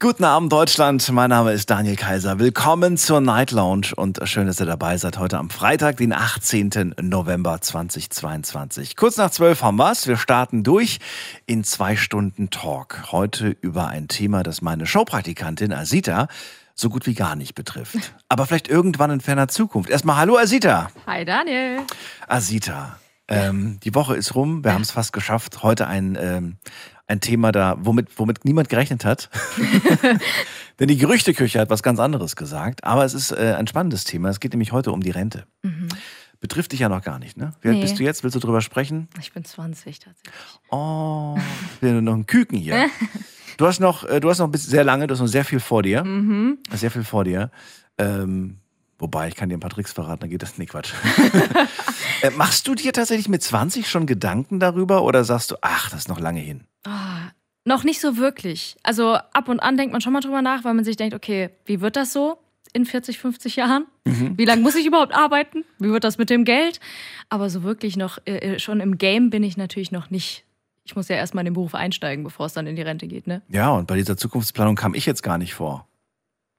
Guten Abend Deutschland, mein Name ist Daniel Kaiser. Willkommen zur Night Lounge und schön, dass ihr dabei seid heute am Freitag, den 18. November 2022. Kurz nach zwölf haben wir's. Wir starten durch in zwei Stunden Talk. Heute über ein Thema, das meine Showpraktikantin Asita so gut wie gar nicht betrifft. Aber vielleicht irgendwann in ferner Zukunft. Erstmal Hallo Asita. Hi Daniel. Asita, ähm, die Woche ist rum, wir haben es fast geschafft. Heute ein, ähm, ein Thema da, womit, womit niemand gerechnet hat. Denn die Gerüchteküche hat was ganz anderes gesagt. Aber es ist äh, ein spannendes Thema. Es geht nämlich heute um die Rente. Betrifft dich ja noch gar nicht, ne? Wie alt Nee. bist du jetzt? Willst du drüber sprechen? Ich bin 20 tatsächlich. Oh, wir haben noch ein Küken hier. Du hast noch, äh, du hast noch bis sehr lange, du hast noch sehr viel vor dir. Sehr viel vor dir. Ähm, wobei, ich kann dir ein paar Tricks verraten, dann geht das. Nee, Quatsch. äh, machst du dir tatsächlich mit 20 schon Gedanken darüber oder sagst du, ach, das ist noch lange hin? Ah, noch nicht so wirklich. Also ab und an denkt man schon mal drüber nach, weil man sich denkt, okay, wie wird das so in 40, 50 Jahren? Wie lange muss ich überhaupt arbeiten? Wie wird das mit dem Geld? Aber so wirklich noch, äh, äh, schon im Game bin ich natürlich noch nicht. Ich muss ja erstmal in den Beruf einsteigen, bevor es dann in die Rente geht, ne? Ja, und bei dieser Zukunftsplanung kam ich jetzt gar nicht vor.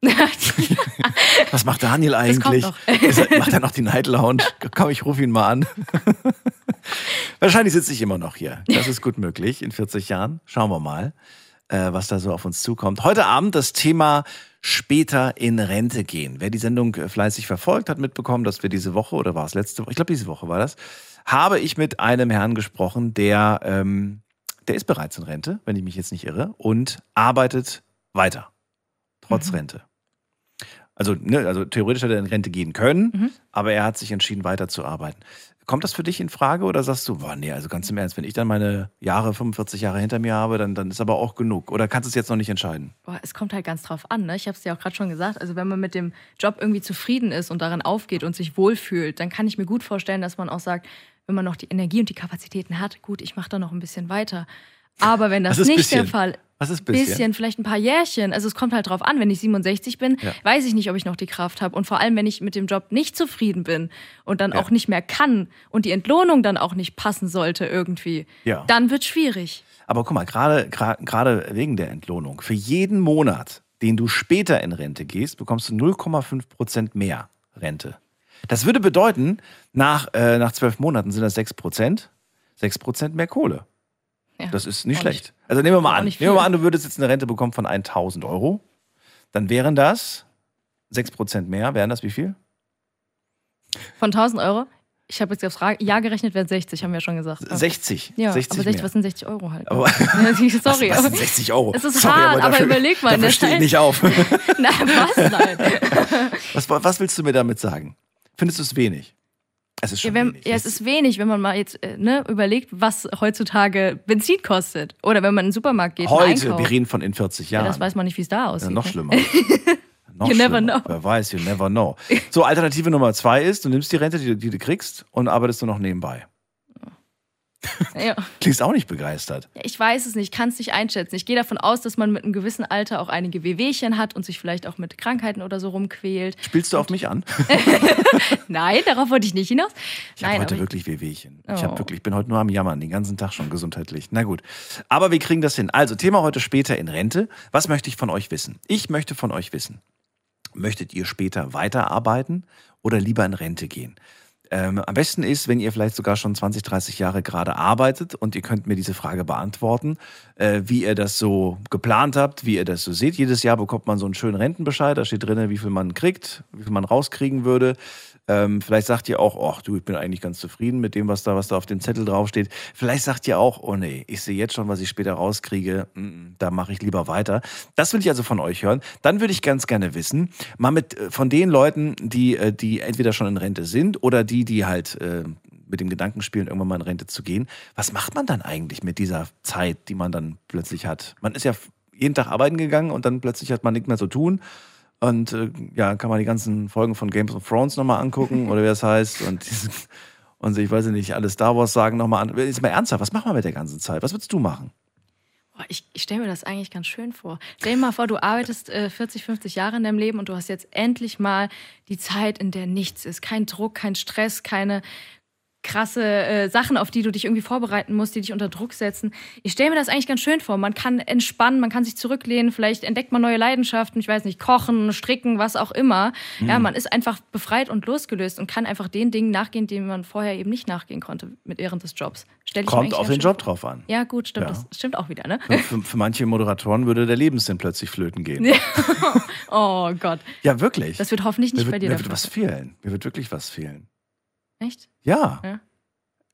Was macht Daniel eigentlich? er- Macht er noch die Night Lounge? Komm, ich rufe ihn mal an. Wahrscheinlich sitze ich immer noch hier. Das ist gut möglich in 40 Jahren. Schauen wir mal, äh, was da so auf uns zukommt. Heute Abend das Thema später in Rente gehen. Wer die Sendung äh, fleißig verfolgt, hat mitbekommen, dass wir diese Woche, oder war es letzte Woche, ich glaube diese Woche war das, habe ich mit einem Herrn gesprochen, der, ähm, der ist bereits in Rente, wenn ich mich jetzt nicht irre, und arbeitet weiter, trotz Rente. Also, ne, also theoretisch hätte er in Rente gehen können, Mhm. aber er hat sich entschieden, weiterzuarbeiten. Kommt das für dich in Frage oder sagst du, boah, nee, also ganz im Ernst, wenn ich dann meine Jahre, 45 Jahre hinter mir habe, dann, dann ist aber auch genug. Oder kannst du es jetzt noch nicht entscheiden? Boah, es kommt halt ganz drauf an. Ne? Ich habe es dir auch gerade schon gesagt. Also wenn man mit dem Job irgendwie zufrieden ist und darin aufgeht und sich wohlfühlt, dann kann ich mir gut vorstellen, dass man auch sagt, wenn man noch die Energie und die Kapazitäten hat, gut, ich mache da noch ein bisschen weiter. Aber wenn das ist nicht bisschen? der Fall Was ist bisschen? bisschen? vielleicht ein paar Jährchen. Also es kommt halt drauf an. Wenn ich 67 bin, Ja. weiß ich nicht, ob ich noch die Kraft habe. Und vor allem, wenn ich mit dem Job nicht zufrieden bin und dann Ja. auch nicht mehr kann und die Entlohnung dann auch nicht passen sollte irgendwie, Ja. dann wird schwierig. Aber guck mal, gerade gerade wegen der Entlohnung, für jeden Monat, den du später in Rente gehst, bekommst du 0,5 Prozent mehr Rente. Das würde bedeuten, nach, äh, nach zwölf Monaten sind das 6 Prozent, 6 Prozent mehr Kohle. Ja, Das ist nicht schlecht. Also nehmen wir mal an, nehmen wir mal an, du würdest jetzt eine Rente bekommen von 1000 Euro. Dann wären das 6 Prozent mehr. Wären das wie viel? Von 1000 Euro? Ich habe jetzt aufs Jahr gerechnet, wären 60, haben wir ja schon gesagt. 60. Ja, 60 aber 60, mehr. was sind 60 Euro halt? Aber- Sorry. was, was aber- sind 60 Euro? Es ist Sorry, hart, aber überleg mal, in Dafür der stehe ich Zeit- nicht auf. Na, was? Nein. Was, was willst du mir damit sagen? Findest du es wenig? Es ist Ja, schon wenn, wenig. ja, es ist wenig, wenn man mal jetzt äh, ne, überlegt, was heutzutage Benzin kostet. Oder wenn man in den Supermarkt geht. und Heute, wir reden von in 40 ja, Jahren. das weiß man nicht, wie es da aussieht. ja, noch ne? schlimmer. noch You never schlimmer. know. Wer weiß, you never know. So, Alternative Nummer zwei ist, du nimmst die Rente, die, die du kriegst, und arbeitest nur noch nebenbei. Ja. Klingst auch nicht begeistert. Ja, Ich weiß es nicht, kann es nicht einschätzen. Ich gehe davon aus, dass man mit einem gewissen Alter auch einige Wehwehchen hat und sich vielleicht auch mit Krankheiten oder so rumquält. Spielst du auf mich an? Nein, darauf wollte ich nicht hinaus. Ich habe heute wirklich Wehwehchen. Ich Oh. habe wirklich, bin heute nur am Jammern, den ganzen Tag schon gesundheitlich. Na gut. Aber wir kriegen das hin. Also, Thema heute später in Rente. Was möchte ich von euch wissen? Ich möchte von euch wissen. Möchtet ihr später weiterarbeiten oder lieber in Rente gehen? Ähm, am besten ist, wenn ihr vielleicht sogar schon 20, 30 Jahre gerade arbeitet und ihr könnt mir diese Frage beantworten, äh, wie ihr das so geplant habt, wie ihr das so seht. Jedes Jahr bekommt man so einen schönen Rentenbescheid, da steht drin, wie viel man kriegt, wie viel man rauskriegen würde. Ähm, vielleicht sagt ihr auch, ach du, ich bin eigentlich ganz zufrieden mit dem, was da, was da auf dem Zettel draufsteht. Vielleicht sagt ihr auch, oh nee, ich sehe jetzt schon, was ich später rauskriege, mm, mm, da mache ich lieber weiter. Das will ich also von euch hören. Dann würde ich ganz gerne wissen, mal mit äh, von den Leuten, die, äh, die entweder schon in Rente sind oder die, die halt äh, mit dem Gedanken spielen, irgendwann mal in Rente zu gehen. Was macht man dann eigentlich mit dieser Zeit, die man dann plötzlich hat? Man ist ja jeden Tag arbeiten gegangen und dann plötzlich hat man nichts mehr zu tun. Und äh, ja, kann man die ganzen Folgen von Games of Thrones nochmal angucken oder wie das heißt. Und, und ich weiß nicht, alle Star Wars sagen nochmal an. Jetzt mal ernsthaft, was machen wir mit der ganzen Zeit? Was würdest du machen? Ich, ich stelle mir das eigentlich ganz schön vor. Stell dir mal vor, du arbeitest äh, 40, 50 Jahre in deinem Leben und du hast jetzt endlich mal die Zeit, in der nichts ist. Kein Druck, kein Stress, keine krasse äh, Sachen, auf die du dich irgendwie vorbereiten musst, die dich unter Druck setzen. Ich stelle mir das eigentlich ganz schön vor. Man kann entspannen, man kann sich zurücklehnen, vielleicht entdeckt man neue Leidenschaften, ich weiß nicht, kochen, stricken, was auch immer. Ja, man ist einfach befreit und losgelöst und kann einfach den Dingen nachgehen, denen man vorher eben nicht nachgehen konnte mit während des Jobs. Kommt auf den Job drauf an. Ja, gut, stimmt. Ja. Das stimmt auch wieder, ne? Für, für manche Moderatoren würde der Lebenssinn plötzlich flöten gehen. Oh Gott. Ja, wirklich. Das wird hoffentlich nicht mir bei wird, dir mir wird was fehlen. Mir wird wirklich was fehlen. Echt? Ja. Ja.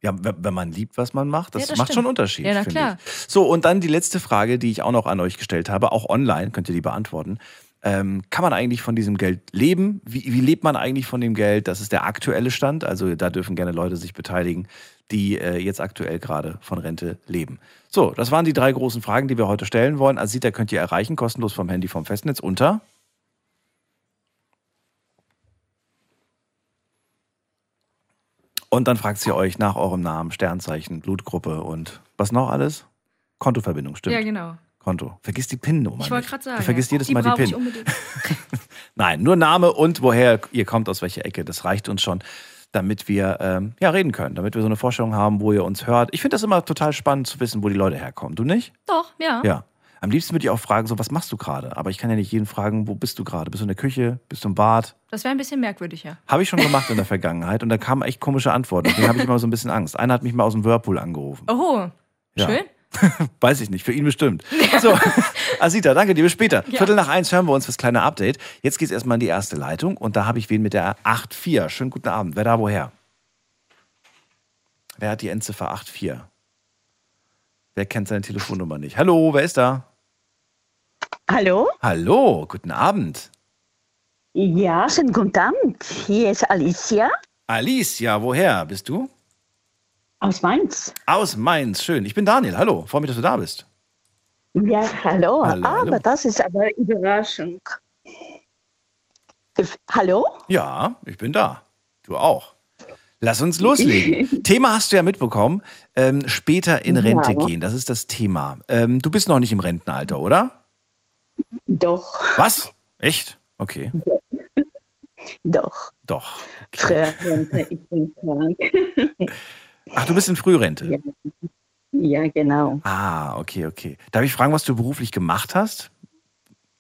Ja, wenn man liebt, was man macht, das, Ja, das macht stimmt. schon Unterschied. Ja, na finde klar. Ich. So, und dann die letzte Frage, die ich auch noch an euch gestellt habe, auch online, könnt ihr die beantworten. Ähm, kann man eigentlich von diesem Geld leben? Wie, wie lebt man eigentlich von dem Geld? Das ist der aktuelle Stand. Also da dürfen gerne Leute sich beteiligen, die äh, jetzt aktuell gerade von Rente leben. So, das waren die drei großen Fragen, die wir heute stellen wollen. Asita könnt ihr erreichen, kostenlos vom Handy vom Festnetz unter. Und dann fragt sie euch nach eurem Namen, Sternzeichen, Blutgruppe und was noch alles? Kontoverbindung, stimmt. Ja, genau. Konto. Vergiss die PIN-Nummer. Ich wollte gerade sagen. Du vergisst ja. jedes die Mal die PIN. Ich unbedingt. Nein, nur Name und woher ihr kommt, aus welcher Ecke. Das reicht uns schon, damit wir ähm, ja, reden können, damit wir so eine Vorstellung haben, wo ihr uns hört. Ich finde das immer total spannend zu wissen, wo die Leute herkommen. Du nicht? Doch, ja. Ja. Am liebsten würde ich auch fragen, so, was machst du gerade? Aber ich kann ja nicht jeden fragen, wo bist du gerade? Bist du in der Küche? Bist du im Bad? Das wäre ein bisschen merkwürdiger. Habe ich schon gemacht in der Vergangenheit und da kamen echt komische Antworten. Deswegen habe ich immer so ein bisschen Angst. Einer hat mich mal aus dem Whirlpool angerufen. Oh, Ja. schön. Weiß ich nicht, für ihn bestimmt. So, Asita, danke dir, bis später. Ja. Viertel nach eins hören wir uns das kleine Update. Jetzt geht's erstmal in die erste Leitung und da habe ich wen mit der 84. Schönen guten Abend. Wer da woher? Wer hat die Endziffer 84? Wer kennt seine Telefonnummer nicht? Hallo, wer ist da? Hallo? Hallo, guten Abend. Ja, schönen guten Abend. Hier ist Alicia Alicia, woher bist du? aus Mainz. Aus Mainz, schön. Ich bin Daniel, hallo. Freue mich, dass du da bist. Ja, hallo. Hallo, aber hallo. das ist aber Überraschung. Hallo? Ja, ich bin da. Du auch. Lass uns loslegen. Thema hast du ja mitbekommen. Ähm, später in Rente Ja. gehen, das ist das Thema. Ähm, du bist noch nicht im Rentenalter, oder? Doch, Was? Echt? Okay. doch. Doch. Früher, ich bin krank. Ach, du bist in Frührente. Ja. Ja, genau. Ah, okay, okay. Darf ich fragen, was du beruflich gemacht hast?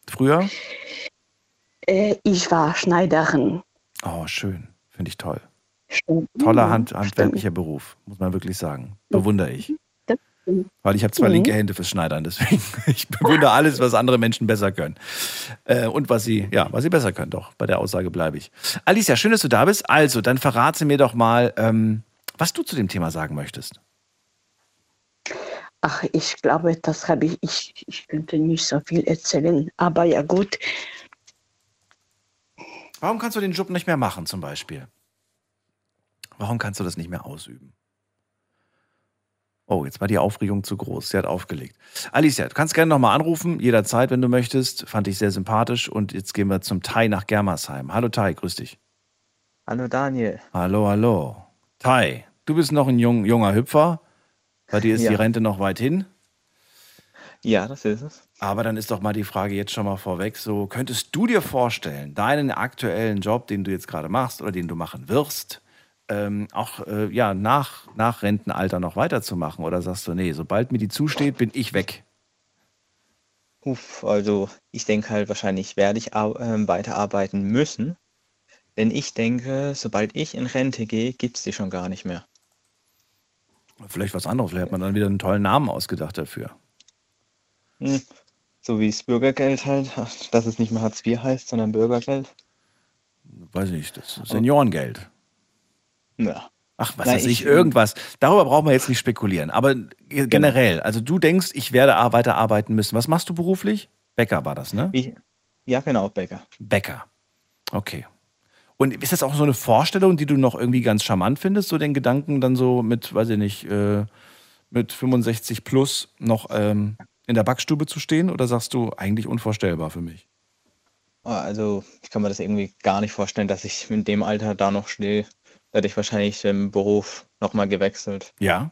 Früher? Äh, ich war Schneiderin. Oh, schön. Finde ich toll. Toller Hand, handwerklicher Beruf, muss man wirklich sagen. Bewundere ich. Weil ich habe zwei Mhm. linke Hände fürs Schneidern, deswegen ich bewundere alles, was andere Menschen besser können. Äh, und was sie, ja, was sie besser können, doch. Bei der Aussage bleibe ich. Alicia, schön, dass du da bist. Also, dann verrate mir doch mal, ähm, was du zu dem Thema sagen möchtest. Ach, ich glaube, das habe ich, ich, ich könnte nicht so viel erzählen. Aber ja gut, Warum kannst du den Job nicht mehr machen, zum Beispiel? Warum kannst du das nicht mehr ausüben? Oh, jetzt war die Aufregung zu groß. Sie hat aufgelegt. Alicia, du kannst gerne nochmal anrufen, jederzeit, wenn du möchtest. Fand ich sehr sympathisch. Und jetzt gehen wir zum Tai nach Germersheim. Hallo Tai, grüß dich. Hallo Daniel. Hallo, hallo. Tai, du bist noch ein jung, junger Hüpfer. Bei dir ist Ja. die Rente noch weit hin. Ja, das ist es. Aber dann ist doch mal die Frage jetzt schon mal vorweg: So, könntest du dir vorstellen, deinen aktuellen Job, den du jetzt gerade machst oder den du machen wirst, ähm, auch äh, ja, nach, nach Rentenalter noch weiterzumachen? Oder sagst du, nee, sobald mir die zusteht, bin ich weg? Uff, also ich denke halt, wahrscheinlich werde ich ähm, weiterarbeiten müssen. Denn ich denke, sobald ich in Rente gehe, gibt es die schon gar nicht mehr. Vielleicht was anderes, vielleicht hat man dann wieder einen tollen Namen ausgedacht dafür. Hm. So wie das Bürgergeld halt, dass es nicht mehr Hartz IV heißt, sondern Bürgergeld. Weiß ich nicht, das ist Seniorengeld. Ja. Ach, was weiß ich, irgendwas. Darüber brauchen wir jetzt nicht spekulieren. Aber generell, also du denkst, ich werde weiter arbeiten müssen. Was machst du beruflich? Bäcker war das, ne? Ich, ja, genau, Bäcker. Bäcker. Okay. Und ist das auch so eine Vorstellung, die du noch irgendwie ganz charmant findest, so den Gedanken dann so mit, weiß ich nicht, äh, mit 65 plus noch ähm, in der Backstube zu stehen? Oder sagst du, eigentlich unvorstellbar für mich? Ah, Also ich kann mir das irgendwie gar nicht vorstellen, dass ich in dem Alter da noch stehe. Hätte ich wahrscheinlich den Beruf nochmal gewechselt, Ja.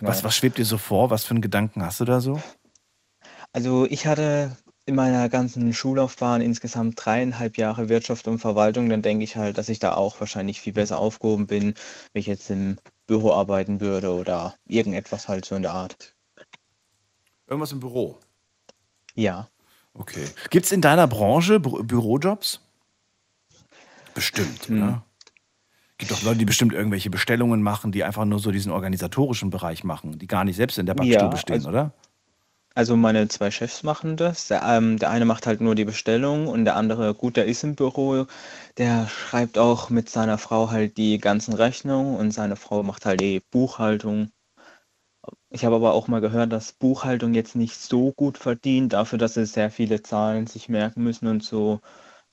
Was, was schwebt dir so vor? Was für einen Gedanken hast du da so? Also ich hatte in meiner ganzen Schullaufbahn insgesamt dreieinhalb Jahre Wirtschaft und Verwaltung. Dann denke ich halt, dass ich da auch wahrscheinlich viel besser aufgehoben bin, wenn ich jetzt im Büro arbeiten würde oder irgendetwas halt so in der Art. Irgendwas im Büro. Ja. Okay. Gibt es in deiner Branche Bü Bürojobs? Bestimmt, Hm. ne? Gibt doch Leute, die bestimmt irgendwelche Bestellungen machen, die einfach nur so diesen organisatorischen Bereich machen, die gar nicht selbst in der Backstube Ja, stehen, also- oder? Also meine zwei Chefs machen das. Der, ähm, der eine macht halt nur die Bestellung und der andere, gut, der ist im Büro, der schreibt auch mit seiner Frau halt die ganzen Rechnungen und seine Frau macht halt die Buchhaltung. Ich habe aber auch mal gehört, dass Buchhaltung jetzt nicht so gut verdient, dafür, dass sie sehr viele Zahlen sich merken müssen und so.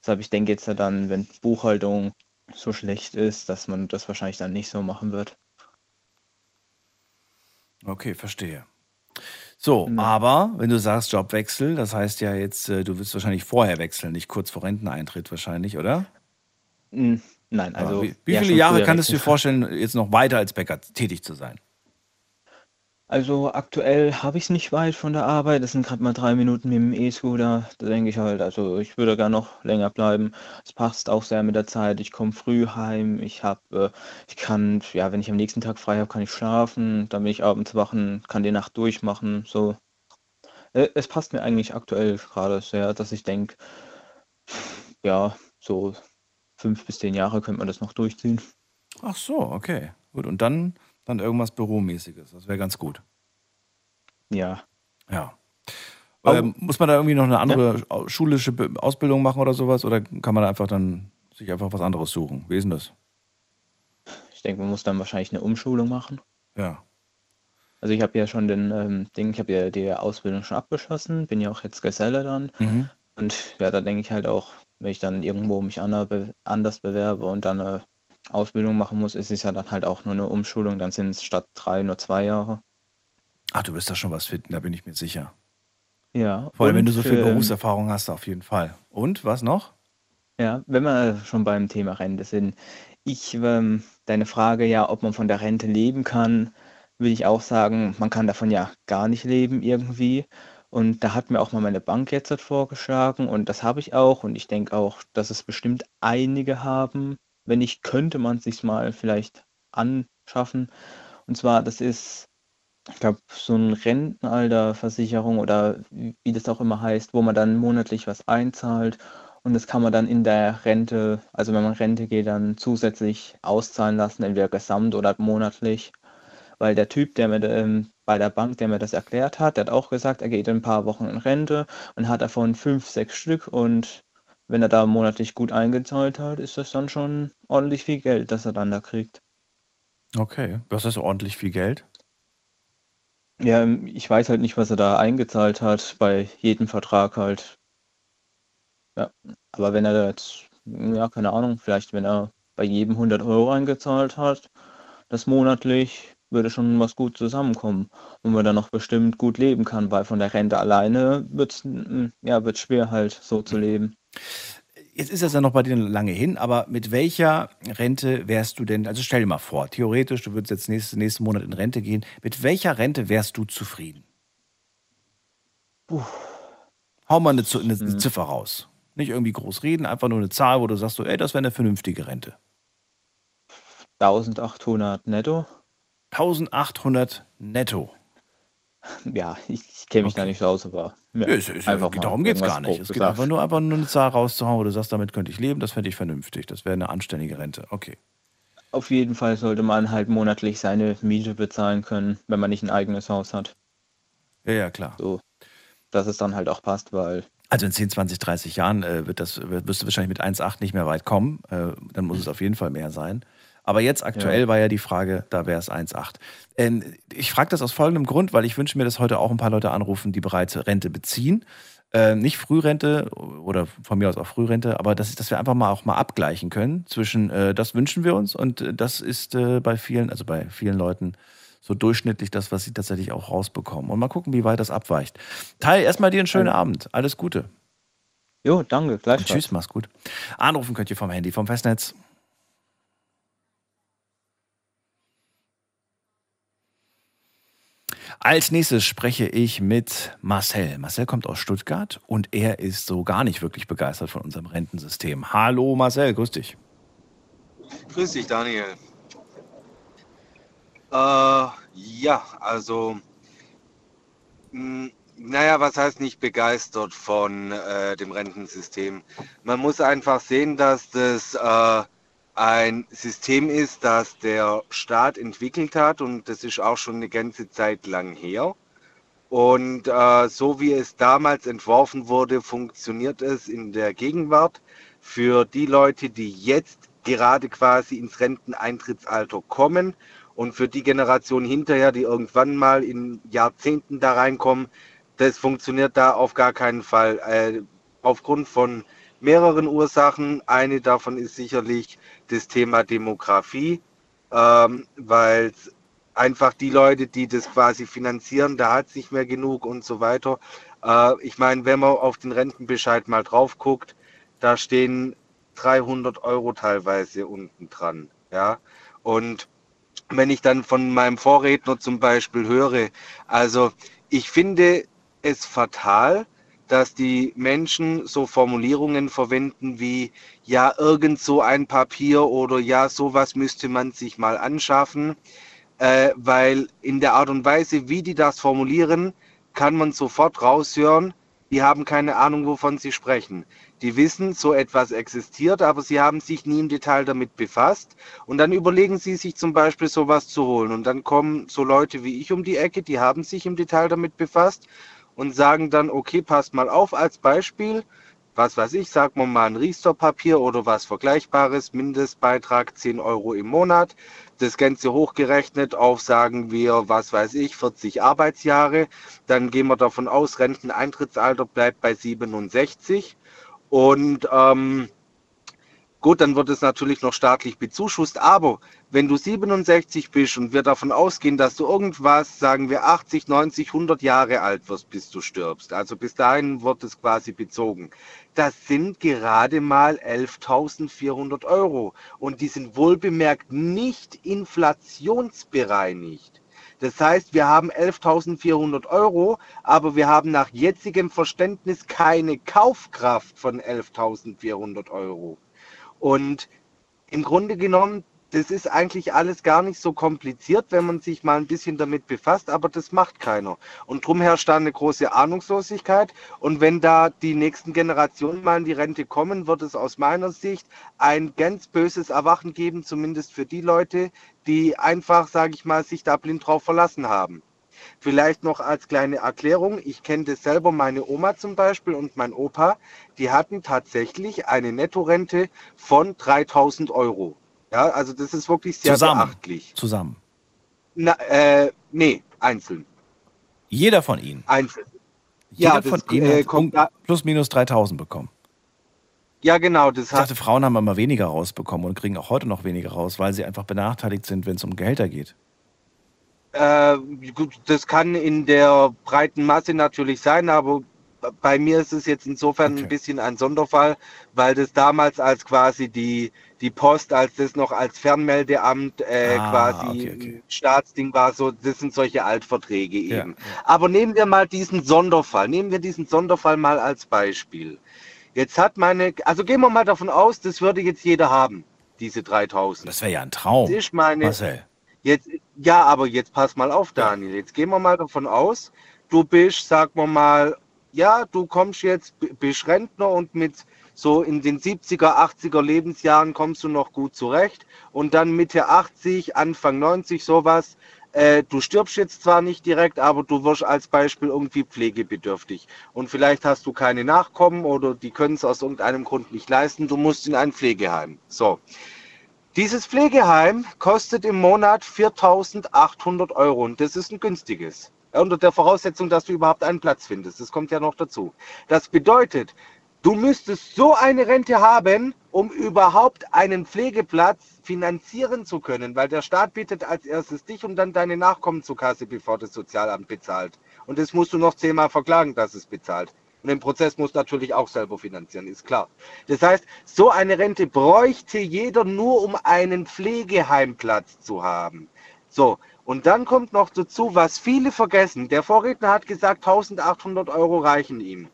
Deshalb, ich denke jetzt ja dann, wenn Buchhaltung so schlecht ist, dass man das wahrscheinlich dann nicht so machen wird. Okay, verstehe. So, aber wenn du sagst Jobwechsel, das heißt ja jetzt, äh, du wirst wahrscheinlich vorher wechseln, nicht kurz vor Renteneintritt wahrscheinlich, oder? Hm, Nein, also wie wie ja, viele Jahre kannst du dir vorstellen, jetzt noch weiter als Bäcker tätig zu sein? Also aktuell habe ich es nicht weit von der Arbeit. Das sind gerade mal drei Minuten mit dem E-Scooter. Da denke ich halt, also ich würde gar noch länger bleiben. Es passt auch sehr mit der Zeit. Ich komme früh heim. Ich habe, äh, ich kann, ja, wenn ich am nächsten Tag frei habe, kann ich schlafen. Dann bin ich abends wachen, kann die Nacht durchmachen. So, Äh, es passt mir eigentlich aktuell gerade sehr, dass ich denke, ja, so fünf bis zehn Jahre könnte man das noch durchziehen. Ach so, okay. Gut, und dann, dann irgendwas Büromäßiges. Das wäre ganz gut. Ja. Ja. Oh. Ähm, muss man da irgendwie noch eine andere au- schulische Ausbildung machen oder sowas? Oder kann man da einfach dann sich einfach was anderes suchen? Wie ist denn das? Ich denke, man muss dann wahrscheinlich eine Umschulung machen. Ja. Also ich habe ja schon den ähm, Ding, ich habe ja die Ausbildung schon abgeschlossen, bin ja auch jetzt Geselle dann. Mhm. Und ja, da denke ich halt auch, wenn ich dann irgendwo mich anders bewerbe und dann eine Ausbildung machen muss, ist es ja dann halt auch nur eine Umschulung, dann sind es statt drei nur zwei Jahre. Ach, du wirst da schon was finden, da bin ich mir sicher. Ja. Vor allem, wenn du so viel ähm, Berufserfahrung hast, auf jeden Fall. Und, was noch? Ja, wenn wir schon beim Thema Rente sind. Ich, ähm, deine Frage ja, ob man von der Rente leben kann, will ich auch sagen, man kann davon ja gar nicht leben irgendwie. Und da hat mir auch mal meine Bank jetzt vorgeschlagen und das habe ich auch und ich denke auch, dass es bestimmt einige haben. Wenn nicht, könnte man es sich mal vielleicht anschaffen. Und zwar, das ist, ich glaube, so eine Rentenalterversicherung oder wie das auch immer heißt, wo man dann monatlich was einzahlt und das kann man dann in der Rente, also wenn man Rente geht, dann zusätzlich auszahlen lassen, entweder gesamt oder monatlich. Weil der Typ, der mir ähm, bei der Bank, der mir das erklärt hat, der hat auch gesagt, er geht in ein paar Wochen in Rente und hat davon fünf, sechs Stück und wenn er da monatlich gut eingezahlt hat, ist das dann schon ordentlich viel Geld, das er dann da kriegt. Okay. Das ist ordentlich viel Geld. Ja, ich weiß halt nicht, was er da eingezahlt hat, bei jedem Vertrag halt. Ja, aber wenn er da jetzt, ja, keine Ahnung, vielleicht wenn er bei jedem 100 Euro eingezahlt hat, das monatlich, würde schon was gut zusammenkommen und man dann noch bestimmt gut leben kann, weil von der Rente alleine wird's, mm, ja, wird's schwer halt so zu leben. Jetzt ist das ja noch bei dir lange hin, aber mit welcher Rente wärst du denn, also stell dir mal vor, theoretisch, du würdest jetzt nächsten, nächsten Monat in Rente gehen, mit welcher Rente wärst du zufrieden? Hau mal eine, eine, eine Ziffer raus. Nicht irgendwie groß reden, einfach nur eine Zahl, wo du sagst, so, ey, das wäre eine vernünftige Rente. 1800 netto. 1800 netto. Ja, ich, ich kenne mich da Okay. nicht so aus, aber ja, Ja, es, es, einfach mal darum geht es gar nicht. Es geht einfach nur, einfach nur eine Zahl rauszuhauen, wo du sagst, damit könnte ich leben, das fände ich vernünftig. Das wäre eine anständige Rente. Okay. Auf jeden Fall sollte man halt monatlich seine Miete bezahlen können, wenn man nicht ein eigenes Haus hat. Ja, ja, klar. So, dass es dann halt auch passt, weil Also in 10, 20, 30 Jahren äh, wird das, wirst du wahrscheinlich mit 1,8 nicht mehr weit kommen. Äh, dann muss es auf jeden Fall mehr sein. Aber jetzt aktuell Ja. war ja die Frage, da wäre es 1,8. Ähm, ich frage das aus folgendem Grund, weil ich wünsche mir, dass heute auch ein paar Leute anrufen, die bereits Rente beziehen. Äh, nicht Frührente oder von mir aus auch Frührente, aber dass, dass wir einfach mal auch mal abgleichen können zwischen, äh, das wünschen wir uns und äh, das ist äh, bei vielen, also bei vielen Leuten so durchschnittlich das, was sie tatsächlich auch rausbekommen. Und mal gucken, wie weit das abweicht. Tai, erstmal dir einen schönen Abend. Alles Gute. jo, danke, gleichfalls. Tschüss, mach's gut. Anrufen könnt ihr vom Handy, vom Festnetz. Als nächstes spreche ich mit Marcel. Marcel kommt aus Stuttgart und er ist so gar nicht wirklich begeistert von unserem Rentensystem. Hallo Marcel, grüß dich. Grüß dich, Daniel. Äh, ja, also, mh, naja, was heißt nicht begeistert von äh, dem Rentensystem? Man muss einfach sehen, dass das äh, ein System ist, das der Staat entwickelt hat und das ist auch schon eine ganze Zeit lang her. Und äh, so wie es damals entworfen wurde, funktioniert es in der Gegenwart für die Leute, die jetzt gerade quasi ins Renteneintrittsalter kommen und für die Generation hinterher, die irgendwann mal in Jahrzehnten da reinkommen, das funktioniert da auf gar keinen Fall. Äh, aufgrund von mehreren Ursachen. Eine davon ist sicherlich das Thema Demografie, ähm, weil einfach die Leute, die das quasi finanzieren, da hat sich mehr genug und so weiter. Äh, ich meine, wenn man auf den Rentenbescheid mal drauf guckt, da stehen 300 Euro teilweise unten dran. Ja, und wenn ich dann von meinem Vorredner zum Beispiel höre, also ich finde es fatal, dass die Menschen so Formulierungen verwenden wie ja, irgend so ein Papier oder ja, sowas müsste man sich mal anschaffen, äh, weil in der Art und Weise, wie die das formulieren, kann man sofort raushören, die haben keine Ahnung, wovon sie sprechen. Die wissen, so etwas existiert, aber sie haben sich nie im Detail damit befasst. Und dann überlegen sie sich zum Beispiel sowas zu holen. Und dann kommen so Leute wie ich um die Ecke, die haben sich im Detail damit befasst und sagen dann, okay, passt mal auf als Beispiel, was weiß ich, sagen wir mal ein Riester-Papier oder was Vergleichbares, Mindestbeitrag 10 Euro im Monat, das Ganze hochgerechnet auf, sagen wir, was weiß ich, 40 Arbeitsjahre, dann gehen wir davon aus, Renteneintrittsalter bleibt bei 67 und ähm, Gut, dann wird es natürlich noch staatlich bezuschusst, aber wenn du 67 bist und wir davon ausgehen, dass du irgendwas, sagen wir 80, 90, 100 Jahre alt wirst, bis du stirbst, also bis dahin wird es quasi bezogen, das sind gerade mal 11.400 Euro und die sind wohlbemerkt nicht inflationsbereinigt. Das heißt, wir haben 11.400 Euro, aber wir haben nach jetzigem Verständnis keine Kaufkraft von 11.400 Euro. Und im Grunde genommen, das ist eigentlich alles gar nicht so kompliziert, wenn man sich mal ein bisschen damit befasst, aber das macht keiner. Und drum herrscht da eine große Ahnungslosigkeit. Und wenn da die nächsten Generationen mal in die Rente kommen, wird es aus meiner Sicht ein ganz böses Erwachen geben, zumindest für die Leute, die einfach, sage ich mal, sich da blind drauf verlassen haben. Vielleicht noch als kleine Erklärung, ich kenne das selber, meine Oma zum Beispiel und mein Opa, die hatten tatsächlich eine Nettorente von 3000 Euro. Ja, also das ist wirklich sehr Zusammen. beachtlich. Zusammen. Na, äh, nee, einzeln. Jeder von ihnen. Einzeln. Jeder Ja, von das, ihnen äh, kommt plus minus 3000 bekommen. Ja, genau, das Ich dachte, Frauen haben immer weniger rausbekommen und kriegen auch heute noch weniger raus, weil sie einfach benachteiligt sind, wenn es um Gehälter geht. Äh, das kann in der breiten Masse natürlich sein, aber bei mir ist es jetzt insofern Okay. ein bisschen ein Sonderfall, weil das damals als quasi die, die Post, als das noch als Fernmeldeamt äh, Ah, quasi okay, okay. Staatsding war, so, das sind solche Altverträge Ja, eben. ja. Aber nehmen wir mal diesen Sonderfall, nehmen wir diesen Sonderfall mal als Beispiel. Jetzt hat meine, also gehen wir mal davon aus, das würde jetzt jeder haben, diese 3000. Das wäre ja ein Traum. Das ist meine, Marcel. Jetzt, ja, aber jetzt pass mal auf, Daniel. Jetzt gehen wir mal davon aus, du bist, sag wir mal, ja, du kommst jetzt, bist Rentner und mit so in den 70er, 80er Lebensjahren kommst du noch gut zurecht und dann Mitte 80, Anfang 90 sowas. Äh, du stirbst jetzt zwar nicht direkt, aber du wirst als Beispiel irgendwie pflegebedürftig. Und vielleicht hast du keine Nachkommen oder die können es aus irgendeinem Grund nicht leisten. Du musst in ein Pflegeheim. So. Dieses Pflegeheim kostet im Monat 4.800 Euro und das ist ein günstiges. Unter der Voraussetzung, dass du überhaupt einen Platz findest. Das kommt ja noch dazu. Das bedeutet, du müsstest so eine Rente haben, um überhaupt einen Pflegeplatz finanzieren zu können, weil der Staat bittet als erstes dich und dann deine Nachkommen zur Kasse, bevor das Sozialamt bezahlt. Und das musst du noch zehnmal verklagen, dass es bezahlt. Und den Prozess muss natürlich auch selber finanzieren, ist klar. Das heißt, so eine Rente bräuchte jeder nur, um einen Pflegeheimplatz zu haben. So, Und dann kommt noch dazu, was viele vergessen. Der Vorredner hat gesagt, 1800 Euro reichen ihm.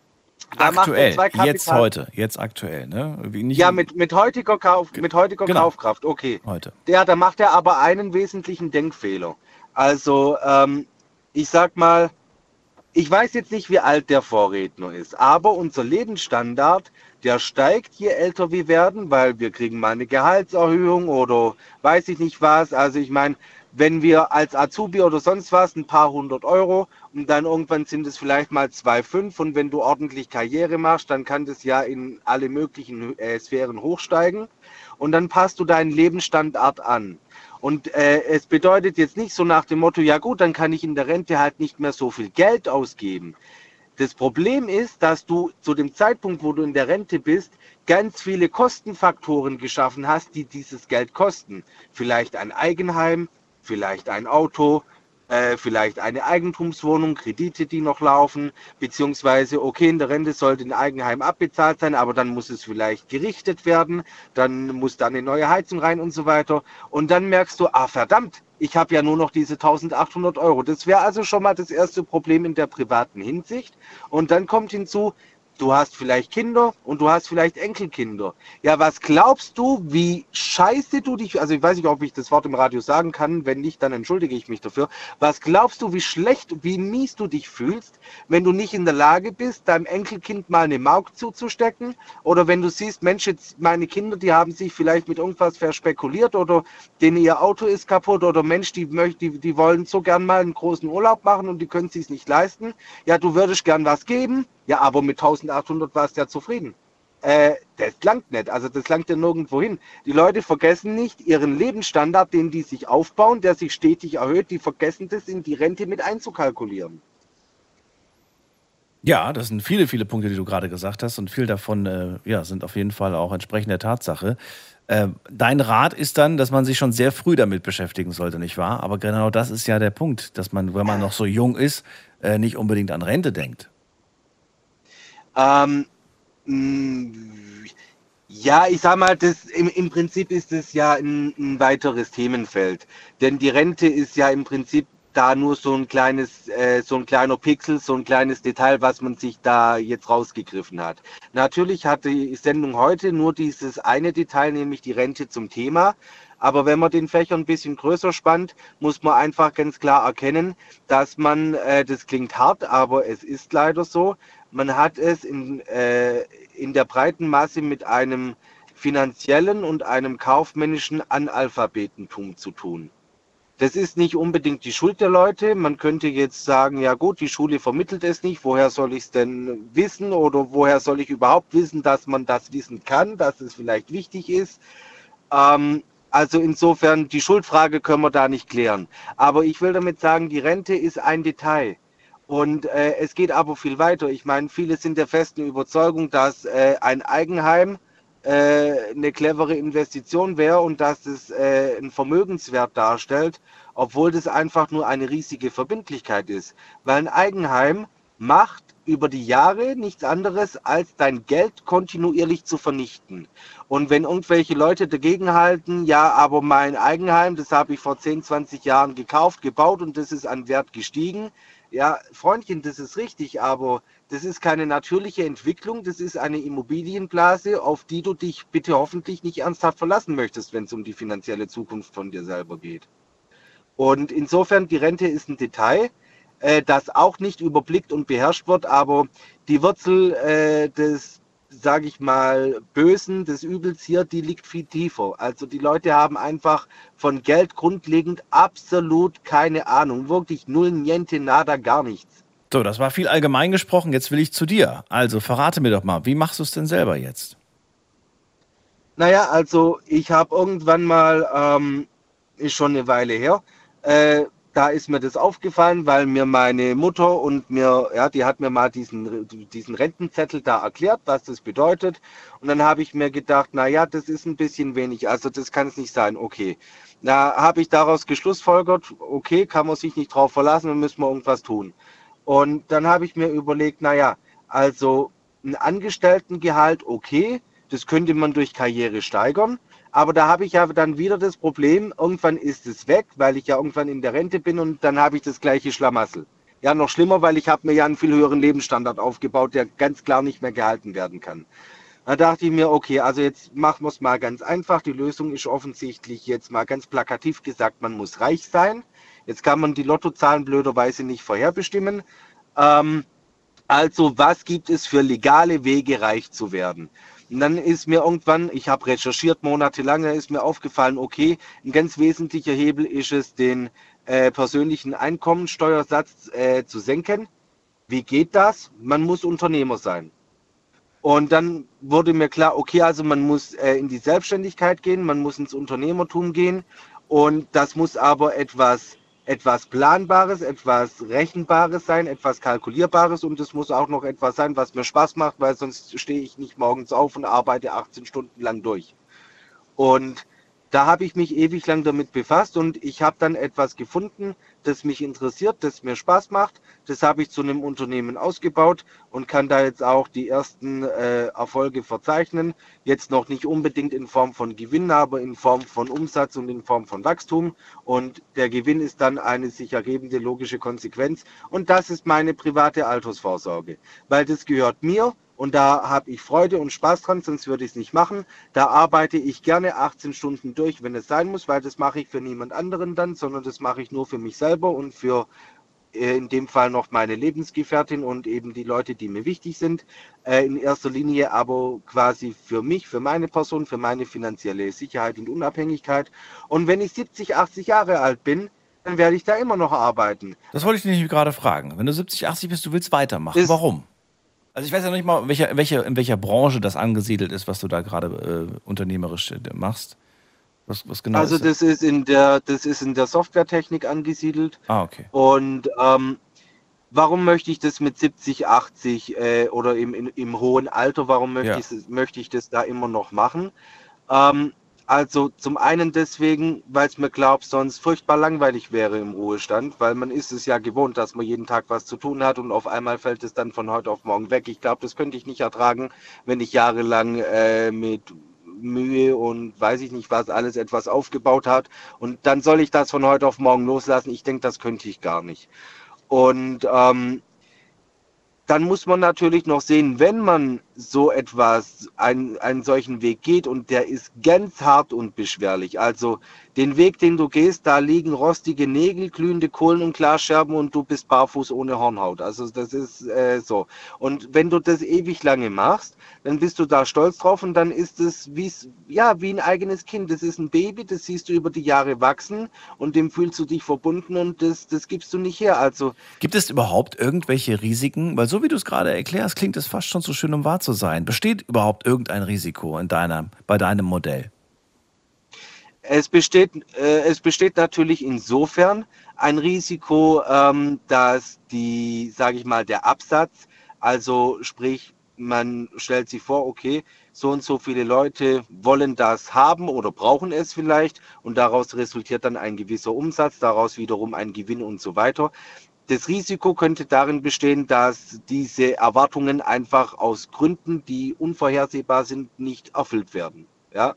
Da macht aktuell, jetzt heute, jetzt aktuell, ne? Ja, mit, mit heutiger, Kauf, mit heutiger Genau. Kaufkraft, okay. heute. Ja, da macht er aber einen wesentlichen Denkfehler. Also, ähm, ich sag mal, ich weiß jetzt nicht, wie alt der Vorredner ist, aber unser Lebensstandard, der steigt, je älter wir werden, weil wir kriegen mal eine Gehaltserhöhung oder weiß ich nicht was. Also ich meine, wenn wir als Azubi oder sonst was ein paar hundert Euro und dann irgendwann sind es vielleicht mal 2,5 und wenn du ordentlich Karriere machst, dann kann das ja in alle möglichen äh, Sphären hochsteigen und dann passt du deinen Lebensstandard an. Und äh, es bedeutet jetzt nicht so nach dem Motto, ja gut, dann kann ich in der Rente halt nicht mehr so viel Geld ausgeben. Das Problem ist, dass du zu dem Zeitpunkt, wo du in der Rente bist, ganz viele Kostenfaktoren geschaffen hast, die dieses Geld kosten. Vielleicht ein Eigenheim, vielleicht ein Auto, äh, vielleicht eine Eigentumswohnung, Kredite, die noch laufen, beziehungsweise, okay, in der Rente sollte ein Eigenheim abbezahlt sein, aber dann muss es vielleicht gerichtet werden, dann muss da eine neue Heizung rein und so weiter. Und dann merkst du, ah verdammt, ich habe ja nur noch diese 1800 Euro. Das wäre also schon mal das erste Problem in der privaten Hinsicht. Und dann kommt hinzu, du hast vielleicht Kinder und du hast vielleicht Enkelkinder. Ja, was glaubst du, wie scheiße du dich, also ich weiß nicht, ob ich das Wort im Radio sagen kann, wenn nicht, dann entschuldige ich mich dafür. Was glaubst du, wie schlecht, wie mies du dich fühlst, wenn du nicht in der Lage bist, deinem Enkelkind mal eine Mauk zuzustecken? Oder wenn du siehst, Mensch, jetzt meine Kinder, die haben sich vielleicht mit irgendwas verspekuliert oder denen ihr Auto ist kaputt oder Mensch, die möchten, die, die wollen so gern mal einen großen Urlaub machen und die können es sich nicht leisten. Ja, du würdest gern was geben. Ja, aber mit 1800 warst du ja zufrieden. Äh, das langt nicht. Also das langt ja nirgendwo hin. Die Leute vergessen nicht ihren Lebensstandard, den die sich aufbauen, der sich stetig erhöht. Die vergessen das in die Rente mit einzukalkulieren. Ja, das sind viele, viele Punkte, die du gerade gesagt hast und viel davon äh, ja, sind auf jeden Fall auch entsprechend der Tatsache. Äh, dein Rat ist dann, dass man sich schon sehr früh damit beschäftigen sollte, nicht wahr? Aber genau das ist ja der Punkt, dass man, wenn man noch so jung ist, äh, nicht unbedingt an Rente denkt. Ähm, mh, ja, ich sag mal, das, im, im Prinzip ist es ja ein, ein weiteres Themenfeld. Denn die Rente ist ja im Prinzip da nur so ein kleines, äh, so ein kleiner Pixel, so ein kleines Detail, was man sich da jetzt rausgegriffen hat. Natürlich hat die Sendung heute nur dieses eine Detail, nämlich die Rente zum Thema. Aber wenn man den Fächer ein bisschen größer spannt, muss man einfach ganz klar erkennen, dass man, äh, das klingt hart, aber es ist leider so, man hat es in, äh, in der breiten Masse mit einem finanziellen und einem kaufmännischen Analphabetentum zu tun. Das ist nicht unbedingt die Schuld der Leute. Man könnte jetzt sagen, ja gut, die Schule vermittelt es nicht. Woher soll ich es denn wissen oder woher soll ich überhaupt wissen, dass man das wissen kann, dass es vielleicht wichtig ist? Ähm, also insofern, die Schuldfrage können wir da nicht klären. Aber ich will damit sagen, die Rente ist ein Detail. Und äh, es geht aber viel weiter. Ich meine, viele sind der festen Überzeugung, dass äh, ein Eigenheim äh, eine clevere Investition wäre und dass es äh, einen Vermögenswert darstellt, obwohl das einfach nur eine riesige Verbindlichkeit ist. Weil ein Eigenheim macht über die Jahre nichts anderes, als dein Geld kontinuierlich zu vernichten. Und wenn irgendwelche Leute dagegen halten, ja, aber mein Eigenheim, das habe ich vor 10, 20 Jahren gekauft, gebaut und das ist an Wert gestiegen. Ja, Freundchen, das ist richtig, aber das ist keine natürliche Entwicklung, das ist eine Immobilienblase, auf die du dich bitte hoffentlich nicht ernsthaft verlassen möchtest, wenn es um die finanzielle Zukunft von dir selber geht. Und insofern, die Rente ist ein Detail, äh, das auch nicht überblickt und beherrscht wird, aber die Wurzel äh, des, sage ich mal, Bösen, des Übels hier, die liegt viel tiefer. Also die Leute haben einfach von Geld grundlegend absolut keine Ahnung, wirklich null, niente, nada, gar nichts. So, das war viel allgemein gesprochen. Jetzt will ich zu dir. Also verrate mir doch mal, wie machst du es denn selber jetzt? Naja, also ich habe irgendwann mal, ähm, ist schon eine Weile her, äh, da ist mir das aufgefallen, weil mir meine Mutter und mir, ja, die hat mir mal diesen, diesen Rentenzettel da erklärt, was das bedeutet. Und dann habe ich mir gedacht, naja, das ist ein bisschen wenig, also das kann es nicht sein, okay. Da habe ich daraus geschlussfolgert, okay, kann man sich nicht drauf verlassen, dann müssen wir irgendwas tun. Und dann habe ich mir überlegt, naja, also ein Angestelltengehalt, okay, Das könnte man durch Karriere steigern. Aber da habe ich ja dann wieder das Problem, irgendwann ist es weg, weil ich ja irgendwann in der Rente bin und dann habe ich das gleiche Schlamassel. Ja, noch schlimmer, weil ich habe mir ja einen viel höheren Lebensstandard aufgebaut, der ganz klar nicht mehr gehalten werden kann. Da dachte ich mir, okay, also jetzt machen wir es mal ganz einfach. Die Lösung ist offensichtlich jetzt mal ganz plakativ gesagt, man muss reich sein. Jetzt kann man die Lottozahlen blöderweise nicht vorherbestimmen. Ähm, also was gibt es für legale Wege, reich zu werden? Und dann ist mir irgendwann, ich habe recherchiert monatelang, da ist mir aufgefallen, okay, ein ganz wesentlicher Hebel ist es, den äh, persönlichen Einkommensteuersatz äh, zu senken. Wie geht das? Man muss Unternehmer sein. Und dann wurde mir klar, okay, also man muss äh, in die Selbstständigkeit gehen, man muss ins Unternehmertum gehen und das muss aber etwas etwas Planbares, etwas Rechenbares sein, etwas Kalkulierbares und es muss auch noch etwas sein, was mir Spaß macht, weil sonst stehe ich nicht morgens auf und arbeite 18 Stunden lang durch. Und da habe ich mich ewig lang damit befasst und ich habe dann etwas gefunden, das mich interessiert, das mir Spaß macht. Das habe ich zu einem Unternehmen ausgebaut und kann da jetzt auch die ersten äh, Erfolge verzeichnen. Jetzt noch nicht unbedingt in Form von Gewinn, aber in Form von Umsatz und in Form von Wachstum. Und der Gewinn ist dann eine sich ergebende logische Konsequenz. Und das ist meine private Altersvorsorge, weil das gehört mir und da habe ich Freude und Spaß dran, sonst würde ich es nicht machen. Da arbeite ich gerne 18 Stunden durch, wenn es sein muss, weil das mache ich für niemand anderen dann, sondern das mache ich nur für mich selber und für äh, in dem Fall noch meine Lebensgefährtin und eben die Leute, die mir wichtig sind, äh, in erster Linie aber quasi für mich, für meine Person, für meine finanzielle Sicherheit und Unabhängigkeit. Und wenn ich 70, 80 Jahre alt bin, dann werde ich da immer noch arbeiten. Das wollte ich dich gerade fragen. Wenn du 70, 80 bist, du willst weitermachen. Ist- Warum? Also ich weiß ja noch nicht mal, in welcher, in welcher, in welcher Branche das angesiedelt ist, was du da gerade äh, unternehmerisch äh, machst. Was, was genau Also ist das? das ist in der, das ist in der Softwaretechnik angesiedelt. Ah, okay. Und ähm, warum möchte ich das mit 70, 80 äh, oder im, im, im hohen Alter, warum möchte, Ja. ich, das- möchte ich das da immer noch machen? Ähm, also zum einen deswegen, weil es mir glaubt, sonst furchtbar langweilig wäre im Ruhestand, weil man ist es ja gewohnt, dass man jeden Tag was zu tun hat und auf einmal fällt es dann von heute auf morgen weg. Ich glaube, das könnte ich nicht ertragen, wenn ich jahrelang äh, mit Mühe und weiß ich nicht was alles etwas aufgebaut hat und dann soll ich das von heute auf morgen loslassen. Ich denke, das könnte ich gar nicht. Und ähm, dann muss man natürlich noch sehen, wenn man so etwas, einen, einen solchen Weg geht und der ist ganz hart und beschwerlich. Also den Weg, den du gehst, da liegen rostige Nägel, glühende Kohlen und Glasscherben und du bist barfuß ohne Hornhaut. Also das ist äh, so. Und wenn du das ewig lange machst, dann bist du da stolz drauf und dann ist es ja, wie ein eigenes Kind. Das ist ein Baby, das siehst du über die Jahre wachsen und dem fühlst du dich verbunden und das, das gibst du nicht her. Also Gibt es überhaupt irgendwelche Risiken? Weil so wie du es gerade erklärst, klingt es fast schon zu schön, um wahr zu sein. Besteht überhaupt irgendein Risiko in deiner, bei deinem Modell? Es besteht, äh, es besteht natürlich insofern ein Risiko, ähm, dass die, sage ich mal, der Absatz, also sprich, man stellt sich vor, okay, so und so viele Leute wollen das haben oder brauchen es vielleicht und daraus resultiert dann ein gewisser Umsatz, daraus wiederum ein Gewinn und so weiter. Das Risiko könnte darin bestehen, dass diese Erwartungen einfach aus Gründen, die unvorhersehbar sind, nicht erfüllt werden. Ja,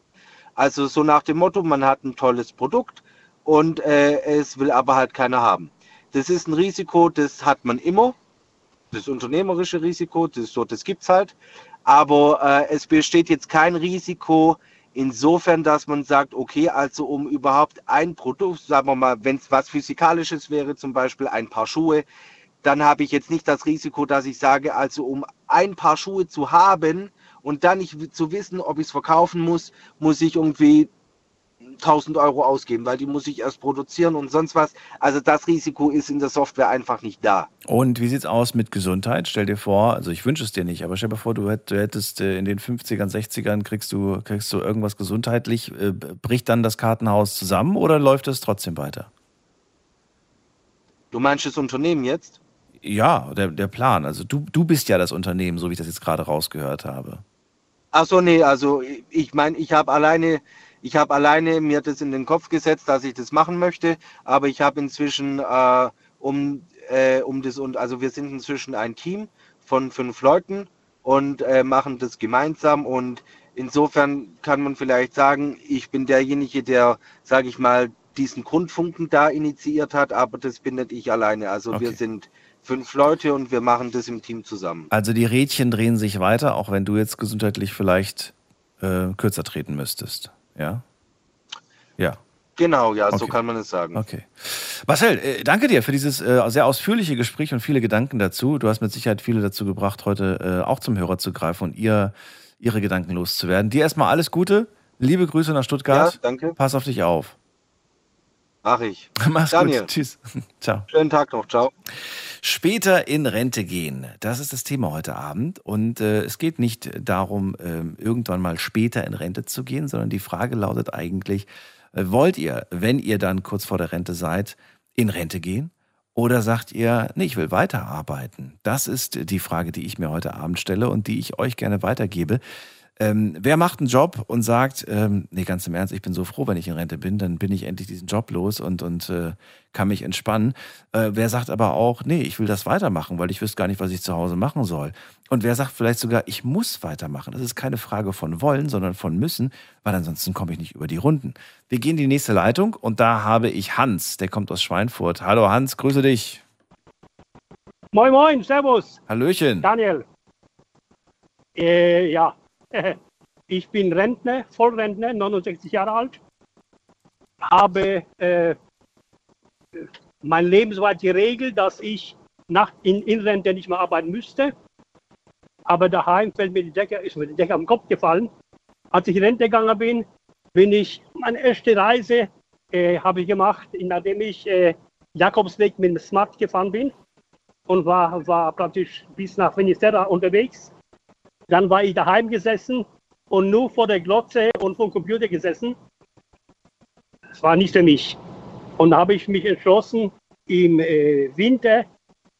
also so nach dem Motto, man hat ein tolles Produkt und äh, es will aber halt keiner haben. Das ist ein Risiko, das hat man immer. Das unternehmerische Risiko, das, so, das gibt's halt. Aber äh, es besteht jetzt kein Risiko insofern, dass man sagt, okay, also um überhaupt ein Produkt, sagen wir mal, wenn es was Physikalisches wäre, zum Beispiel ein Paar Schuhe, dann habe ich jetzt nicht das Risiko, dass ich sage, also um ein Paar Schuhe zu haben und dann nicht zu wissen, ob ich es verkaufen muss, muss ich irgendwie 1000 Euro ausgeben, weil die muss ich erst produzieren und sonst was. Also das Risiko ist in der Software einfach nicht da. Und wie sieht's aus mit Gesundheit? Stell dir vor, also ich wünsche es dir nicht, aber stell dir vor, du hättest äh, in den 50ern, 60ern kriegst du, kriegst du irgendwas gesundheitlich, äh, bricht dann das Kartenhaus zusammen oder läuft es trotzdem weiter? Du meinst das Unternehmen jetzt? Ja, der, der Plan. Also du, du bist ja das Unternehmen, so wie ich das jetzt gerade rausgehört habe. Ach so, nee, also ich meine, ich habe alleine, ich habe alleine mir das in den Kopf gesetzt, dass ich das machen möchte, aber ich habe inzwischen äh, um äh, um das und also wir sind inzwischen ein Team von fünf Leuten und äh, machen das gemeinsam und insofern kann man vielleicht sagen, ich bin derjenige, der, sage ich mal, diesen Grundfunken da initiiert hat, aber das bin nicht ich alleine. Also wir Okay. sind fünf Leute und wir machen das im Team zusammen. Also die Rädchen drehen sich weiter, auch wenn du jetzt gesundheitlich vielleicht äh, kürzer treten müsstest. Ja? Ja. Genau, ja, so Okay. kann man es sagen. Okay. Marcel, äh, danke dir für dieses äh, sehr ausführliche Gespräch und viele Gedanken dazu. Du hast mit Sicherheit viele dazu gebracht, heute äh, auch zum Hörer zu greifen und ihr, ihre Gedanken loszuwerden. Dir erstmal alles Gute. Liebe Grüße nach Ja, Stuttgart. danke. Pass auf dich auf. Mach ich. Mach's Daniel. gut. Tschüss. Ciao. Schönen Tag noch. Ciao. Später in Rente gehen. Das ist das Thema heute Abend. Und äh, es geht nicht darum, ähm, irgendwann mal später in Rente zu gehen, sondern die Frage lautet eigentlich, äh, wollt ihr, wenn ihr dann kurz vor der Rente seid, in Rente gehen? Oder sagt ihr, nee, ich will weiterarbeiten? Das ist die Frage, die ich mir heute Abend stelle und die ich euch gerne weitergebe. Ähm, wer macht einen Job und sagt, ähm, nee, ganz im Ernst, ich bin so froh, wenn ich in Rente bin, dann bin ich endlich diesen Job los und, und äh, kann mich entspannen. Äh, wer sagt aber auch, nee, ich will das weitermachen, weil ich wüsste gar nicht, was ich zu Hause machen soll. Und wer sagt vielleicht sogar, ich muss weitermachen. Das ist keine Frage von wollen, sondern von müssen, weil ansonsten komme ich nicht über die Runden. Wir gehen in die nächste Leitung und da habe ich Hans, der kommt aus Schweinfurt. Hallo Hans, grüße dich. Moin, moin, Servus, Hallöchen. Daniel. Äh, ja, ich bin Rentner, Vollrentner, 69 Jahre alt. Habe äh, mein Leben soweit geregelt, dass ich nach, in, in Rente nicht mehr arbeiten müsste. Aber daheim fällt mir die Decke, ist mir die Decke am Kopf gefallen. Als ich in Rente gegangen bin, bin ich, meine erste Reise äh, habe ich gemacht, nachdem ich äh, Jakobsweg mit dem Smart gefahren bin und war, war praktisch bis nach Finisterra unterwegs. Dann war ich daheim gesessen und nur vor der Glotze und vom Computer gesessen. Das war nicht für mich. Und da habe ich mich entschlossen, im äh, Winter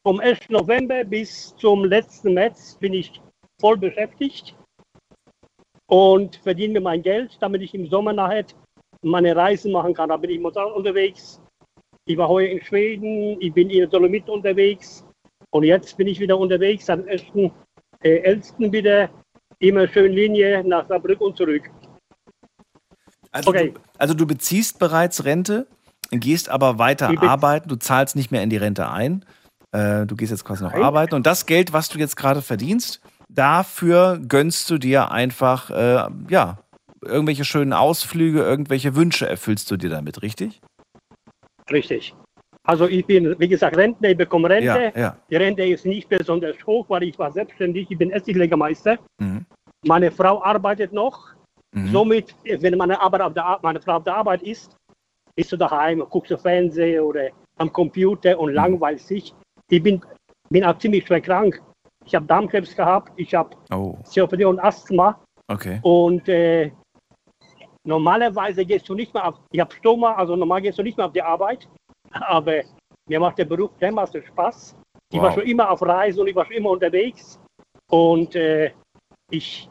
vom 1. November bis zum letzten März bin ich voll beschäftigt und verdiene mein Geld, damit ich im Sommer nachher meine Reisen machen kann. Da bin ich momentan unterwegs. Ich war heuer in Schweden, ich bin in der Dolomit unterwegs und jetzt bin ich wieder unterwegs, am 1. Äh, 11. wieder immer schön Linie nach Saarbrücken und zurück. Also, Okay. du, also du beziehst bereits Rente, gehst aber weiter arbeiten, du zahlst nicht mehr in die Rente ein. Äh, du gehst jetzt quasi noch Nein. arbeiten und das Geld, was du jetzt gerade verdienst, dafür gönnst du dir einfach, äh, ja, irgendwelche schönen Ausflüge, irgendwelche Wünsche erfüllst du dir damit, richtig? Richtig. Also ich bin, wie gesagt, Rentner, ich bekomme Rente. Ja, ja. Die Rente ist nicht besonders hoch, weil ich war selbstständig, ich bin Essiglegermeister. Mhm. Meine Frau arbeitet noch. Mhm. Somit, wenn meine, Arbeit auf der, meine Frau auf der Arbeit ist, bist du daheim, guckst du Fernsehen oder am Computer Mhm. und langweilst dich. Ich bin, bin auch ziemlich schwer krank. Ich habe Darmkrebs gehabt, ich habe Oh, COPD und Asthma okay. und äh, normalerweise gehst du nicht mehr auf, ich habe Stoma, also normal gehst du nicht mehr auf die Arbeit, aber mir macht der Beruf dermaßen Spaß. Ich war Wow. schon immer auf Reisen und ich war schon immer unterwegs und äh, ich,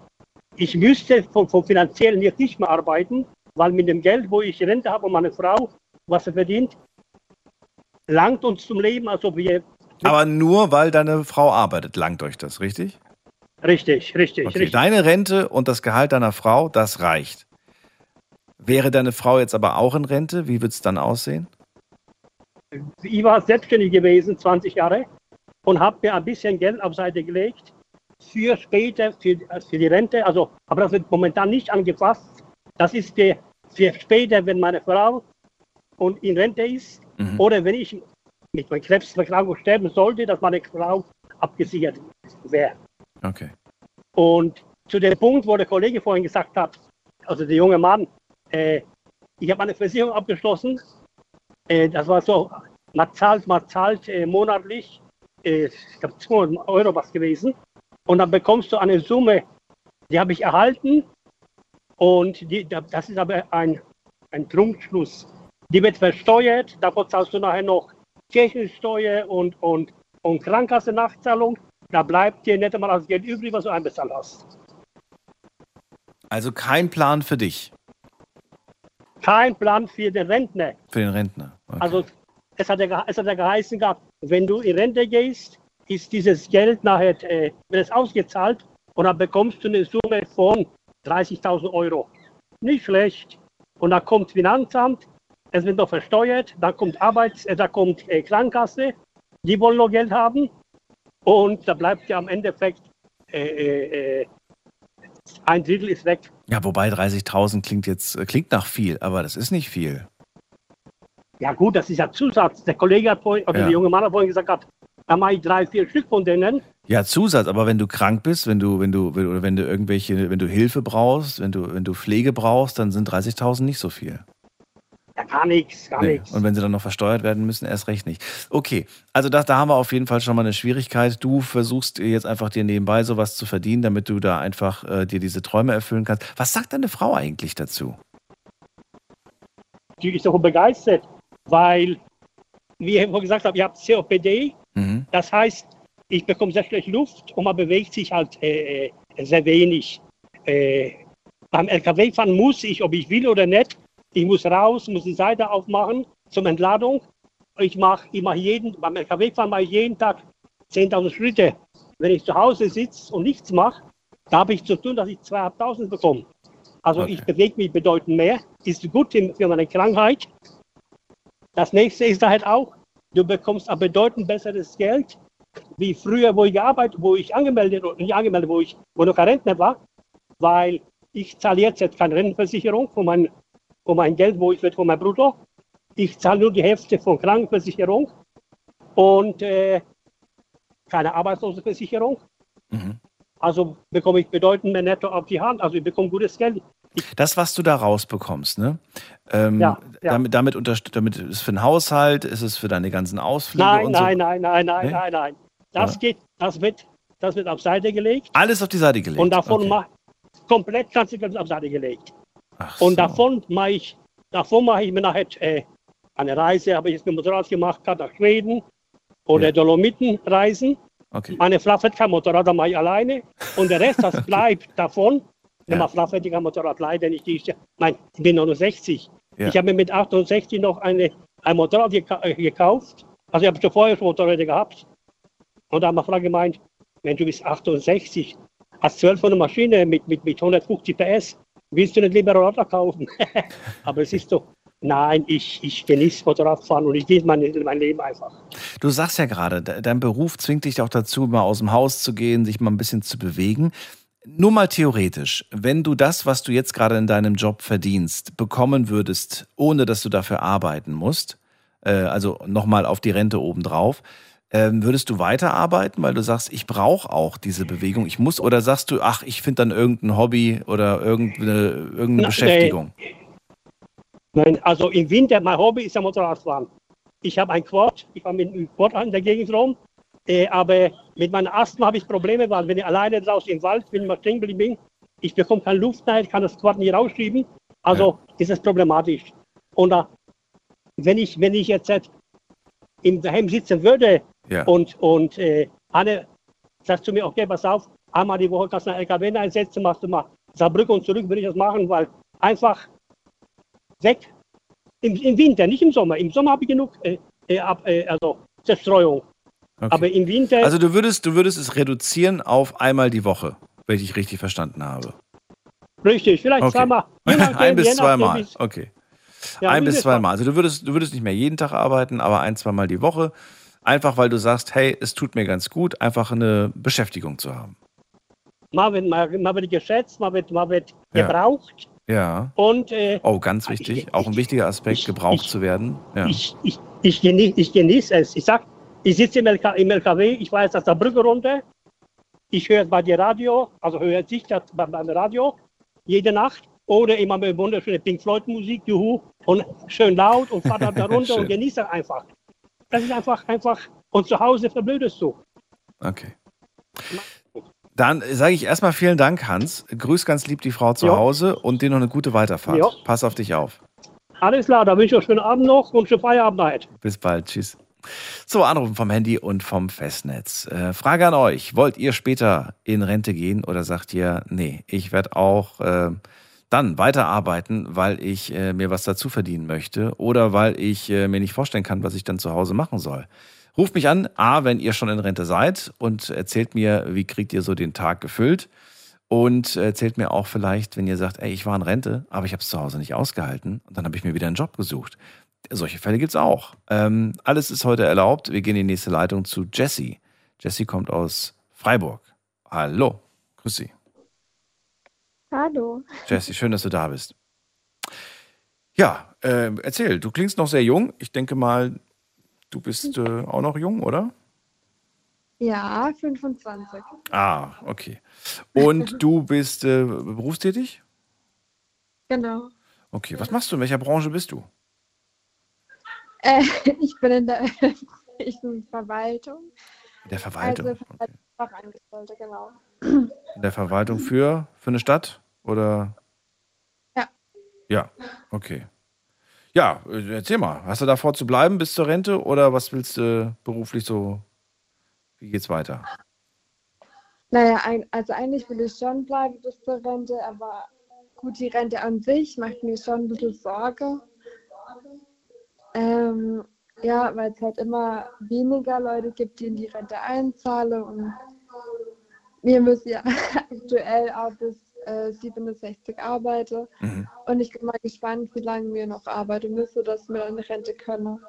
ich müsste vom, vom finanziellen jetzt nicht mehr arbeiten, weil mit dem Geld, wo ich Rente habe und meine Frau, was sie verdient, langt uns zum Leben, also wir, Aber nur, weil deine Frau arbeitet, langt euch das, richtig? richtig, richtig, Okay, richtig. deine Rente und das Gehalt deiner Frau, das reicht. Wäre deine Frau jetzt aber auch in Rente, wie wird es dann aussehen? Ich war selbstständig gewesen, 20 Jahre, und habe mir ein bisschen Geld auf Seite gelegt für später, für, für die Rente. Also, aber das wird momentan nicht angefasst. Das ist für, für später, wenn meine Frau und in Rente ist Mhm. oder wenn ich mit meiner Krebserkrankung sterben sollte, dass meine Frau abgesichert wäre. Okay. Und zu dem Punkt, wo der Kollege vorhin gesagt hat, also der junge Mann, äh, ich habe eine Versicherung abgeschlossen. Äh, das war so, man zahlt, man zahlt äh, monatlich, äh, ich glaube 200 Euro was gewesen. Und dann bekommst du eine Summe, die habe ich erhalten. Und die, das ist aber ein, ein Trugschluss. Die wird versteuert, davon zahlst du nachher noch Kirchensteuer und, und, und Krankenkassennachzahlung. Da bleibt dir nicht einmal das Geld übrig, was du einbezahlt hast. Also kein Plan für dich, Kein Plan für den Rentner. für den Rentner. Okay. Also es hat, ja, es hat ja geheißen gehabt, wenn du in Rente gehst, ist dieses Geld nachher, äh, wird es ausgezahlt und dann bekommst du eine Summe von 30.000 Euro. Nicht schlecht. Und dann kommt Finanzamt, es wird noch versteuert, dann kommt Arbeits-, äh, da kommt äh, Krankenkasse, die wollen noch Geld haben. Und da bleibt ja am Endeffekt äh, äh, äh, ein Drittel ist weg. Ja, wobei 30.000 klingt jetzt, äh, klingt nach viel, aber das ist nicht viel. Ja gut, das ist ja Zusatz. Der Kollege hat vorhin, oder Ja. der junge Mann hat vorhin gesagt, hat, da mache ich drei, vier Stück von denen. Ja, Zusatz, aber wenn du krank bist, wenn du, wenn du, wenn- oder wenn du irgendwelche, wenn du Hilfe brauchst, wenn du, wenn du Pflege brauchst, dann sind 30.000 nicht so viel. Ja, gar nichts, gar Nee. nichts. Und wenn sie dann noch versteuert werden müssen, erst recht nicht. Okay, also das, da haben wir auf jeden Fall schon mal eine Schwierigkeit. Du versuchst jetzt einfach dir nebenbei sowas zu verdienen, damit du da einfach äh, dir diese Träume erfüllen kannst. Was sagt deine Frau eigentlich dazu? Die ist doch begeistert, weil, wie ich vorhin gesagt habe, ich habe COPD, Mhm. das heißt, ich bekomme sehr schlecht Luft und man bewegt sich halt äh, äh, sehr wenig. Äh, beim LKW-Fahren muss ich, ob ich will oder nicht, ich muss raus, muss die Seite aufmachen zum Entladung. Ich mache ich mach jeden, beim LKW-Fahren mache ich jeden Tag 10.000 Schritte. Wenn ich zu Hause sitze und nichts mache, da habe ich zu tun, dass ich 2.500 bekomme. Also Okay. ich bewege mich bedeutend mehr, ist gut für meine Krankheit. Das nächste ist halt auch, du bekommst ein bedeutend besseres Geld, wie früher, wo ich gearbeitet, wo ich angemeldet, nicht angemeldet, wo ich, wo noch kein Rentner war, weil ich zahle jetzt, keine Rentenversicherung von mein, von mein Geld, wo ich wird von meinem Brutto. Ich zahle nur die Hälfte von Krankenversicherung und äh, keine Arbeitslosenversicherung. Mhm. Also bekomme ich bedeutend mehr netto auf die Hand. Also ich bekomme gutes Geld. Das, was du da rausbekommst, ne? Ähm, Ja, ja. Damit, damit, damit ist es für den Haushalt, ist es für deine ganzen Ausflüge Nein, und nein, so. nein, nein, nein, Nee? nein, nein. Das Ja. geht, das wird, das wird auf Seite gelegt Alles auf die Seite gelegt. und davon okay. mach, komplett ganz, ganz auf Seite gelegt. Ach Und so. davon mache ich, davon mache ich mir nachher äh, eine Reise, habe ich jetzt mit dem Motorrad gemacht, gerade nach Schweden oder Ja. Dolomitenreisen. Okay. Meine fährt kein Motorrad, da mache ich alleine. Und der Rest, das bleibt davon. Ja. Ja. Frau fährt kein Motorrad leider nicht. Ja, mein, ich bin 69. Ja. Ich habe mir mit 68 noch eine, ein Motorrad geka äh, gekauft. Also ich habe schon vorher schon Motorräder gehabt. Und da hat meine Frau gemeint, wenn du bist 68, hast 12 von der Maschine mit, mit, mit 150 PS, willst du nicht lieber ein Radler kaufen? Aber es ist so, nein, ich, ich genieße Motorradfahren und ich genieße mein, mein Leben einfach. Du sagst ja gerade, de- dein Beruf zwingt dich auch dazu, mal aus dem Haus zu gehen, sich mal ein bisschen zu bewegen. Nur mal theoretisch, wenn du das, was du jetzt gerade in deinem Job verdienst, bekommen würdest, ohne dass du dafür arbeiten musst, äh, also nochmal auf die Rente obendrauf, ähm, würdest du weiterarbeiten, weil du sagst, ich brauche auch diese Bewegung, ich muss, oder sagst du, ach, ich finde dann irgendein Hobby oder irgendeine, irgendeine Na, Beschäftigung? Nein, also im Winter, mein Hobby ist ja Motorradfahren. Ich habe ein Quad, ich fahre mit einem Quad in der Gegend rum, äh, aber mit meinem Asthma habe ich Probleme, weil wenn ich alleine draußen im Wald bin, mal stehen bin, ich bekomme keine Luft mehr, ich kann das Quad nicht rausschieben, also ist es problematisch. Und äh, wenn, ich, wenn ich jetzt äh, im Daheim sitzen würde Ja. und, und äh, Anne sagt zu mir, okay, pass auf, einmal die Woche kannst du einen LKW einsetzen, machst du mal Saarbrücken und zurück, würde ich das machen, weil einfach weg. Im, Im Winter, nicht im Sommer. Im Sommer habe ich genug äh, äh, äh, also Zerstreuung. Okay. Aber im Winter, Also du würdest, du würdest es reduzieren auf einmal die Woche, wenn ich richtig verstanden habe. richtig, vielleicht Okay. zweimal. ein bis zweimal. Okay. Ja, ein wie bis es zweimal. Also du würdest, du würdest nicht mehr jeden Tag arbeiten, aber ein, zweimal die Woche. Einfach weil du sagst, hey, es tut mir ganz gut, einfach eine Beschäftigung zu haben. Mal wird, mal, mal wird geschätzt, mal wird, mal wird Ja. gebraucht. Ja. Und äh, Oh, ganz wichtig. Ich- Auch ein wichtiger Aspekt, ich- gebraucht ich- zu werden. Ja. ich, ich, ich, genieße, ich genieße es. Ich sag, ich sitze im, LK, im LKW, ich weiß, dass der Brücke runter. Ich höre bei dir Radio, also höre ich das beim, beim Radio jede Nacht. Oder immer mit wunderschöne Pink Floyd Musik, juhu, und schön laut und fahre da runter und genieße einfach. Das ist einfach, einfach, und zu Hause verblödest du. Okay. Dann sage ich erstmal vielen Dank, Hans. Grüß ganz lieb die Frau zu Jo. Hause und dir noch eine gute Weiterfahrt. Jo. Pass auf dich auf. Alles klar, da wünsche ich euch einen schönen Abend noch und schönen Feierabend. Bis bald. Tschüss. So, Anrufen vom Handy und vom Festnetz. Äh, Frage an euch. Wollt ihr später in Rente gehen oder sagt ihr, nee, ich werde auch äh, dann weiterarbeiten, weil ich äh, mir was dazu verdienen möchte oder weil ich äh, mir nicht vorstellen kann, was ich dann zu Hause machen soll? Ruft mich an, A, wenn ihr schon in Rente seid und erzählt mir, wie kriegt ihr so den Tag gefüllt. Und erzählt mir auch vielleicht, wenn ihr sagt, ey, ich war in Rente, aber ich habe es zu Hause nicht ausgehalten und dann habe ich mir wieder einen Job gesucht. Solche Fälle gibt's auch. Ähm, alles ist heute erlaubt. Wir gehen in die nächste Leitung zu Jessie. Jessie kommt aus Freiburg. Hallo, grüß Sie. Hallo. Jessie, schön, dass du da bist. Ja, äh, erzähl, du klingst noch sehr jung. Ich denke mal, du bist äh, auch noch jung, oder? Ja, 25. Ah, okay. Und du bist äh, berufstätig? Genau. Okay, was machst du? In welcher Branche bist du? Äh, ich bin in der öffentlichen Verwaltung. In der Verwaltung? Also Okay. Fachangestellte, genau. In der Verwaltung für, für eine Stadt? Oder? Ja. Ja, okay. Ja, äh, erzähl mal. Hast du da vor zu bleiben bis zur Rente oder was willst du beruflich so? Wie geht's weiter? Naja, ein, also eigentlich will ich schon bleiben bis zur Rente, aber gut, die Rente an sich macht mir schon ein bisschen Sorge. Ähm, ja, weil es halt immer weniger Leute gibt, die in die Rente einzahlen und wir müssen ja aktuell auch bis äh, 67 arbeiten Mhm. und ich bin mal gespannt, wie lange wir noch arbeiten müssen, dass wir in Rente können.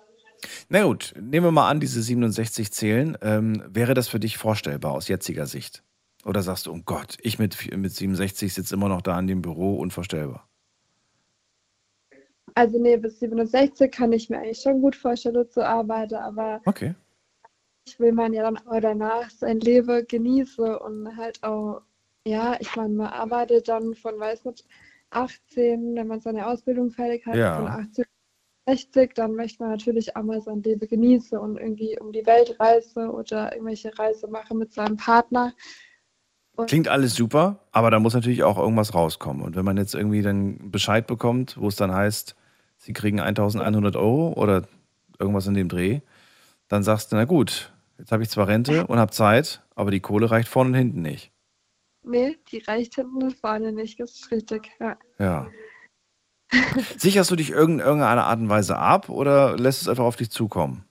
Na gut, nehmen wir mal an, diese 67 zählen. Ähm, wäre das für dich vorstellbar aus jetziger Sicht? Oder sagst du, oh Gott, ich mit, mit 67 sitze immer noch da in dem Büro, unvorstellbar? Also nee, bis 67 kann ich mir eigentlich schon gut vorstellen zu arbeiten, aber Okay. ich will man ja dann auch danach sein Leben genießen und halt auch, ja, ich meine, man arbeitet dann von, weiß nicht, 18, wenn man seine Ausbildung fertig hat, Ja. von 18 bis 60, dann möchte man natürlich auch mal sein Leben genießen und irgendwie um die Welt reisen oder irgendwelche Reise machen mit seinem Partner. Und Klingt alles super, aber da muss natürlich auch irgendwas rauskommen. Und wenn man jetzt irgendwie dann Bescheid bekommt, wo es dann heißt, sie kriegen 1100 Euro oder irgendwas in dem Dreh, dann sagst du, na gut, jetzt habe ich zwar Rente und habe Zeit, aber die Kohle reicht vorne und hinten nicht. Nee, die reicht hinten und vorne nicht, das ist richtig. Ja. Ja. Sicherst du dich irgend- irgendeiner Art und Weise ab oder lässt es einfach auf dich zukommen?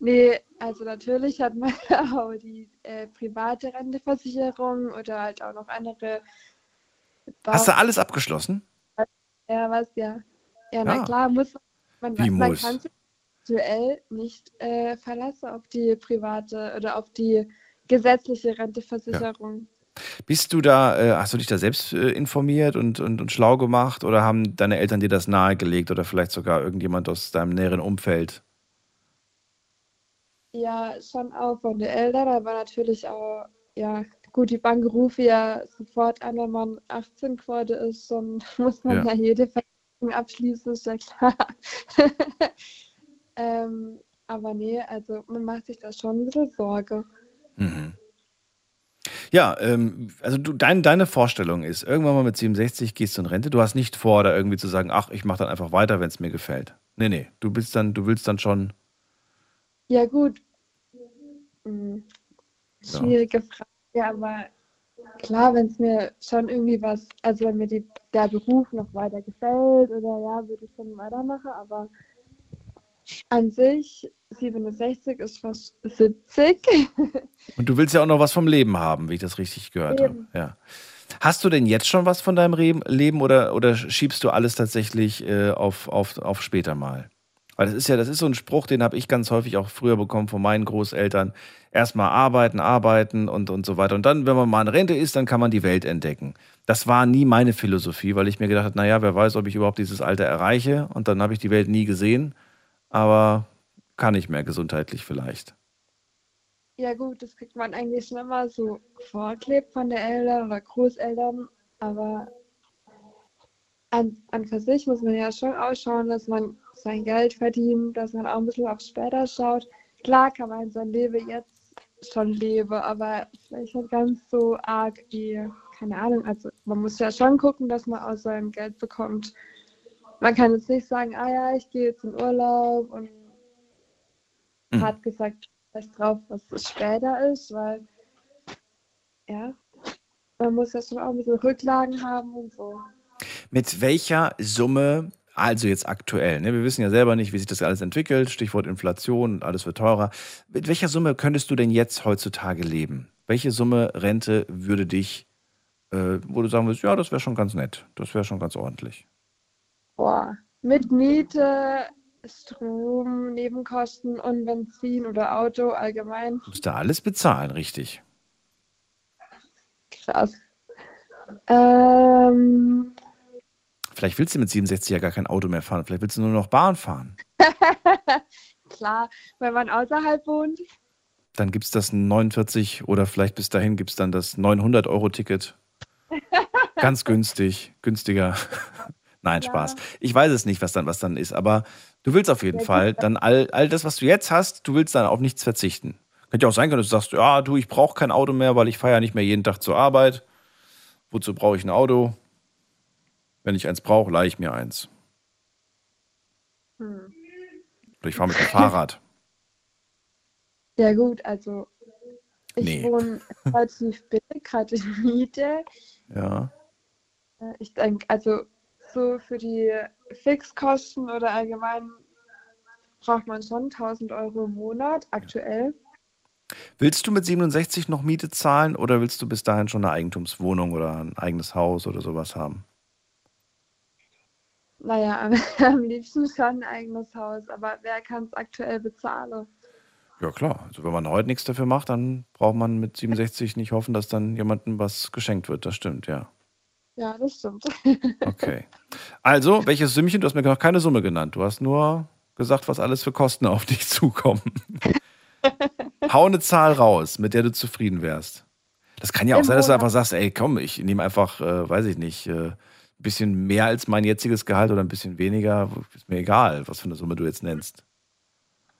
Nee, also natürlich hat man auch die äh, private Renteversicherung oder halt auch noch andere. Hast du alles abgeschlossen? Ja, was ja. Ja, na Ja. klar, muss man. Wie man muss? kann sich aktuell nicht äh, verlassen auf die private oder auf die gesetzliche Renteversicherung. Bist du da, äh, hast du dich da selbst äh, informiert und, und, und schlau gemacht oder haben deine Eltern dir das nahegelegt oder vielleicht sogar irgendjemand aus deinem näheren Umfeld? Ja, schon auch von den Eltern, aber natürlich auch, ja, gut, die Bank ruft ja sofort an, wenn man 18 geworden ist, dann muss man Ja. ja, jede Versicherung abschließen, ist ja klar. ähm, aber nee, also man macht sich da schon ein bisschen Sorge. Mhm. Ja, ähm, also du, dein, deine Vorstellung ist, irgendwann mal mit 67 gehst du in Rente. Du hast nicht vor, da irgendwie zu sagen, ach, ich mache dann einfach weiter, wenn es mir gefällt. Nee, nee, du bist dann, du willst dann schon. Ja, gut. Hm. Schwierige Frage, aber klar, wenn es mir schon irgendwie was, also wenn mir die, der Beruf noch weiter gefällt oder ja, würde ich schon weitermachen, aber an sich 67 ist fast 70. Und du willst ja auch noch was vom Leben haben, wie ich das richtig gehört habe. Eben. Ja. Hast du denn jetzt schon was von deinem Leben oder, oder schiebst du alles tatsächlich äh, auf, auf, auf später mal? Weil das ist ja, das ist so ein Spruch, den habe ich ganz häufig auch früher bekommen von meinen Großeltern. Erstmal arbeiten, arbeiten und, und so weiter. Und dann, wenn man mal in Rente ist, dann kann man die Welt entdecken. Das war nie meine Philosophie, weil ich mir gedacht habe, naja, wer weiß, ob ich überhaupt dieses Alter erreiche. Und dann habe ich die Welt nie gesehen. Aber kann ich mehr gesundheitlich vielleicht. Ja gut, das kriegt man eigentlich schon immer so vorklebt von den Eltern oder Großeltern, aber an, an für sich muss man ja schon ausschauen, dass man sein Geld verdient, dass man auch ein bisschen auf später schaut. Klar kann man sein Leben jetzt schon leben, aber vielleicht nicht ganz so arg wie, keine Ahnung, also man muss ja schon gucken, dass man aus seinem Geld bekommt. Man kann jetzt nicht sagen, ah ja, ich gehe jetzt in Urlaub und Mhm. hat gesagt, was drauf, was später ist, weil ja, man muss ja schon auch ein bisschen Rücklagen haben und so. Mit welcher Summe, also jetzt aktuell, ne, wir wissen ja selber nicht, wie sich das alles entwickelt, Stichwort Inflation alles wird teurer. Mit welcher Summe könntest du denn jetzt heutzutage leben? Welche Summe Rente würde dich äh, wo du sagen würdest, ja, das wäre schon ganz nett. Das wäre schon ganz ordentlich. Boah, mit Miete, Strom, Nebenkosten und Benzin oder Auto allgemein. Du musst da alles bezahlen, richtig. Krass. Ähm, Vielleicht willst du mit 67 ja gar kein Auto mehr fahren. Vielleicht willst du nur noch Bahn fahren. klar, wenn man außerhalb wohnt. Dann gibt es das 49 oder vielleicht bis dahin gibt es dann das 900-Euro-Ticket. Ganz günstig, günstiger. Nein, Ja. Spaß. Ich weiß es nicht, was dann, was dann ist, aber du willst auf jeden Ja, Fall dann all, all das, was du jetzt hast, du willst dann auf nichts verzichten. Könnte ja auch sein können, dass du sagst, ja, du, ich brauche kein Auto mehr, weil ich fahre ja nicht mehr jeden Tag zur Arbeit. Wozu brauche ich ein Auto? Wenn ich eins brauche, leihe ich mir eins. Hm. Oder ich fahre mit dem Fahrrad. Ja gut, also ich Nee. wohne relativ billig, gerade in Miete. Ja. Äh, Ich denke, also so für die Fixkosten oder allgemein braucht man schon 1000 Euro im Monat aktuell. Willst du mit 67 noch Miete zahlen oder willst du bis dahin schon eine Eigentumswohnung oder ein eigenes Haus oder sowas haben? Naja, am, am liebsten schon ein eigenes Haus, aber wer kann es aktuell bezahlen? Ja, klar. Also, wenn man heute nichts dafür macht, dann braucht man mit 67 nicht hoffen, dass dann jemandem was geschenkt wird. Das stimmt, ja. Ja, das stimmt. Okay. Also, welches Sümmchen? Du hast mir noch keine Summe genannt. Du hast nur gesagt, was alles für Kosten auf dich zukommen. Hau eine Zahl raus, mit der du zufrieden wärst. Das kann ja auch Im sein, dass du einfach sagst, ey, komm, ich nehme einfach, äh, weiß ich nicht, äh, ein bisschen mehr als mein jetziges Gehalt oder ein bisschen weniger. Ist mir egal, was für eine Summe du jetzt nennst.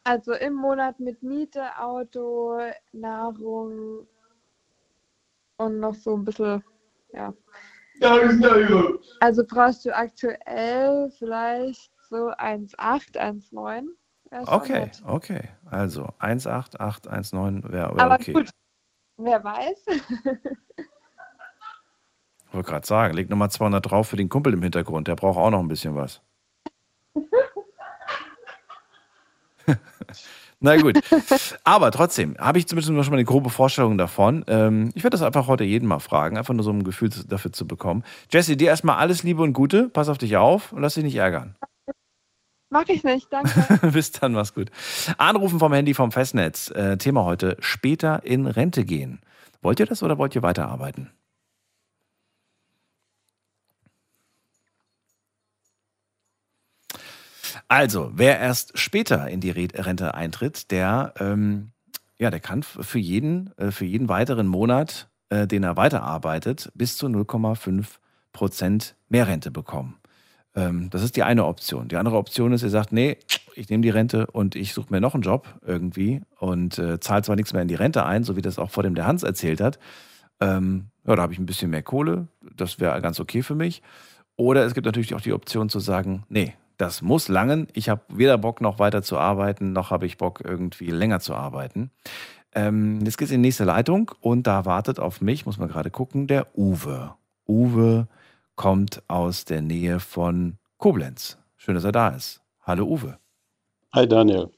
Also im Monat mit Miete, Auto, Nahrung und noch so ein bisschen, ja. Also brauchst du aktuell vielleicht so 1,8, 1,9. Wär schon Okay, okay. Also 18819 wäre wär Aber okay. gut, wer weiß. Ich wollte gerade sagen, leg nochmal 200 drauf für den Kumpel im Hintergrund. Der braucht auch noch ein bisschen was. Na gut. Aber trotzdem habe ich zumindest schon mal eine grobe Vorstellung davon. Ähm, ich werde das einfach heute jeden mal fragen, einfach nur so ein Gefühl dafür zu bekommen. Jesse, dir erstmal alles Liebe und Gute. Pass auf dich auf und lass dich nicht ärgern. Mach ich nicht, danke. Bis dann, mach's gut. Anrufen vom Handy vom Festnetz. Äh, Thema heute: später in Rente gehen. Wollt ihr das oder wollt ihr weiterarbeiten? Also, wer erst später in die Re- Rente eintritt, der, ähm, ja, der kann für jeden, äh, für jeden weiteren Monat, äh, den er weiterarbeitet, bis zu 0,5 Prozent mehr Rente bekommen. Ähm, das ist die eine Option. Die andere Option ist, ihr sagt, nee, ich nehme die Rente und ich suche mir noch einen Job irgendwie und äh, zahle zwar nichts mehr in die Rente ein, so wie das auch vor dem der Hans erzählt hat. Ähm, ja, da habe ich ein bisschen mehr Kohle, das wäre ganz okay für mich. Oder es gibt natürlich auch die Option zu sagen, nee, das muss langen. Ich habe weder Bock noch weiter zu arbeiten, noch habe ich Bock irgendwie länger zu arbeiten. Ähm, jetzt geht's in die nächste Leitung und da wartet auf mich, muss man gerade gucken, der Uwe. Uwe kommt aus der Nähe von Koblenz. Schön, dass er da ist. Hallo Uwe. Hi Daniel.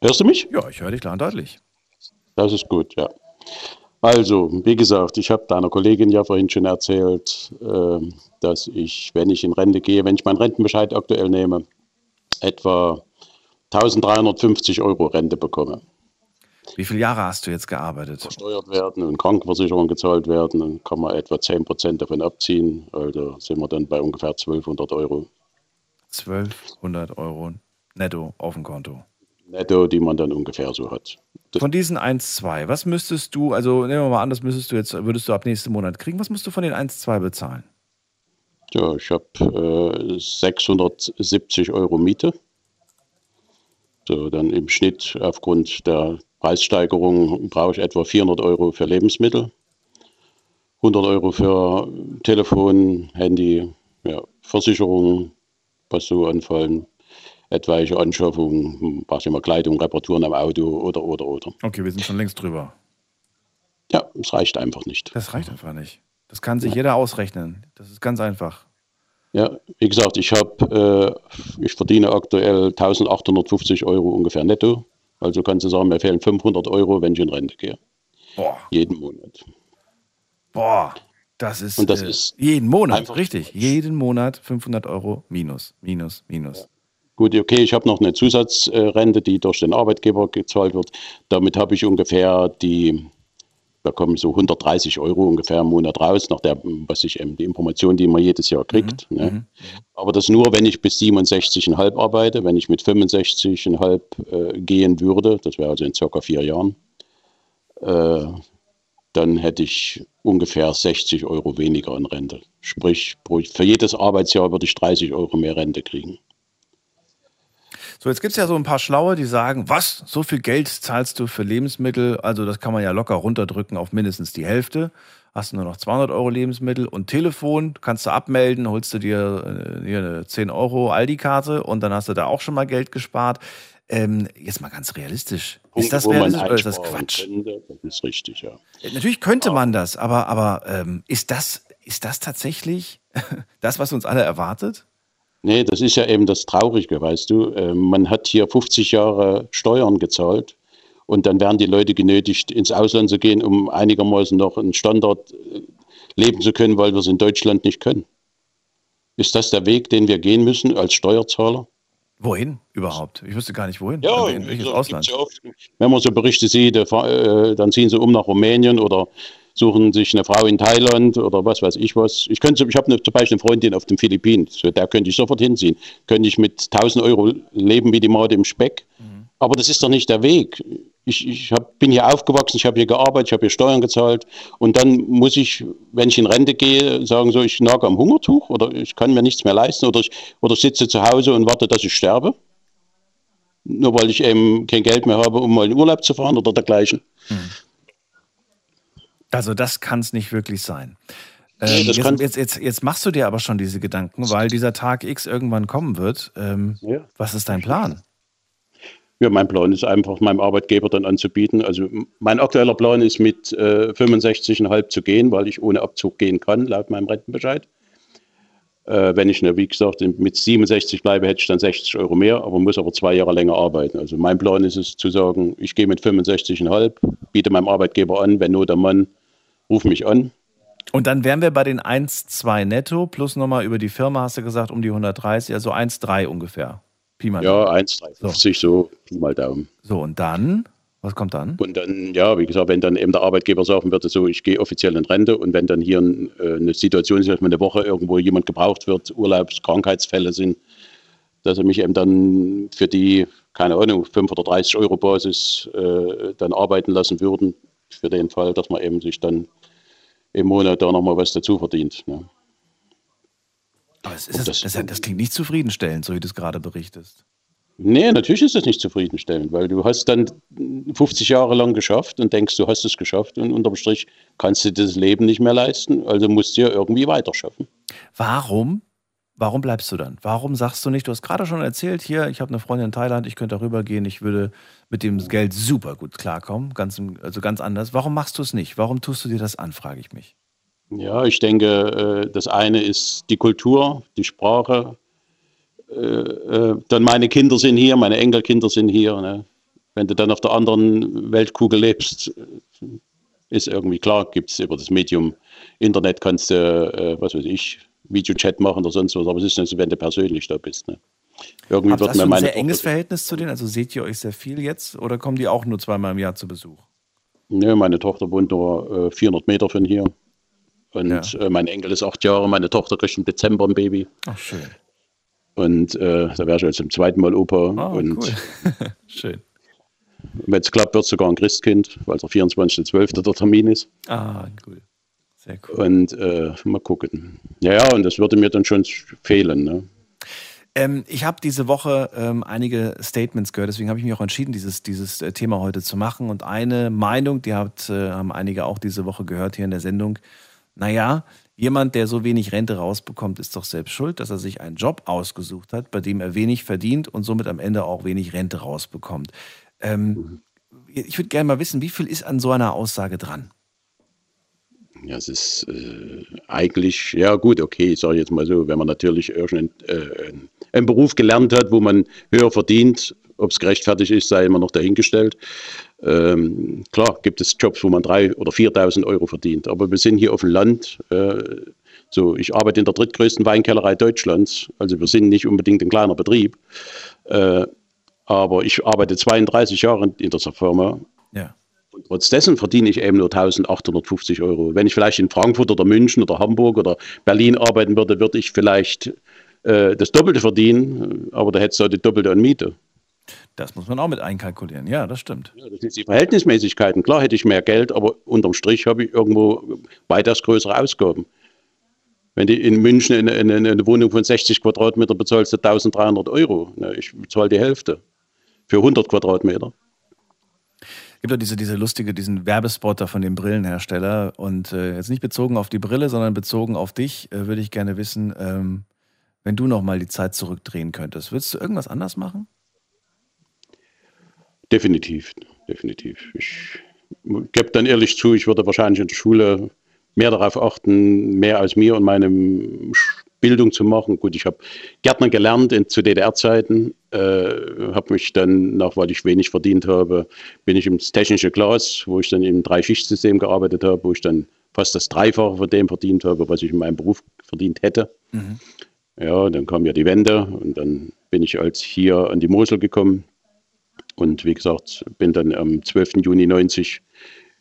Hörst du mich? Ja, ich höre dich klar und deutlich. Das ist gut, ja. Also, wie gesagt, ich habe deiner Kollegin ja vorhin schon erzählt, ähm, dass ich, wenn ich in Rente gehe, wenn ich meinen Rentenbescheid aktuell nehme, etwa 1350 Euro Rente bekomme. Wie viele Jahre hast du jetzt gearbeitet? Versteuert werden und Krankenversicherung gezahlt werden, dann kann man etwa 10% davon abziehen. Also sind wir dann bei ungefähr 1200 Euro 1200 Euro netto auf dem Konto. Netto, die man dann ungefähr so hat. Das, Von diesen 1,2, was müsstest du, also nehmen wir mal an, das müsstest du jetzt, würdest du ab nächsten Monat kriegen, was musst du von den 1,2 bezahlen? ja, ich habe äh, 670 Euro Miete. So, dann im Schnitt aufgrund der Preissteigerung brauche ich etwa 400 Euro für Lebensmittel, 100 Euro für Telefon, Handy, ja, Versicherung, was so anfallen, etwaige Anschaffungen, was immer Kleidung, Reparaturen am Auto oder, oder, oder. Okay, wir sind schon längst drüber. Ja, es reicht einfach nicht. Das reicht einfach nicht. Das kann sich jeder ausrechnen. Das ist ganz einfach. Ja, wie gesagt, ich habe, äh, ich verdiene aktuell 1850 Euro ungefähr netto. Also kannst du sagen, mir fehlen 500 Euro, wenn ich in Rente gehe. Boah, Jeden Monat. Boah, das ist, Und das äh, ist jeden Monat, richtig. Jeden Monat 500 Euro minus, minus, minus. Gut, okay, ich habe noch eine Zusatzrente, die durch den Arbeitgeber gezahlt wird. Damit habe ich ungefähr die, da kommen so 130 Euro ungefähr im Monat raus, nach der, was ich eben, die Information, die man jedes Jahr kriegt. Ne? Aber das nur, wenn ich bis 67,5 arbeite. Wenn ich mit 65,5 äh, gehen würde, das wäre also in circa vier Jahren, äh, dann hätte ich ungefähr 60 Euro weniger in Rente. Sprich, für jedes Arbeitsjahr würde ich 30 Euro mehr Rente kriegen. So, jetzt gibt es ja so ein paar Schlaue, die sagen, was, so viel Geld zahlst du für Lebensmittel? Also das kann man ja locker runterdrücken auf mindestens die Hälfte. Hast du nur noch 200 Euro Lebensmittel und Telefon, kannst du abmelden, holst du dir äh, hier eine 10 Euro Aldi-Karte und dann hast du da auch schon mal Geld gespart. Ähm, jetzt mal ganz realistisch. Ist das realistisch oder ist das Quatsch? könnte, das ist richtig, ja. Natürlich könnte man das, aber, aber ähm, ist, das, ist das tatsächlich das, was uns alle erwartet? Nee, das ist ja eben das Traurige, weißt du. Ähm, Man hat hier 50 Jahre Steuern gezahlt und dann werden die Leute genötigt, ins Ausland zu gehen, um einigermaßen noch einen Standard äh, leben zu können, weil wir es in Deutschland nicht können. Ist das der Weg, den wir gehen müssen als Steuerzahler? Wohin überhaupt? Ich wüsste gar nicht wohin. Ja, in welches so Ausland? ja oft. Wenn man so Berichte sieht, äh, dann ziehen sie um nach Rumänien oder suchen sich eine Frau in Thailand oder was weiß ich was. Ich könnte, ich habe eine, zum Beispiel eine Freundin auf den Philippinen, so, da könnte ich sofort hinziehen. Könnte ich mit 1000 Euro leben wie die Maude im Speck. Aber das ist doch nicht der Weg. Ich, ich hab, bin hier aufgewachsen, ich habe hier gearbeitet, ich habe hier Steuern gezahlt und dann muss ich, wenn ich in Rente gehe, sagen so, ich nage am Hungertuch oder ich kann mir nichts mehr leisten oder ich, oder ich sitze zu Hause und warte, dass ich sterbe nur weil ich eben kein Geld mehr habe, um mal in Urlaub zu fahren oder dergleichen. Also das kann es nicht wirklich sein. Nee, Ähm, jetzt, jetzt, jetzt, jetzt machst du dir aber schon diese Gedanken, weil dieser Tag X irgendwann kommen wird. Ähm, Ja. Was ist dein Plan? Ja, mein Plan ist einfach, meinem Arbeitgeber dann anzubieten. Also mein aktueller Plan ist, mit äh, 65,5 zu gehen, weil ich ohne Abzug gehen kann, laut meinem Rentenbescheid. Äh, wenn ich, ne, wie gesagt, mit 67 bleibe, hätte ich dann 60 Euro mehr, aber muss aber zwei Jahre länger arbeiten. Also mein Plan ist es zu sagen, ich gehe mit 65,5, biete meinem Arbeitgeber an, wenn nur der Mann, ruf mich an. Und dann wären wir bei den 1,2 netto, plus nochmal über die Firma, hast du gesagt, um die 130, also 1,3 ungefähr. Pi mal Ja, Daumen. 1,350 so, Pi mal Daumen. So, und dann, was kommt dann? Und dann, ja, wie gesagt, wenn dann eben der Arbeitgeber sagen würde, so, ich gehe offiziell in Rente und wenn dann hier ein, äh, eine Situation ist, dass mal eine Woche irgendwo jemand gebraucht wird, Urlaubs-, Krankheitsfälle sind, dass er mich eben dann für die, keine Ahnung, 5 oder 30 Euro Basis äh, dann arbeiten lassen würden, für den Fall, dass man eben sich dann im Monat da nochmal was dazu verdient. Ne? Aber ist, das, das, das klingt nicht zufriedenstellend, so wie du es gerade berichtest. Nee, natürlich ist das nicht zufriedenstellend, weil du hast dann 50 Jahre lang geschafft und denkst, du hast es geschafft und unterm Strich kannst du das Leben nicht mehr leisten, also musst du ja irgendwie weiterschaffen. Warum? Warum bleibst du dann? Warum sagst du nicht, du hast gerade schon erzählt, hier, ich habe eine Freundin in Thailand, ich könnte darüber gehen, ich würde mit dem Geld super gut klarkommen, ganz, also ganz anders. Warum machst du es nicht? Warum tust du dir das an, frage ich mich. Ja, ich denke, äh, das eine ist die Kultur, die Sprache. Äh, äh, Dann meine Kinder sind hier, meine Enkelkinder sind hier. ne. Wenn du dann auf der anderen Weltkugel lebst, ist irgendwie klar, gibt es über das Medium Internet kannst du, was weiß ich, Videochat machen oder sonst was, aber es ist nicht so, wenn du persönlich da bist. Ne? Irgendwie Habt, wird mir du ein meine sehr enges Tochter, Verhältnis zu denen? Also seht ihr euch sehr viel jetzt oder kommen die auch nur zweimal im Jahr zu Besuch? ne, meine Tochter wohnt nur äh, 400 Meter von hier. Und äh, mein Enkel ist acht Jahre, meine Tochter kriegt im Dezember ein Baby. Ach, schön. Und äh, da wäre ich jetzt zum zweiten Mal Opa. Oh, und cool. schön. wenn es klappt, wird sogar ein Christkind, weil der 24.12. der Termin ist. Ah, cool. Sehr cool. Und äh, mal gucken. Ja, ja, und das würde mir dann schon fehlen. Ne? Ähm, ich habe diese Woche ähm, einige Statements gehört, deswegen habe ich mich auch entschieden, dieses, dieses äh, Thema heute zu machen. Und eine Meinung, die hat, äh, haben einige auch diese Woche gehört hier in der Sendung. Naja, jemand, der so wenig Rente rausbekommt, ist doch selbst schuld, dass er sich einen Job ausgesucht hat, bei dem er wenig verdient und somit am Ende auch wenig Rente rausbekommt. Ähm, ich würde gerne mal wissen, wie viel ist an so einer Aussage dran? Ja, es ist äh, eigentlich, ja gut, okay, ich sage jetzt mal so, wenn man natürlich irgendeinen äh, Beruf gelernt hat, wo man höher verdient Ob es gerechtfertigt ist, sei immer noch dahingestellt. Ähm, klar gibt es Jobs, wo man 3.000 oder 4.000 Euro verdient, aber wir sind hier auf dem Land. Äh, so, ich arbeite in der drittgrößten Weinkellerei Deutschlands, also wir sind nicht unbedingt ein kleiner Betrieb. Äh, aber ich arbeite 32 Jahre in dieser Firma. Ja. Trotz dessen verdiene ich eben nur 1850 Euro. Wenn ich vielleicht in Frankfurt oder München oder Hamburg oder Berlin arbeiten würde, würde ich vielleicht äh, das Doppelte verdienen, aber da hättest du die Doppelte an Miete. Das muss man auch mit einkalkulieren. Ja, das stimmt. Ja, das sind die Verhältnismäßigkeiten. Klar hätte ich mehr Geld, aber unterm Strich habe ich irgendwo weitaus größere Ausgaben. Wenn du in München eine, eine, eine Wohnung von 60 Quadratmeter bezahlst, du 1300 Euro. Ich bezahle die Hälfte für 100 Quadratmeter. Gibt doch diese, diese lustige, diesen Werbespotter von dem Brillenhersteller. Und äh, jetzt nicht bezogen auf die Brille, sondern bezogen auf dich, äh, würde ich gerne wissen, ähm, wenn du nochmal die Zeit zurückdrehen könntest, würdest du irgendwas anders machen? Definitiv, definitiv. Ich gebe dann ehrlich zu, ich würde wahrscheinlich in der Schule mehr darauf achten, mehr als mir und meine Bildung zu machen. Gut, ich habe Gärtner gelernt in, zu DDR-Zeiten, äh, habe mich dann, nach weil ich wenig verdient habe, bin ich ins technische Glas, wo ich dann im Drei-Schicht-System gearbeitet habe, wo ich dann fast das Dreifache von dem verdient habe, was ich in meinem Beruf verdient hätte. Mhm. Ja, dann kam ja die Wende und dann bin ich als hier an die Mosel gekommen und wie gesagt, bin dann am 12. Juni 90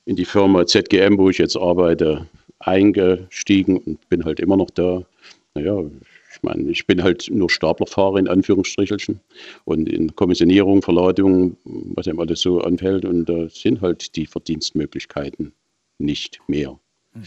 in die Firma ZGM, wo ich jetzt arbeite, eingestiegen und bin halt immer noch da. Naja, ich meine, ich bin halt nur Staplerfahrer in Anführungsstrichelchen und in Kommissionierung, Verladung, was eben alles so anfällt und da sind halt die Verdienstmöglichkeiten nicht mehr. Mhm.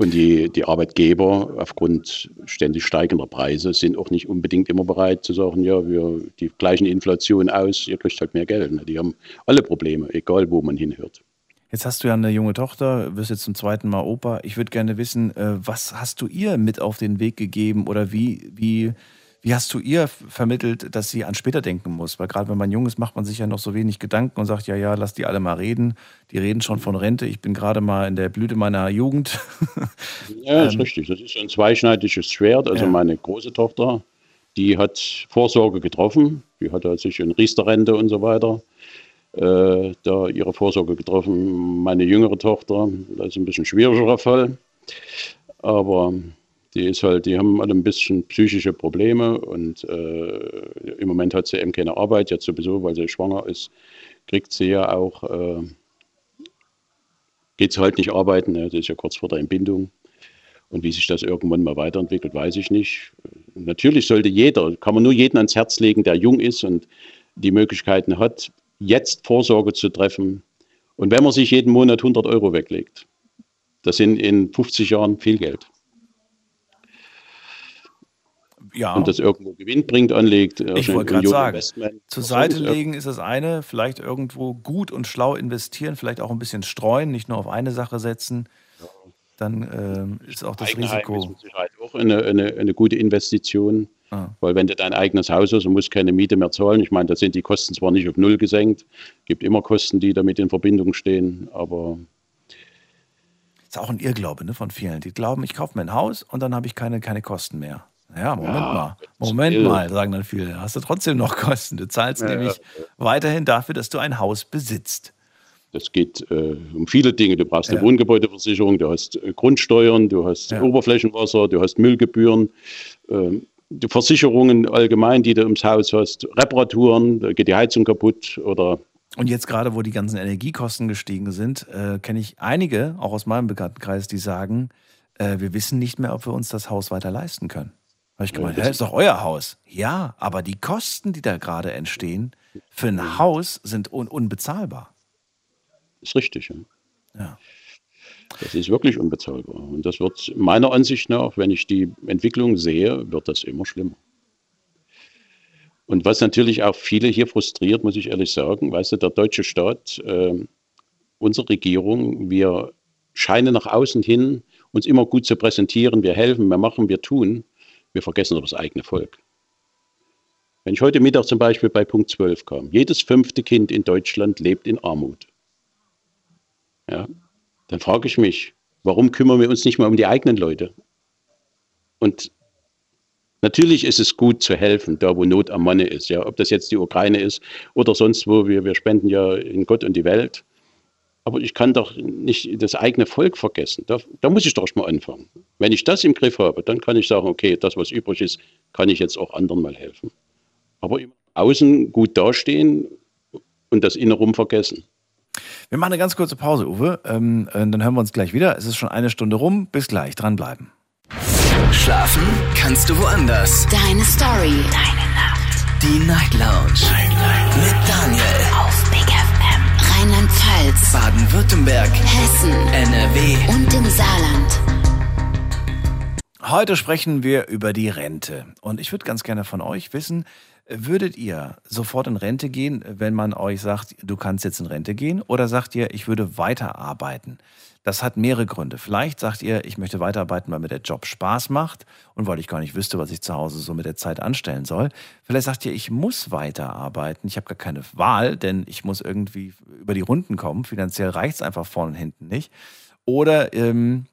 Und die, die Arbeitgeber aufgrund ständig steigender Preise sind auch nicht unbedingt immer bereit zu sagen, ja, wir die gleichen Inflation aus, ihr kriegt halt mehr Geld. Ne? Die haben alle Probleme, egal wo man hinhört. Jetzt hast du ja eine junge Tochter, wirst jetzt zum zweiten Mal Opa. Ich würde gerne wissen, äh, was hast du ihr mit auf den Weg gegeben oder wie, wie wie hast du ihr vermittelt, dass sie an später denken muss? Weil gerade wenn man jung ist, macht man sich ja noch so wenig Gedanken und sagt, ja, ja, lass die alle mal reden. Die reden schon von Rente. Ich bin gerade mal in der Blüte meiner Jugend. ja, das ist ähm, richtig. Das ist ein zweischneidiges Schwert. Also ja. meine große Tochter, die hat Vorsorge getroffen. Die hat halt sich in Riester-Rente und so weiter äh, da ihre Vorsorge getroffen. Meine jüngere Tochter, das ist ein bisschen schwierigerer Fall. Aber die ist halt, die haben alle ein bisschen psychische Probleme und äh, im Moment hat sie eben keine Arbeit, jetzt sowieso, weil sie schwanger ist, kriegt sie ja auch, äh, geht sie halt nicht arbeiten, ne? das ist ja kurz vor der Entbindung. Und wie sich das irgendwann mal weiterentwickelt, weiß ich nicht. Natürlich sollte jeder, kann man nur jeden ans Herz legen, der jung ist und die Möglichkeiten hat, jetzt Vorsorge zu treffen. Und wenn man sich jeden Monat 100 Euro weglegt, das sind in 50 Jahren viel Geld ja. und das irgendwo Gewinn bringt, anlegt. Äh, ich wollte gerade sagen, zur Seite legen ist das eine, vielleicht irgendwo gut und schlau investieren, vielleicht auch ein bisschen streuen, nicht nur auf eine Sache setzen. Dann äh, ist auch das Eigenheim Risiko. Ist mit Sicherheit auch eine, eine, eine gute Investition. Ah. Weil wenn du dein eigenes Haus hast und musst keine Miete mehr zahlen, ich meine, da sind die Kosten zwar nicht auf Null gesenkt, gibt immer Kosten, die damit in Verbindung stehen, aber das ist auch ein Irrglaube ne, von vielen. Die glauben, ich kaufe mir ein Haus und dann habe ich keine, keine Kosten mehr. Ja, Moment ja, mal. Moment mal, sagen dann viele. Hast du trotzdem noch Kosten? Du zahlst ja, nämlich ja. weiterhin dafür, dass du ein Haus besitzt. Das geht äh, um viele Dinge. Du brauchst eine Wohngebäudeversicherung, du hast äh, Grundsteuern, du hast Oberflächenwasser, du hast Müllgebühren, äh, die Versicherungen allgemein, die du ums Haus hast, Reparaturen, da geht die Heizung kaputt oder und jetzt gerade, wo die ganzen Energiekosten gestiegen sind, äh, kenne ich einige, auch aus meinem Bekanntenkreis, die sagen, äh, wir wissen nicht mehr, ob wir uns das Haus weiter leisten können. Habe ich gemeint, ja, ist doch euer Haus. Ja, aber die Kosten, die da gerade entstehen, für ein Haus sind un unbezahlbar. Ist richtig, ja. ja. Das ist wirklich unbezahlbar. Und das wird meiner Ansicht nach, wenn ich die Entwicklung sehe, wird das immer schlimmer. Und was natürlich auch viele hier frustriert, muss ich ehrlich sagen, weißt du, der deutsche Staat, äh, unsere Regierung, wir scheinen nach außen hin uns immer gut zu präsentieren, wir helfen, wir machen, wir tun. Wir vergessen aber das eigene Volk. Wenn ich heute Mittag zum Beispiel bei Punkt 12 kam, jedes fünfte Kind in Deutschland lebt in Armut. Ja, dann frage ich mich, warum kümmern wir uns nicht mal um die eigenen Leute? Und Natürlich ist es gut zu helfen, da wo Not am Manne ist. Ja, ob das jetzt die Ukraine ist oder sonst wo. Wir, wir spenden ja in Gott und die Welt. Aber ich kann doch nicht das eigene Volk vergessen. Da, da muss ich doch mal anfangen. Wenn ich das im Griff habe, dann kann ich sagen, okay, das, was übrig ist, kann ich jetzt auch anderen mal helfen. Aber außen gut dastehen und das Innerum vergessen. Wir machen eine ganz kurze Pause, Uwe. Ähm, äh, dann hören wir uns gleich wieder. Es ist schon eine Stunde rum. Bis gleich. Dranbleiben. Schlafen kannst du woanders. Deine Story. Deine Nacht. Die Night Lounge. Night, Night. Mit Daniel. Auf Big FM. Rheinland-Pfalz. Baden-Württemberg. Hessen. NRW. Und im Saarland. Heute sprechen wir über die Rente. Und ich würde ganz gerne von euch wissen, würdet ihr sofort in Rente gehen, wenn man euch sagt, du kannst jetzt in Rente gehen? Oder sagt ihr, ich würde weiterarbeiten? Das hat mehrere Gründe. Vielleicht sagt ihr, ich möchte weiterarbeiten, weil mir der Job Spaß macht und weil ich gar nicht wüsste, was ich zu Hause so mit der Zeit anstellen soll. Vielleicht sagt ihr, ich muss weiterarbeiten. Ich habe gar keine Wahl, denn ich muss irgendwie über die Runden kommen. Finanziell reicht es einfach vorne und hinten nicht. Oder ähm,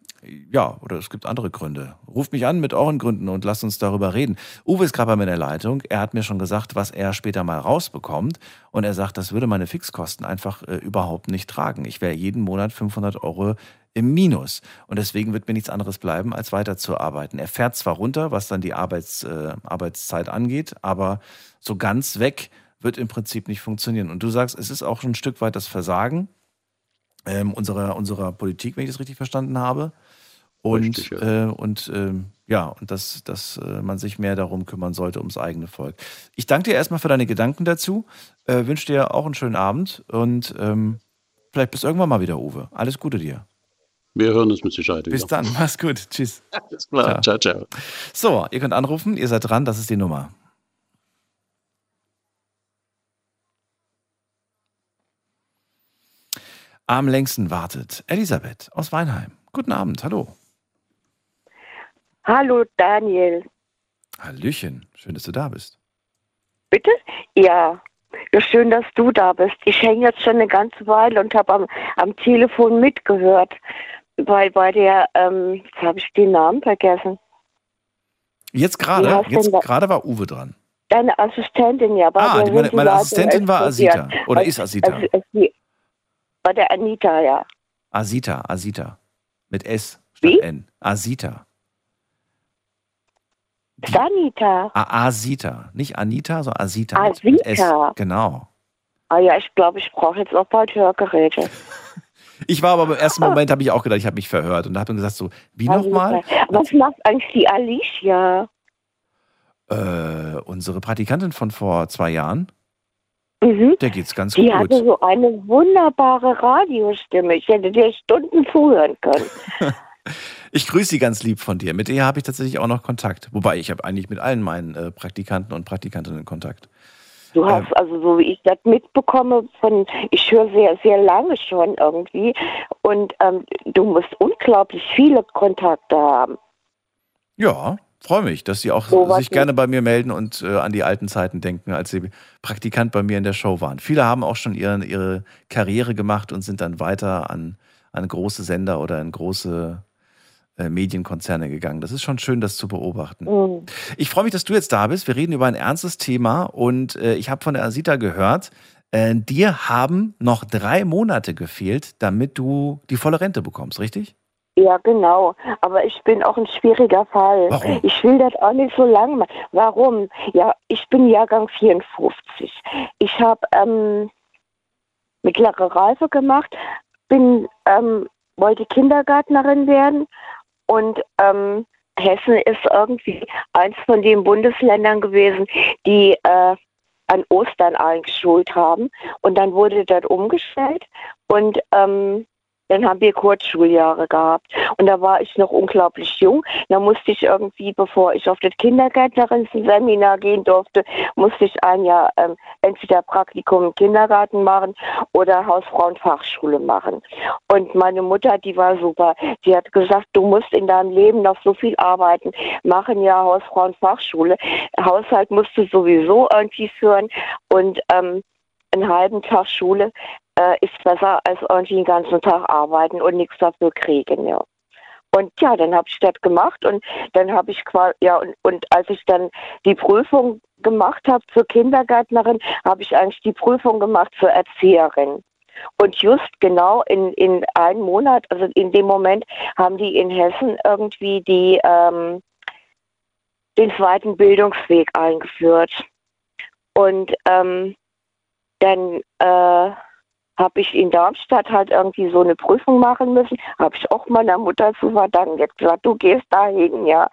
ja, oder es gibt andere Gründe. Ruft mich an mit euren Gründen und lasst uns darüber reden. Uwe ist gerade bei mir in der Leitung. Er hat mir schon gesagt, was er später mal rausbekommt. Und er sagt, das würde meine Fixkosten einfach äh, überhaupt nicht tragen. Ich wäre jeden Monat 500 Euro im Minus. Und deswegen wird mir nichts anderes bleiben, als weiterzuarbeiten. Er fährt zwar runter, was dann die Arbeits, äh, Arbeitszeit angeht, aber so ganz weg wird im Prinzip nicht funktionieren. Und du sagst, es ist auch schon ein Stück weit das Versagen ähm, unserer, unserer Politik, wenn ich das richtig verstanden habe. Und, Richtig, ja. äh, und ähm, ja, und dass, dass äh, man sich mehr darum kümmern sollte, ums eigene Volk. Ich danke dir erstmal für deine Gedanken dazu. Äh, wünsche dir auch einen schönen Abend und ähm, vielleicht bis irgendwann mal wieder, Uwe. Alles Gute dir. Wir hören uns mit Sicherheit Bis dann. Mach's gut. Tschüss. Alles klar. Ciao, ciao. So, ihr könnt anrufen. Ihr seid dran. Das ist die Nummer. Am längsten wartet Elisabeth aus Weinheim. Guten Abend. Hallo. Hallo Daniel. Hallöchen. Schön, dass du da bist. Bitte? Ja. ja. Schön, dass du da bist. Ich hänge jetzt schon eine ganze Weile und habe am, am Telefon mitgehört. Weil bei der, ähm, jetzt habe ich den Namen vergessen. Jetzt Wie gerade, jetzt gerade war Uwe dran. Deine Assistentin, ja. Bei Ah, die- meine, meine Leute Assistentin war. Asita. Oder Also- ist Asita? also- also Bei der Anita, ja. Asita, Asita. Mit S statt N. Asita. Sanita. A Asita. Nicht Anita, sondern Asita. Asita. Genau. Ah ja, ich glaube, ich brauche jetzt auch bald Hörgeräte. Ich war aber im ersten Moment, habe ich auch gedacht, ich habe mich verhört. Und da habe ich gesagt, so, wie nochmal? Was macht eigentlich die Alicia? Äh, unsere Praktikantin von vor zwei Jahren, Mhm. der geht's ganz Die gut. hatte so eine wunderbare Radiostimme. Ich hätte dir Stunden zuhören können. Ich grüße sie ganz lieb von dir. Mit ihr habe ich tatsächlich auch noch Kontakt. Wobei ich habe eigentlich mit allen meinen äh, Praktikanten und Praktikantinnen Kontakt. Du hast also, so wie ich das mitbekomme, von, ich höre sehr, sehr lange schon irgendwie. Und ähm, du musst unglaublich viele Kontakte haben. Ja, freue mich, dass sie auch So sich gerne bei mir melden und äh, an die alten Zeiten denken, als sie Praktikant bei mir in der Show waren. Viele haben auch schon ihren, ihre Karriere gemacht und sind dann weiter an, an große Sender oder in große äh, Medienkonzerne gegangen. Das ist schon schön, das zu beobachten. Mhm. Ich freue mich, dass du jetzt da bist. Wir reden über ein ernstes Thema und äh, ich habe von der Asita gehört, äh, dir haben noch drei Monate gefehlt, damit du die volle Rente bekommst, richtig? Ja, genau. Aber ich bin auch ein schwieriger Fall. Warum? Ich will das auch nicht so lange machen. Warum? Ja, ich bin Jahrgang 54. Ich habe ähm, mittlere Reife gemacht, bin, ähm, wollte Kindergärtnerin werden und ähm, Hessen ist irgendwie eins von den Bundesländern gewesen, die äh, an Ostern eingeschult haben. Und dann wurde das umgestellt und ähm, dann haben wir Kurzschuljahre gehabt. Und da war ich noch unglaublich jung. Da musste ich irgendwie, bevor ich auf das Kindergärtnerin-Seminar gehen durfte, musste ich ein Jahr ähm, entweder Praktikum im Kindergarten machen oder Hausfrauenfachschule machen. Und meine Mutter, die war super. Die hat gesagt, du musst in deinem Leben noch so viel arbeiten. Machen ja Hausfrauenfachschule. Haushalt musst du sowieso irgendwie führen. Und ähm, einen halben Tag Schule äh, ist besser als irgendwie den ganzen Tag arbeiten und nichts dafür kriegen, ja. Und ja, dann habe ich das gemacht und dann habe ich quasi, ja, und, und als ich dann die Prüfung gemacht habe zur Kindergärtnerin, habe ich eigentlich die Prüfung gemacht zur Erzieherin. Und just genau in, in einem Monat, also in dem Moment, haben die in Hessen irgendwie die, ähm, den zweiten Bildungsweg eingeführt. Und ähm, dann äh, habe ich in Darmstadt halt irgendwie so eine Prüfung machen müssen. Habe ich auch meiner Mutter zu verdanken. Jetzt gesagt, du gehst dahin, ja.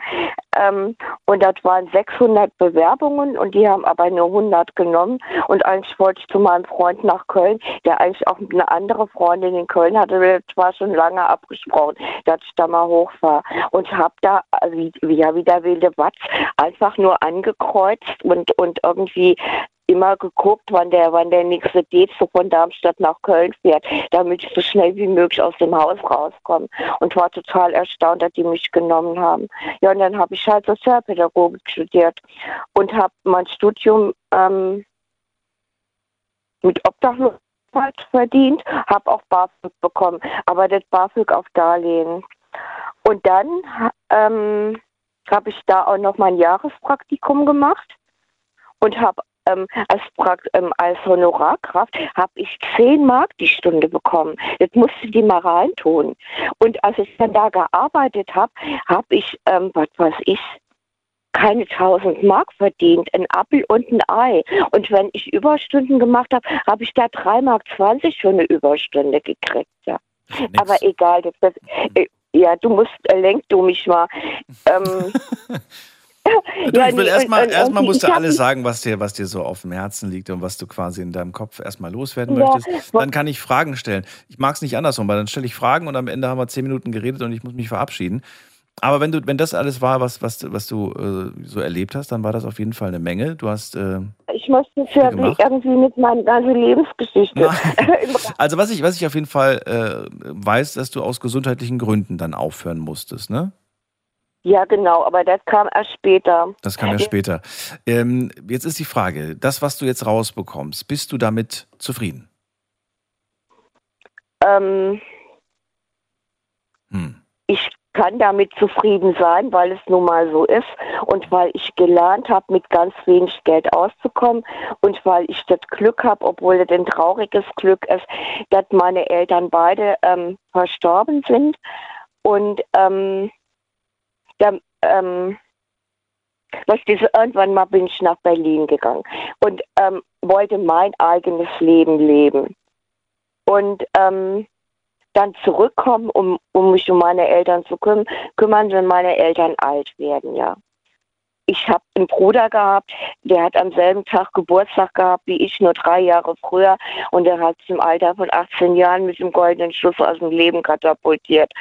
Ähm, und das waren 600 Bewerbungen und die haben aber nur 100 genommen. Und eigentlich wollte ich zu meinem Freund nach Köln, der eigentlich auch eine andere Freundin in Köln hatte. Das war schon lange abgesprochen, dass ich da mal hochfahre. Und habe da, wie, ja, wie der wilde Watz, einfach nur angekreuzt und, und irgendwie immer geguckt, wann der, wann der nächste so von Darmstadt nach Köln fährt, damit ich so schnell wie möglich aus dem Haus rauskomme. Und war total erstaunt, dass die mich genommen haben. Ja, und dann habe ich halt Sozialpädagogik studiert und habe mein Studium ähm, mit Obdachlosigkeit verdient, habe auch BAföG bekommen, aber das BAföG auf Darlehen. Und dann ähm, habe ich da auch noch mein Jahrespraktikum gemacht und habe ähm, als, ähm, als Honorarkraft habe ich 10 Mark die Stunde bekommen. Das musste die mal reintun. Und als ich dann da gearbeitet habe, habe ich, ähm, was weiß ich, keine 1000 Mark verdient, ein Apfel und ein Ei. Und wenn ich Überstunden gemacht habe, habe ich da 3 Mark 20 für eine Überstunde gekriegt. Ja. Aber egal, das, das, äh, ja, du musst, äh, lenk du mich mal. Ähm, Du, Ja, ich will nee, erstmal, musst du alles sagen, was dir, was dir so auf dem Herzen liegt und was du quasi in deinem Kopf erstmal loswerden Ja, möchtest. Dann kann ich Fragen stellen. Ich mag es nicht andersrum, weil dann stelle ich Fragen und am Ende haben wir zehn Minuten geredet und ich muss mich verabschieden. Aber wenn du, wenn das alles war, was, was, was du äh, so erlebt hast, dann war das auf jeden Fall eine Menge. Du hast äh, Ich möchte ja gemacht? irgendwie mit meiner ganzen Lebensgeschichte. Also was ich, was ich auf jeden Fall äh, weiß, dass du aus gesundheitlichen Gründen dann aufhören musstest, ne? Ja, genau, aber das kam erst später. Das kam ja später. Ähm, jetzt ist die Frage, das, was du jetzt rausbekommst, bist du damit zufrieden? Ähm, Hm. ich kann damit zufrieden sein, weil es nun mal so ist und weil ich gelernt habe, mit ganz wenig Geld auszukommen und weil ich das Glück habe, obwohl das ein trauriges Glück ist, dass meine Eltern beide ähm, verstorben sind und ähm, dann, ähm, irgendwann mal bin ich nach Berlin gegangen und ähm, wollte mein eigenes Leben leben. Und ähm, dann zurückkommen, um, um mich um meine Eltern zu küm kümmern, wenn meine Eltern alt werden, ja. Ich habe einen Bruder gehabt, der hat am selben Tag Geburtstag gehabt wie ich, nur drei Jahre früher. Und der hat sich im Alter von 18 Jahren mit dem goldenen Schuss aus dem Leben katapultiert.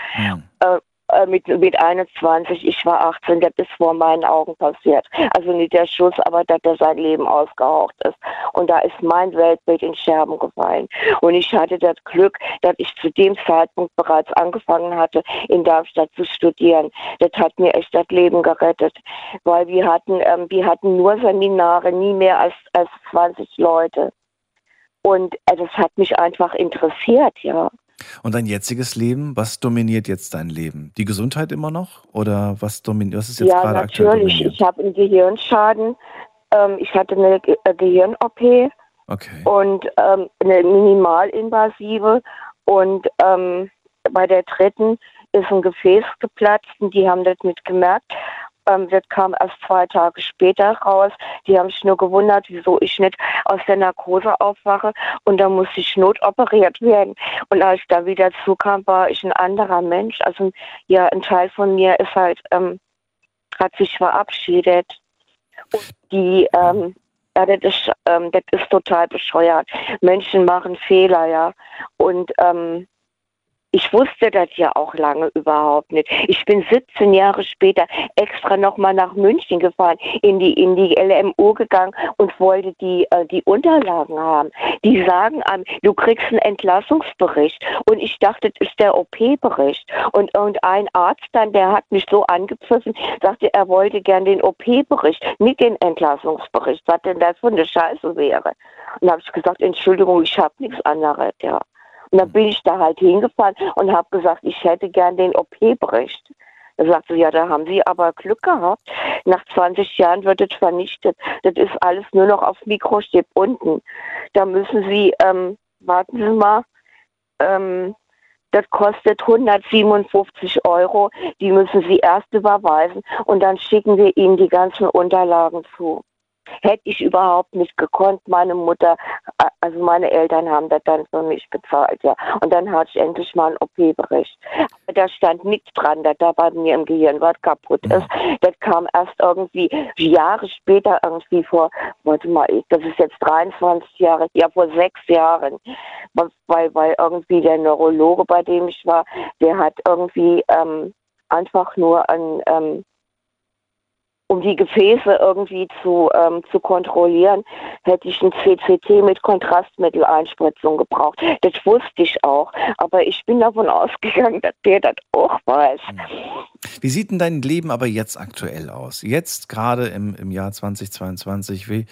Äh, äh, mit, mit 21, ich war 18, das ist vor meinen Augen passiert. Also nicht der Schuss, aber dass er sein Leben ausgehaucht ist. Und da ist mein Weltbild in Scherben gefallen. Und ich hatte das Glück, dass ich zu dem Zeitpunkt bereits angefangen hatte, in Darmstadt zu studieren. Das hat mir echt das Leben gerettet, weil wir hatten, ähm, wir hatten nur Seminare, nie mehr als, als 20 Leute. Und äh, das hat mich einfach interessiert, ja. Und dein jetziges Leben, was dominiert jetzt dein Leben? Die Gesundheit immer noch? Oder was dominiert, was ist jetzt ja, gerade aktuell natürlich. dominiert? Ich habe einen Gehirnschaden. Ähm, ich hatte eine Ge äh, Gehirn-OP Okay. und ähm, eine minimalinvasive. Und ähm, bei der dritten ist ein Gefäß geplatzt und die haben das nicht gemerkt. Ähm, das kam erst zwei Tage später raus. Die haben sich nur gewundert, wieso ich nicht aus der Narkose aufwache. Und da musste ich notoperiert werden. Und als ich da wieder zukam, war ich ein anderer Mensch. Also ja, ein Teil von mir ist halt, ähm, hat sich verabschiedet. Und die, ähm, ja, das ist, ähm, das ist total bescheuert. Menschen machen Fehler, ja. Und ähm, ich wusste das ja auch lange überhaupt nicht. Ich bin 17 Jahre später extra nochmal nach München gefahren, in die, in die LMU gegangen und wollte die, äh, die Unterlagen haben. Die sagen einem, du kriegst einen Entlassungsbericht. Und ich dachte, das ist der OP-Bericht. Und, und ein Arzt dann, der hat mich so angepfiffen, sagte, er wollte gern den OP-Bericht, nicht den Entlassungsbericht, was denn das für eine Scheiße wäre. Und habe ich gesagt, Entschuldigung, ich habe nichts anderes, ja. Und dann bin ich da halt hingefahren und habe gesagt, ich hätte gern den OP-Bericht. Da sagte sie, ja, da haben Sie aber Glück gehabt. Nach 20 Jahren wird es vernichtet. Das ist alles nur noch auf Mikrochip unten. Da müssen Sie, ähm, warten Sie mal, ähm, das kostet 157 Euro. Die müssen Sie erst überweisen und dann schicken wir Ihnen die ganzen Unterlagen zu. Hätte ich überhaupt nicht gekonnt, meine Mutter, also meine Eltern haben das dann für mich bezahlt, ja. Und dann hatte ich endlich mal einen OP-Bericht. Aber da stand nichts dran, dass da bei mir im Gehirn was kaputt ist. Das kam erst irgendwie Jahre später irgendwie vor, warte mal, das ist jetzt 23 Jahre, ja vor sechs Jahren, weil, weil irgendwie der Neurologe, bei dem ich war, der hat irgendwie ähm, einfach nur ein ähm, um die Gefäße irgendwie zu, ähm, zu kontrollieren, hätte ich ein CCT mit Kontrastmitteleinspritzung gebraucht. Das wusste ich auch, aber ich bin davon ausgegangen, dass der das auch weiß. Wie sieht denn dein Leben aber jetzt aktuell aus? Jetzt gerade im, im Jahr 2022, wie,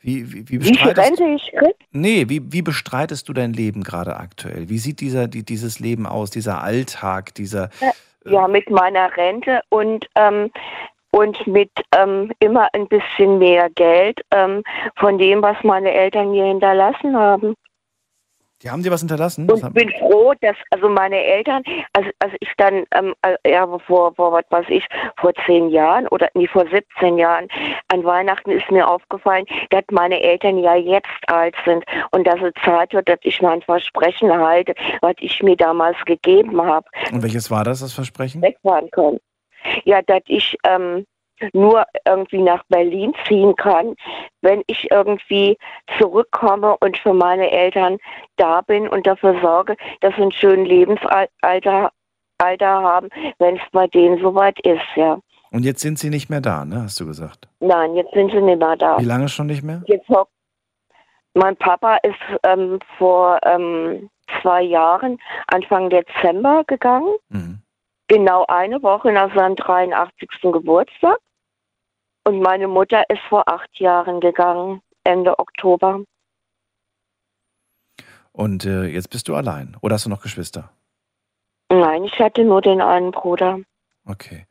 wie, wie, wie Wie bestreitest Rente ich krieg? Nee, wie, wie bestreitest du dein Leben gerade aktuell? Wie sieht dieser, die, dieses Leben aus, dieser Alltag, dieser Ja, mit meiner Rente und ähm, und mit ähm, immer ein bisschen mehr Geld ähm, von dem, was meine Eltern mir hinterlassen haben. Die haben dir was hinterlassen? Und haben- bin froh, dass also meine Eltern, also, also ich dann, ähm, äh, ja, vor, vor was weiß ich, vor zehn Jahren oder nee, vor 17 Jahren, an Weihnachten ist mir aufgefallen, dass meine Eltern ja jetzt alt sind und dass es Zeit wird, dass ich mein Versprechen halte, was ich mir damals gegeben habe Und welches war das, das Versprechen? wegfahren können. Ja, dass ich ähm, nur irgendwie nach Berlin ziehen kann, wenn ich irgendwie zurückkomme und für meine Eltern da bin und dafür sorge, dass sie einen schönen Lebensalter Alter haben, wenn es bei denen soweit ist, ja. Und jetzt sind sie nicht mehr da, ne? Hast du gesagt. Nein, jetzt sind sie nicht mehr da. Wie lange schon nicht mehr? Jetzt mein Papa ist ähm, vor ähm, zwei Jahren, Anfang Dezember gegangen. Genau eine Woche nach seinem 83. Geburtstag. Und meine Mutter ist vor acht Jahren gegangen, Ende Oktober. Und äh, jetzt bist du allein. Oder hast du noch Geschwister? Nein, ich hatte nur den einen Bruder. Okay.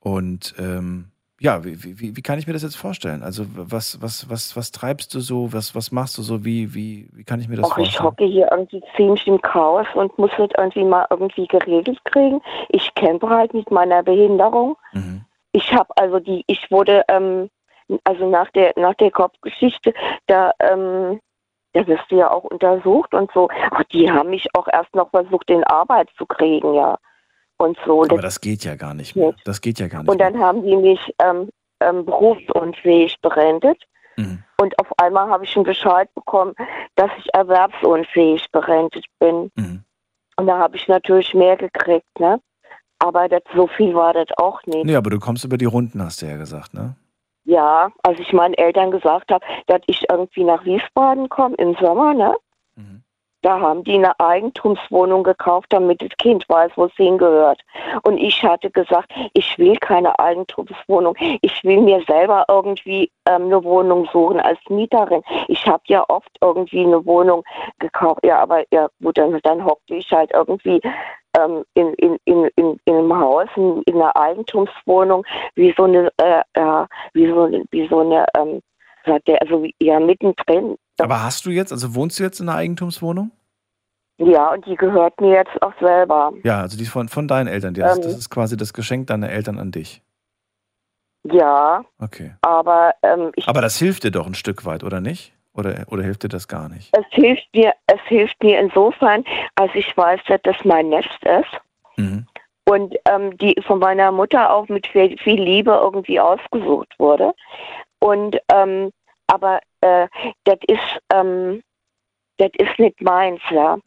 Und ähm, ja, wie, wie, wie kann ich mir das jetzt vorstellen? Also was, was, was, was treibst du so? Was, was machst du so? Wie, wie, wie kann ich mir das Ach, ich vorstellen? hocke hier irgendwie ziemlich im Chaos und muss das irgendwie mal irgendwie geregelt kriegen. Ich kämpfe halt mit meiner Behinderung. Ich habe also die, ich wurde, ähm, also nach der nach der Kopfgeschichte, da, ähm, da wirst du ja auch untersucht und so. Ach, die haben mich auch erst noch versucht, in Arbeit zu kriegen, ja. Und so. Aber das geht ja gar nicht mehr. Das geht ja gar nicht Und dann haben die mich ähm, ähm, berufsunfähig berentet. Mhm. Und auf einmal habe ich einen Bescheid bekommen, dass ich erwerbsunfähig berentet bin. Mhm. Und da habe ich natürlich mehr gekriegt, ne? Aber das, so viel war das auch nicht. Nee, aber du kommst über die Runden, hast du ja gesagt, ne? Ja, als ich meinen Eltern gesagt habe, dass ich irgendwie nach Wiesbaden komme im Sommer, ne? Da haben die eine Eigentumswohnung gekauft, damit das Kind weiß, wo es hingehört. Und ich hatte gesagt, ich will keine Eigentumswohnung. Ich will mir selber irgendwie ähm, eine Wohnung suchen als Mieterin. Ich habe ja oft irgendwie eine Wohnung gekauft. Ja, aber ja gut, dann, dann hockte ich halt irgendwie ähm, in, in, in, in, in einem Haus, in, in einer Eigentumswohnung, wie so eine, äh, äh, wie so, wie so eine, ähm, also ja mittendrin. Aber hast du jetzt, also wohnst du jetzt in einer Eigentumswohnung? Ja, und die gehört mir jetzt auch selber. Ja, also die von, von deinen Eltern. Die, das, Ähm. das ist quasi das Geschenk deiner Eltern an dich. Ja, Okay. aber ähm, ich, Aber das hilft dir doch ein Stück weit, oder nicht? Oder, oder hilft dir das gar nicht? es hilft mir, es hilft mir insofern, als ich weiß, dass das mein Nest ist. Mhm. Und ähm, die von meiner Mutter auch mit viel, viel Liebe irgendwie ausgesucht wurde. Und ähm, aber äh, das ist ähm, das ist nicht meins, ja.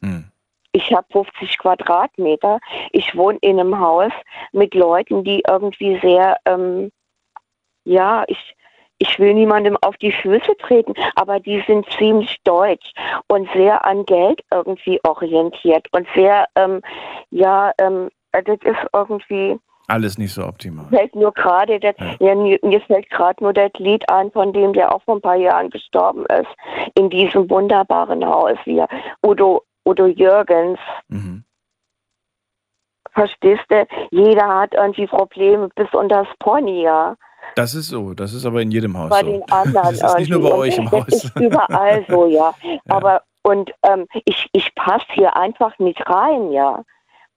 Ich habe 50 Quadratmeter. Ich wohne in einem Haus mit Leuten, die irgendwie sehr, ähm, ja, ich, ich will niemandem auf die Füße treten, aber die sind ziemlich deutsch und sehr an Geld irgendwie orientiert und sehr, ähm, ja, ähm, das ist irgendwie, Alles nicht so optimal. fällt nur gerade, das- ja, mir, mir fällt gerade nur das Lied ein, von dem der auch vor ein paar Jahren gestorben ist, in diesem wunderbaren Haus hier. Udo, Udo Jürgens. Mhm. Verstehst du? Jeder hat irgendwie Probleme, bis unter das Pony, ja. Das ist so, das ist aber in jedem Haus bei so. den anderen. Das ist nicht nur bei euch im Und Das Haus. ist überall so, ja. Aber und ähm, ich, ich passe hier einfach nicht rein, ja.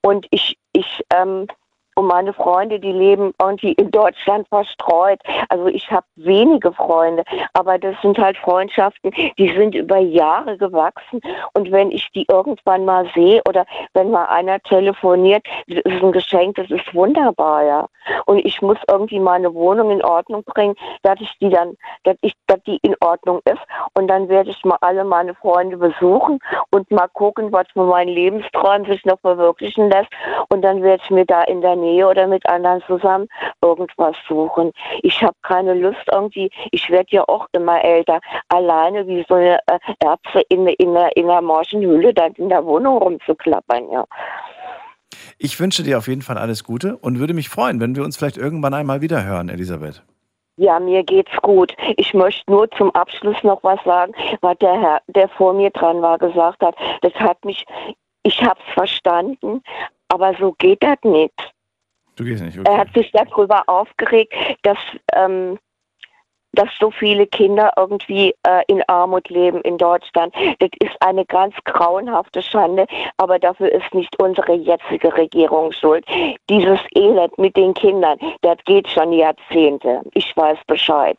Und ich, ich, ähm, und meine Freunde, die leben irgendwie in Deutschland verstreut. Also ich habe wenige Freunde, aber das sind halt Freundschaften, die sind über Jahre gewachsen. Und wenn ich die irgendwann mal sehe oder wenn mal einer telefoniert, das ist ein Geschenk, das ist wunderbar, ja. Und ich muss irgendwie meine Wohnung in Ordnung bringen, dass ich die dann, dass ich, dass die in Ordnung ist. Und dann werde ich mal alle meine Freunde besuchen und mal gucken, was von meinen Lebensträumen sich noch verwirklichen lässt. Und dann werde ich mir da in der Nähe oder mit anderen zusammen irgendwas suchen. Ich habe keine Lust irgendwie, ich werde ja auch immer älter, alleine wie so eine äh, Erbse in, in, in einer Morschenhülle dann in der Wohnung rumzuklappern, ja. Ich wünsche dir auf jeden Fall alles Gute und würde mich freuen, wenn wir uns vielleicht irgendwann einmal wieder hören, Elisabeth. Ja, mir geht's gut. Ich möchte nur zum Abschluss noch was sagen, was der Herr, der vor mir dran war, gesagt hat. Das hat mich, ich hab's verstanden, aber so geht das nicht. Du gehst nicht, Er okay. hat sich darüber aufgeregt, dass, ähm, dass so viele Kinder irgendwie äh, in Armut leben in Deutschland. Das ist eine ganz grauenhafte Schande, aber dafür ist nicht unsere jetzige Regierung schuld. Dieses Elend mit den Kindern, das geht schon Jahrzehnte. Ich weiß Bescheid.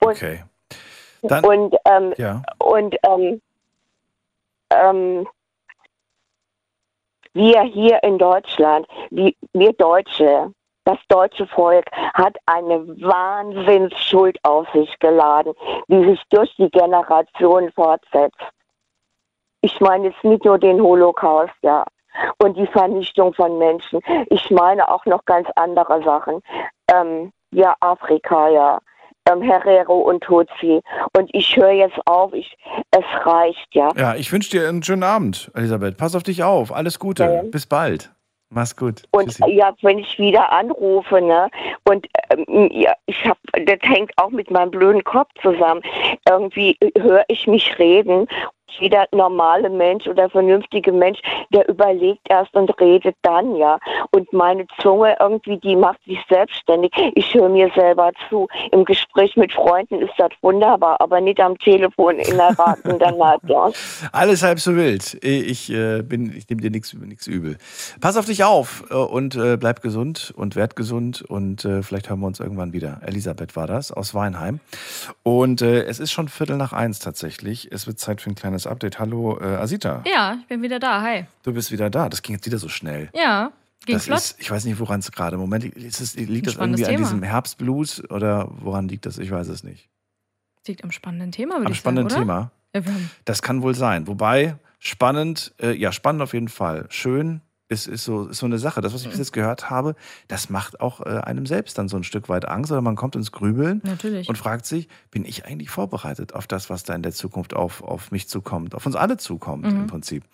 Und, Okay. Dann- und, ähm, Ja. und ähm, ähm, wir hier in Deutschland, wie, wir Deutsche, das deutsche Volk hat eine Wahnsinnsschuld auf sich geladen, die sich durch die Generationen fortsetzt. Ich meine jetzt nicht nur den Holocaust, ja, und die Vernichtung von Menschen. Ich meine auch noch ganz andere Sachen. Ähm, ja, Afrika, ja. Ähm, Herero und Tutsi. Und ich höre jetzt auf, ich, es reicht, ja. Ja, ich wünsche dir einen schönen Abend, Elisabeth. Pass auf dich auf. Alles Gute. Ja. Bis bald. Mach's gut. Und Tschüssi. ja, wenn ich wieder anrufe, ne, und ähm, ja, ich hab, das hängt auch mit meinem blöden Kopf zusammen. Irgendwie höre ich mich reden. Jeder normale Mensch oder vernünftige Mensch, der überlegt erst und redet dann, ja. Und meine Zunge irgendwie, die macht sich selbstständig. Ich höre mir selber zu. Im Gespräch mit Freunden ist das wunderbar, aber nicht am Telefon in der ratenden Nacht. Ja. Alles halb so wild. Ich, äh, ich nehme dir nichts nichts übel. Pass auf dich auf äh, und äh, bleib gesund und werd gesund und äh, vielleicht hören wir uns irgendwann wieder. Elisabeth war das aus Weinheim. Und äh, es ist schon Viertel nach eins tatsächlich. Es wird Zeit für ein kleines Update. Hallo, äh, Asita. Ja, ich bin wieder da. Hi. Du bist wieder da. Das ging jetzt wieder so schnell. Ja, ging das flott. ist, ich weiß nicht, woran es gerade im Moment liegt. Ist es, liegt das irgendwie an Thema. diesem Herbstblues oder woran liegt das? Ich weiß es nicht. Liegt am spannenden Thema, würde Am ich spannenden sagen? Thema. Ja, wir haben Das kann wohl sein. Wobei, spannend, äh, ja, spannend auf jeden Fall. Schön ist, ist, so, ist so eine Sache. Das, was ich bis jetzt gehört habe, das macht auch äh, einem selbst dann so ein Stück weit Angst oder man kommt ins Grübeln Natürlich. und fragt sich, bin ich eigentlich vorbereitet auf das, was da in der Zukunft auf, auf mich zukommt, auf uns alle zukommt Mhm. im Prinzip.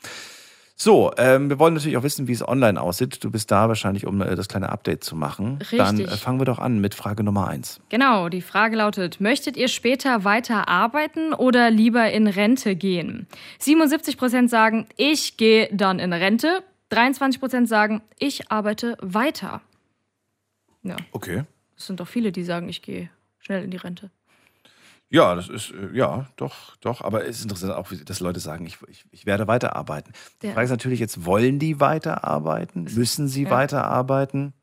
So, ähm, wir wollen natürlich auch wissen, wie es online aussieht. Du bist da wahrscheinlich, um äh, das kleine Update zu machen. Dann Richtig. äh, fangen wir doch an mit Frage Nummer eins. Genau, die Frage lautet, möchtet ihr später weiter arbeiten oder lieber in Rente gehen? 77% sagen, ich gehe dann in Rente. 23% sagen, ich arbeite weiter. Ja, Okay. es sind doch viele, die sagen, ich gehe schnell in die Rente. Ja, das ist, äh, ja, doch, doch. Aber es ist interessant auch, dass Leute sagen, ich, ich, ich werde weiterarbeiten. Die Ja. Frage ist natürlich jetzt, wollen die weiterarbeiten? Müssen sie ja. weiterarbeiten?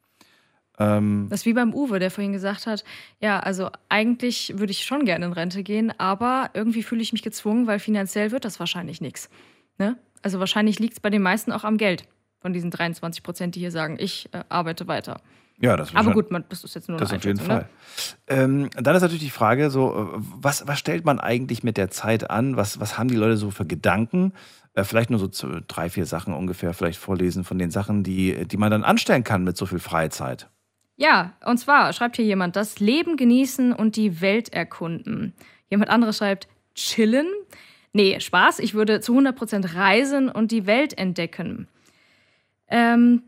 Ähm, Das ist wie beim Uwe, der vorhin gesagt hat, ja, also eigentlich würde ich schon gerne in Rente gehen, aber irgendwie fühle ich mich gezwungen, weil finanziell wird das wahrscheinlich nichts. Ne? Also wahrscheinlich liegt es bei den meisten auch am Geld von diesen 23 Prozent, die hier sagen, ich äh, arbeite weiter. ja, das Aber gut, man, das ist jetzt nur Das eine auf jeden Einschätzung, Fall. Ähm, dann ist natürlich die Frage, so, äh, was, was stellt man eigentlich mit der Zeit an? Was, was haben die Leute so für Gedanken? Äh, vielleicht nur so zu- drei, vier Sachen ungefähr, vielleicht vorlesen von den Sachen, die, die man dann anstellen kann mit so viel Freizeit. Ja, und zwar schreibt hier jemand, das Leben genießen und die Welt erkunden. Jemand anderes schreibt, chillen. Nee, Spaß, ich würde zu 100% reisen und die Welt entdecken. Ähm,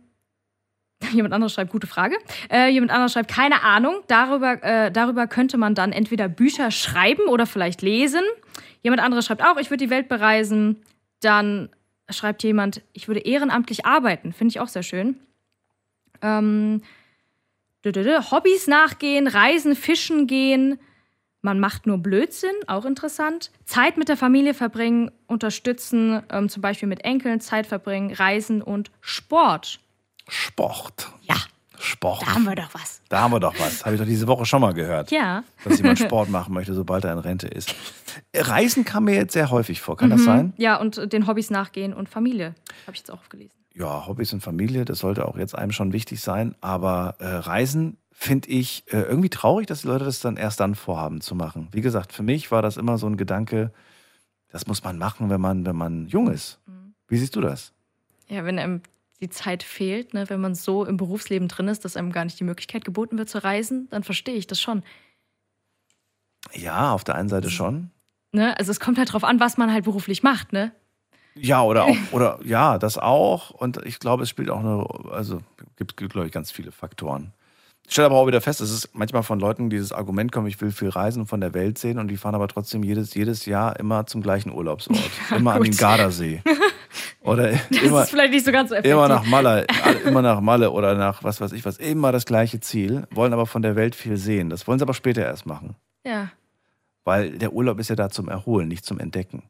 jemand anderes schreibt, gute Frage. Äh, jemand anderes schreibt, keine Ahnung. Darüber, äh, darüber könnte man dann entweder Bücher schreiben oder vielleicht lesen. Jemand anderes schreibt auch, ich würde die Welt bereisen. Dann schreibt jemand, ich würde ehrenamtlich arbeiten. Finde ich auch sehr schön. Ähm, Hobbys nachgehen, reisen, fischen gehen. Man macht nur Blödsinn, auch interessant. Zeit mit der Familie verbringen, unterstützen, ähm, zum Beispiel mit Enkeln, Zeit verbringen, reisen und Sport. Sport. Ja, Sport. da haben wir doch was. Da haben wir doch was. Habe ich doch diese Woche schon mal gehört. Ja. Dass jemand Sport machen möchte, sobald er in Rente ist. Reisen kam mir jetzt sehr häufig vor. Kann das Mhm. sein? Ja, und den Hobbys nachgehen und Familie. Habe ich jetzt auch aufgelesen. Ja, Hobbys und Familie, das sollte auch jetzt einem schon wichtig sein. Aber äh, Reisen finde ich äh, irgendwie traurig, dass die Leute das dann erst dann vorhaben zu machen. Wie gesagt, für mich war das immer so ein Gedanke, das muss man machen, wenn man, wenn man jung ist. Mhm. Wie siehst du das? Ja, wenn einem die Zeit fehlt, ne, wenn man so im Berufsleben drin ist, dass einem gar nicht die Möglichkeit geboten wird zu reisen, dann verstehe ich das schon. Ja, auf der einen Seite schon. Ne? Also es kommt halt drauf an, was man halt beruflich macht, ne? Ja, oder auch, oder ja, das auch. Und ich glaube, es spielt auch eine, also gibt, gibt glaube ich, ganz viele Faktoren. Ich stelle aber auch wieder fest, es ist manchmal von Leuten dieses Argument kommt, ich will viel reisen und von der Welt sehen und die fahren aber trotzdem jedes, jedes Jahr immer zum gleichen Urlaubsort. immer an den Gut. Gardasee. Oder Das immer, ist vielleicht nicht so ganz so effektiv. immer nach Malle, immer nach Malle oder nach was weiß ich was, immer das gleiche Ziel, wollen aber von der Welt viel sehen. Das wollen sie aber später erst machen. Ja. Weil der Urlaub ist ja da zum Erholen, nicht zum Entdecken.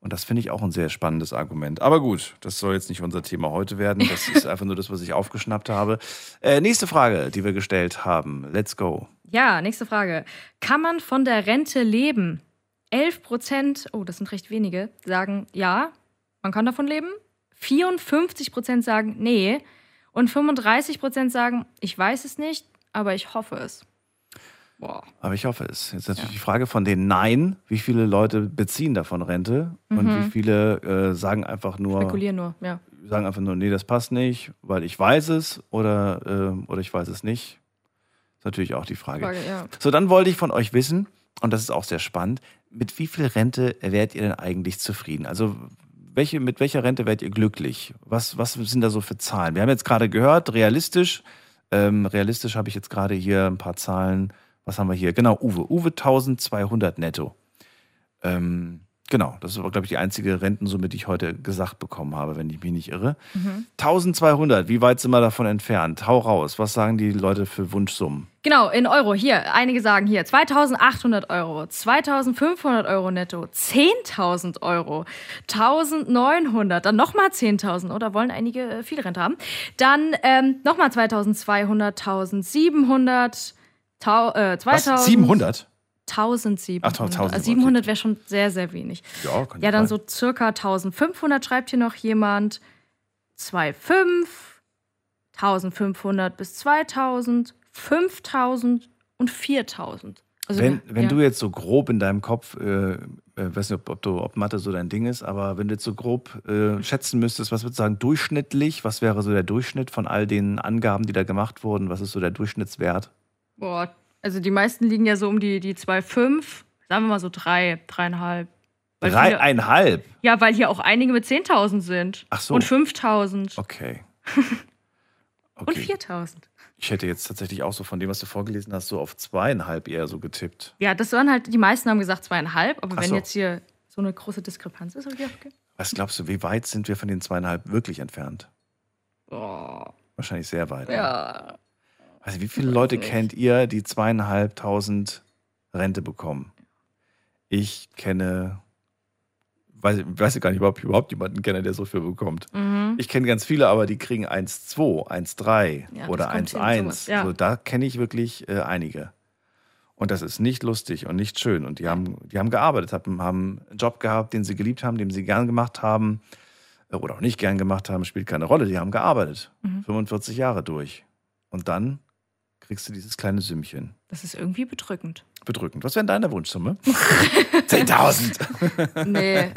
Und das finde ich auch ein sehr spannendes Argument. Aber gut, das soll jetzt nicht unser Thema heute werden. Das ist einfach nur das, was ich aufgeschnappt habe. Äh, nächste Frage, die wir gestellt haben. Let's go. Ja, nächste Frage. Kann man von der Rente leben? 11 Prozent, oh, das sind recht wenige, sagen ja, man kann davon leben. 54 Prozent sagen nee. Und 35 Prozent sagen, ich weiß es nicht, aber ich hoffe es. Boah. Aber ich hoffe es. Jetzt natürlich die Frage von den Nein. Wie viele Leute beziehen davon Rente? Und Mhm. wie viele äh, sagen einfach nur, Spekulieren nur, ja. sagen einfach nur, nee, das passt nicht, weil ich weiß es oder, äh, oder ich weiß es nicht. ist natürlich auch die Frage. Frage, ja. So, dann wollte ich von euch wissen, und das ist auch sehr spannend, mit wie viel Rente wärt ihr denn eigentlich zufrieden? Also welche, mit welcher Rente wärt ihr glücklich? Was, was sind da so für Zahlen? Wir haben jetzt gerade gehört, realistisch, ähm, realistisch habe ich jetzt gerade hier ein paar Zahlen. Was haben wir hier? Genau, Uwe. Uwe 1200 netto. Ähm, genau, das ist aber, glaube ich, die einzige Rentensumme, die ich heute gesagt bekommen habe, wenn ich mich nicht irre. Mhm. 1200, wie weit sind wir davon entfernt? Hau raus. Was sagen die Leute für Wunschsummen? Genau, in Euro. Hier, einige sagen hier 2800 Euro, 2500 Euro netto, 10.000 Euro, 1900, dann nochmal 10.000, oder wollen einige äh, viel Rente haben. Dann ähm, nochmal 2200, 1700, tau, äh, 2000. Was? 700? 1700. Ach, 1000, Also 700 wäre schon sehr, sehr wenig. Ja, kann Ja, dann sein. so circa 1500 schreibt hier noch jemand. 2,5, 1500 bis 2000, 5000 und 4000. Also, wenn wenn ja. du jetzt so grob in deinem Kopf, äh, äh, weiß nicht, ob, ob, du, ob Mathe so dein Ding ist, aber wenn du jetzt so grob äh, schätzen müsstest, was würdest du sagen, durchschnittlich, was wäre so der Durchschnitt von all den Angaben, die da gemacht wurden? Was ist so der Durchschnittswert? Boah, also die meisten liegen ja so um die, die 2,5, sagen wir mal so 3, 3,5. Weil viele- Dreieinhalb? Ja, weil hier auch einige mit 10.000 sind. Ach so. Und 5.000. Okay. Und 4.000. Ich hätte jetzt tatsächlich auch so von dem, was du vorgelesen hast, so auf zweieinhalb eher so getippt. Ja, das waren halt, die meisten haben gesagt zweieinhalb, aber Ach wenn so. jetzt hier so eine große Diskrepanz ist, okay, okay. Was glaubst du, wie weit sind wir von den zweieinhalb wirklich entfernt? Boah. Wahrscheinlich sehr weit. Ja. Also wie viele Leute kennt ihr, die zweieinhalbtausend Rente bekommen? Ich kenne, weiß, weiß gar nicht, ob ich überhaupt jemanden kenne, der so viel bekommt. Mhm. Ich kenne ganz viele, aber die kriegen 1,2, 1,3 Ja, oder kommt hin, 1,1. sowas, ja. Also da kenne ich wirklich äh, einige. Und das ist nicht lustig und nicht schön. Und die haben, die haben gearbeitet, haben, haben einen Job gehabt, den sie geliebt haben, den sie gern gemacht haben äh, oder auch nicht gern gemacht haben, spielt keine Rolle. Die haben gearbeitet. Mhm. 45 Jahre durch. Und dann kriegst du dieses kleine Sümmchen. Das ist irgendwie bedrückend. Bedrückend. Was wäre denn deine Wunschsumme? 10.000. Nee.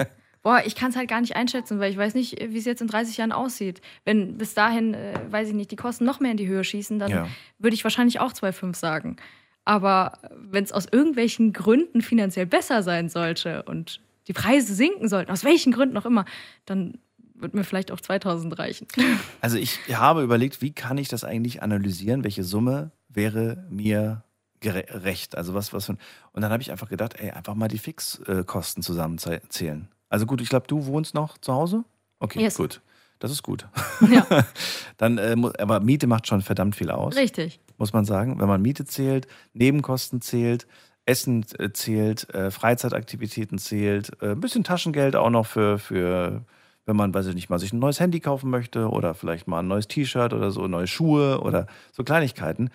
Boah, ich kann es halt gar nicht einschätzen, weil ich weiß nicht, wie es jetzt in 30 Jahren aussieht. Wenn bis dahin, äh, weiß ich nicht, die Kosten noch mehr in die Höhe schießen, dann Ja. würde ich wahrscheinlich auch 2,5 sagen. Aber wenn es aus irgendwelchen Gründen finanziell besser sein sollte und die Preise sinken sollten, aus welchen Gründen auch immer, dann wird mir vielleicht auch 2000 reichen. Also ich habe überlegt, wie kann ich das eigentlich analysieren? Welche Summe wäre mir gere- recht? Also was, was für, und dann habe ich einfach gedacht, ey, einfach mal die Fixkosten zusammenzählen. Also gut, ich glaube, du wohnst noch zu Hause? Okay, Yes. gut. Das ist gut. Ja. Dann, äh, aber Miete macht schon verdammt viel aus. Richtig. Muss man sagen. Wenn man Miete zählt, Nebenkosten zählt, Essen äh, zählt, äh, Freizeitaktivitäten zählt, äh, ein bisschen Taschengeld auch noch für, für, wenn man, weiß ich nicht, mal sich ein neues Handy kaufen möchte oder vielleicht mal ein neues T-Shirt oder so, neue Schuhe oder so Kleinigkeiten.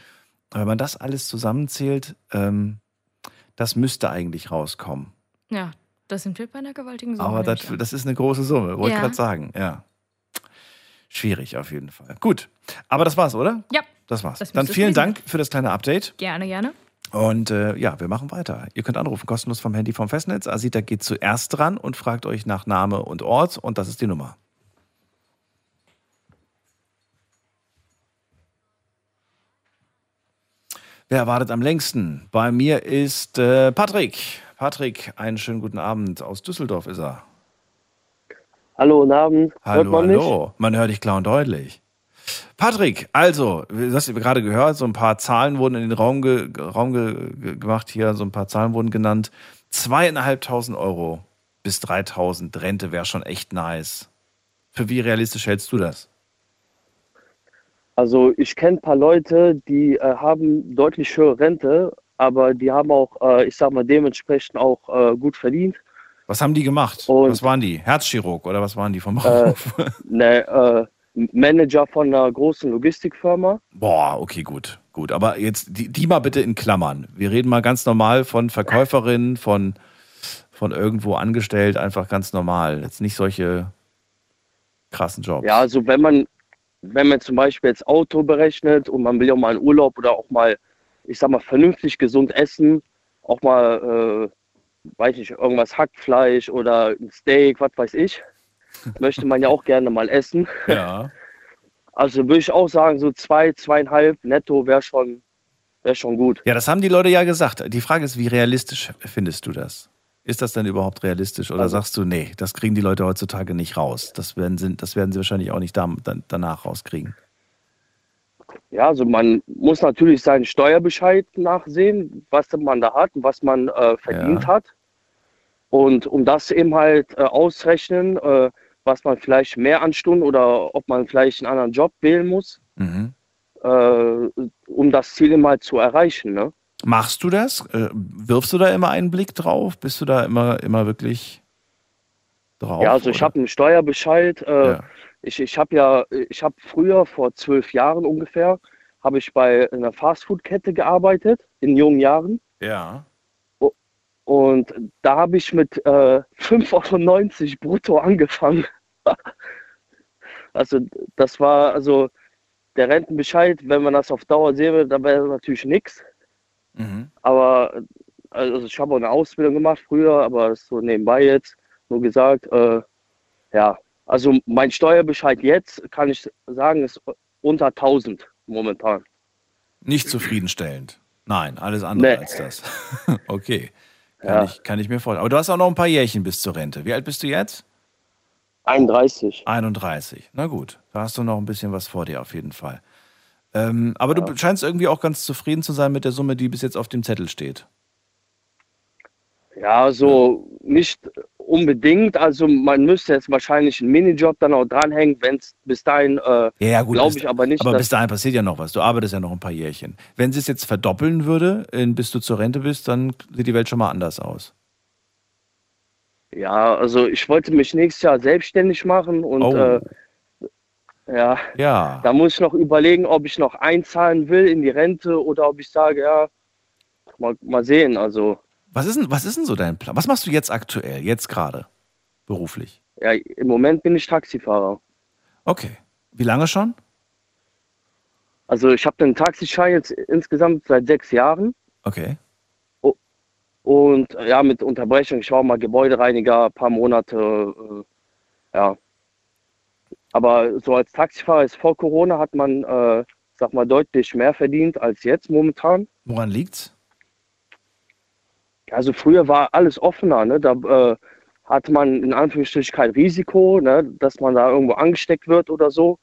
Aber wenn man das alles zusammenzählt, ähm, das müsste eigentlich rauskommen. Ja, da sind wir bei einer gewaltigen Summe. Aber das, das ist eine große Summe, wollte ich Ja. gerade sagen, ja. Schwierig auf jeden Fall. Gut, aber das war's, oder? Ja, Das war's. Das Dann vielen Dank für das kleine Update. gerne, gerne. Und äh, ja, wir machen weiter. Ihr könnt anrufen, kostenlos vom Handy vom Festnetz. Asita geht zuerst dran und fragt euch nach Name und Ort und das ist die Nummer. Wer wartet am längsten? Bei mir ist äh, Patrick. Patrick, einen schönen guten Abend. Aus Düsseldorf ist er. Hallo, guten Abend. Hallo, Hört man mich? hallo. Man hört dich klar und deutlich. Patrick, also, du hast ja gerade gehört, so ein paar Zahlen wurden in den Raum, ge Raum ge gemacht hier, so ein paar Zahlen wurden genannt. Zweieinhalbtausend Euro bis 3000 Rente wäre schon echt nice. Für wie realistisch hältst du das? Also ich kenne ein paar Leute, die äh, haben deutlich höhere Rente, aber die haben auch, äh, ich sag mal, dementsprechend auch äh, gut verdient. Was haben die gemacht? Und- was waren die? Herzchirurg oder was waren die vom Äh, Beruf? ne, äh, Manager von einer großen Logistikfirma. Boah, okay, gut, gut. Aber jetzt die, die mal bitte in Klammern. Wir reden mal ganz normal von Verkäuferin, von, von irgendwo angestellt, einfach ganz normal. Jetzt nicht solche krassen Jobs. Ja, also wenn man, wenn man zum Beispiel jetzt Auto berechnet und man will ja mal in Urlaub oder auch mal, ich sag mal, vernünftig gesund essen, auch mal, äh, weiß nicht, irgendwas Hackfleisch oder ein Steak, was weiß ich, möchte man ja auch gerne mal essen. Ja. Also würde ich auch sagen, so zwei, zweieinhalb netto wäre schon, wär schon gut. Ja, das haben die Leute ja gesagt. Die Frage ist, wie realistisch findest du das? Ist das denn überhaupt realistisch oder Also- sagst du, nee, das kriegen die Leute heutzutage nicht raus? Das werden sie, das werden sie wahrscheinlich auch nicht da, dann, danach rauskriegen. Ja, also man muss natürlich seinen Steuerbescheid nachsehen, was man da hat und was man äh, verdient Ja. hat. Und um das eben halt äh, ausrechnen, äh, was man vielleicht mehr an Stunden oder ob man vielleicht einen anderen Job wählen muss, Mhm. äh, um das Ziel eben halt zu erreichen. Ne? Machst du das? Äh, wirfst du da immer einen Blick drauf? Bist du da immer, immer wirklich drauf? ja, also ich habe einen Steuerbescheid. Äh, Ja. Ich, ich habe ja, ich habe früher vor zwölf Jahren ungefähr, habe ich bei einer Fastfood-Kette gearbeitet in jungen Jahren. Ja. Und da habe ich mit äh, 5,90 Euro brutto angefangen. also das war, also der Rentenbescheid, wenn man das auf Dauer sehen will, dann wäre das natürlich nichts. Mhm. Aber also ich habe auch eine Ausbildung gemacht früher, aber so nebenbei jetzt nur gesagt. Äh, ja, also mein Steuerbescheid jetzt, kann ich sagen, ist unter 1000 momentan. Nicht zufriedenstellend. Nein, alles andere Nee. als das. okay. Kann, Ja. ich, kann ich mir vorstellen. Aber du hast auch noch ein paar Jährchen bis zur Rente. Wie alt bist du jetzt? 31. 31. Na gut, da hast du noch ein bisschen was vor dir auf jeden Fall. Ähm, aber du scheinst irgendwie auch ganz zufrieden zu sein mit der Summe, die bis jetzt auf dem Zettel steht. Ja, so nicht unbedingt. Also man müsste jetzt wahrscheinlich einen Minijob dann auch dranhängen, wenn es bis dahin, äh, Ja, ja, gut. glaube ich aber nicht. Aber bis dahin passiert ja noch was. Du arbeitest ja noch ein paar Jährchen. Wenn sie es jetzt verdoppeln würde, bis du zur Rente bist, dann sieht die Welt schon mal anders aus. ja, also ich wollte mich nächstes Jahr selbstständig machen und Oh. äh, ja, Ja. da muss ich noch überlegen, ob ich noch einzahlen will in die Rente oder ob ich sage, ja, mal, mal sehen. Also Was ist, denn, was ist denn so dein Plan? Was machst du jetzt aktuell, jetzt gerade, beruflich? ja, im Moment bin ich Taxifahrer. Okay. Wie lange schon? Also ich habe den Taxischein jetzt insgesamt seit sechs Jahren. Okay. Und ja, mit Unterbrechung, ich war mal Gebäudereiniger, ein paar Monate, äh, ja. Aber so als Taxifahrer ist vor Corona hat man, äh, sag mal, deutlich mehr verdient als jetzt momentan. Woran liegt's? Also früher war alles offener, ne? Da äh, hatte man in Anführungsstrichen kein Risiko, ne? dass man da irgendwo angesteckt wird oder so.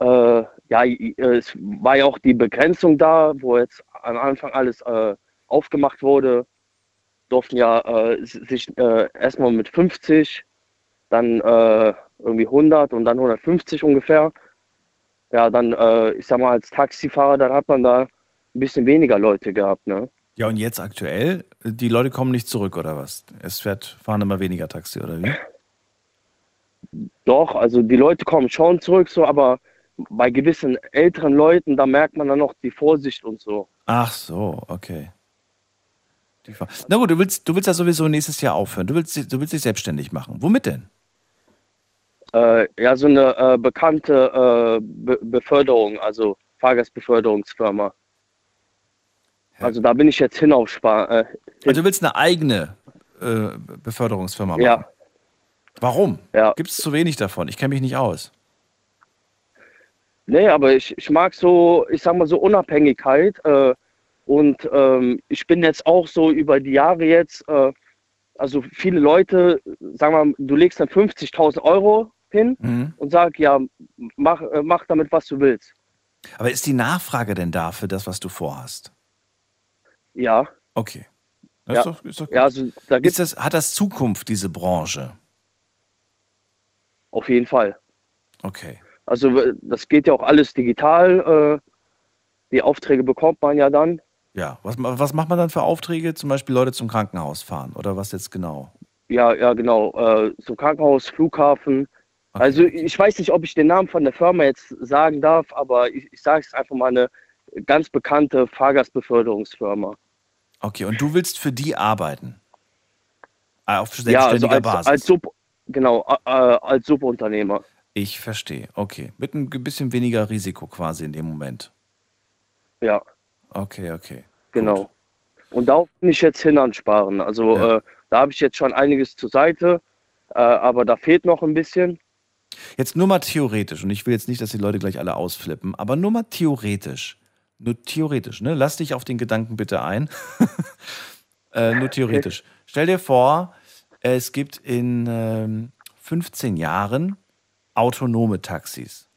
Äh, ja, es war ja auch die Begrenzung da, wo jetzt am Anfang alles äh, aufgemacht wurde. Durften ja äh, sich äh, erstmal mit 50, dann äh, irgendwie 100 und dann 150 ungefähr. Ja, dann, äh, ich sag mal, als Taxifahrer, dann hat man da ein bisschen weniger Leute gehabt, ne? Ja, und jetzt aktuell, die Leute kommen nicht zurück, oder was? Es fährt, fahren immer weniger Taxi, oder wie? Doch, also die Leute kommen schon zurück, so, aber bei gewissen älteren Leuten, da merkt man dann noch die Vorsicht und so. Ach so, okay. Na gut, du willst, du willst ja sowieso nächstes Jahr aufhören. Du willst, du willst dich selbstständig machen. Womit denn? Äh, ja, so eine äh, bekannte äh, Be Beförderung, also Fahrgastbeförderungsfirma. Also da bin ich jetzt hinaufsparen. Äh, Also du willst eine eigene äh, Beförderungsfirma machen. Ja. Warum? Ja. Gibt es zu wenig davon? Ich kenne mich nicht aus. Nee, aber ich, ich mag so, ich sag mal so Unabhängigkeit. Äh, und ähm, ich bin jetzt auch so über die Jahre jetzt, äh, also viele Leute, sagen wir mal, du legst dann 50.000 Euro hin Mhm. und sag, ja, mach, äh, mach damit, was du willst. Aber ist die Nachfrage denn da für das, was du vorhast? Ja. Okay. Das Ja. ist doch, ist doch. Ja, also da ist das, hat das Zukunft, diese Branche? Auf jeden Fall. Okay. Also das geht ja auch alles digital. Äh, die Aufträge bekommt man ja dann. Ja. Was, was macht man dann für Aufträge? Zum Beispiel Leute zum Krankenhaus fahren oder was jetzt genau? Ja, ja, genau. Äh, so Krankenhaus, Flughafen. Also ich weiß nicht, ob ich den Namen von der Firma jetzt sagen darf, aber ich, ich sage es einfach mal eine ganz bekannte Fahrgastbeförderungsfirma. Okay, und du willst für die arbeiten? Ah, Auf Ja, also selbstständiger als, Basis? als Sub, genau, äh, äh, als Subunternehmer. ich verstehe. Okay. Mit ein bisschen weniger Risiko quasi in dem Moment. Ja, Okay, okay. genau. Und darauf bin ich jetzt hin ansparen. Also äh, da habe ich jetzt schon einiges zur Seite, äh, aber da fehlt noch ein bisschen. Jetzt nur mal theoretisch, und ich will jetzt nicht, dass die Leute gleich alle ausflippen, aber nur mal theoretisch. Nur theoretisch, ne? Lass dich auf den Gedanken bitte ein. äh, nur theoretisch. Stell dir vor, es gibt in ähm, 15 Jahren autonome Taxis.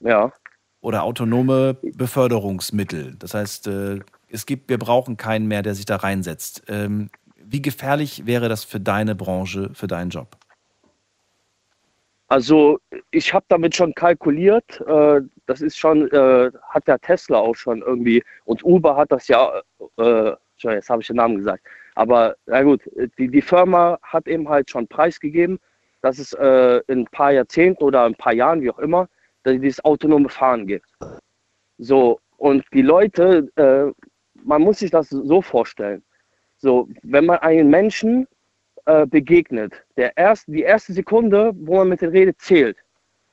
Ja. Oder autonome Beförderungsmittel. Das heißt, äh, es gibt, wir brauchen keinen mehr, der sich da reinsetzt. Ähm, wie gefährlich wäre das für deine Branche, für deinen Job? Also ich habe damit schon kalkuliert. Äh, das ist schon, äh, hat der Tesla auch schon irgendwie und Uber hat das ja, äh, jetzt habe ich den Namen gesagt. Aber na gut, die, die Firma hat eben halt schon preisgegeben, dass es äh, in ein paar Jahrzehnten oder ein paar Jahren, wie auch immer, dass es dieses autonome Fahren gibt. So, und die Leute, äh, man muss sich das so vorstellen. So, wenn man einen Menschen äh, begegnet, der erst, die erste Sekunde, wo man mit dem redet, zählt.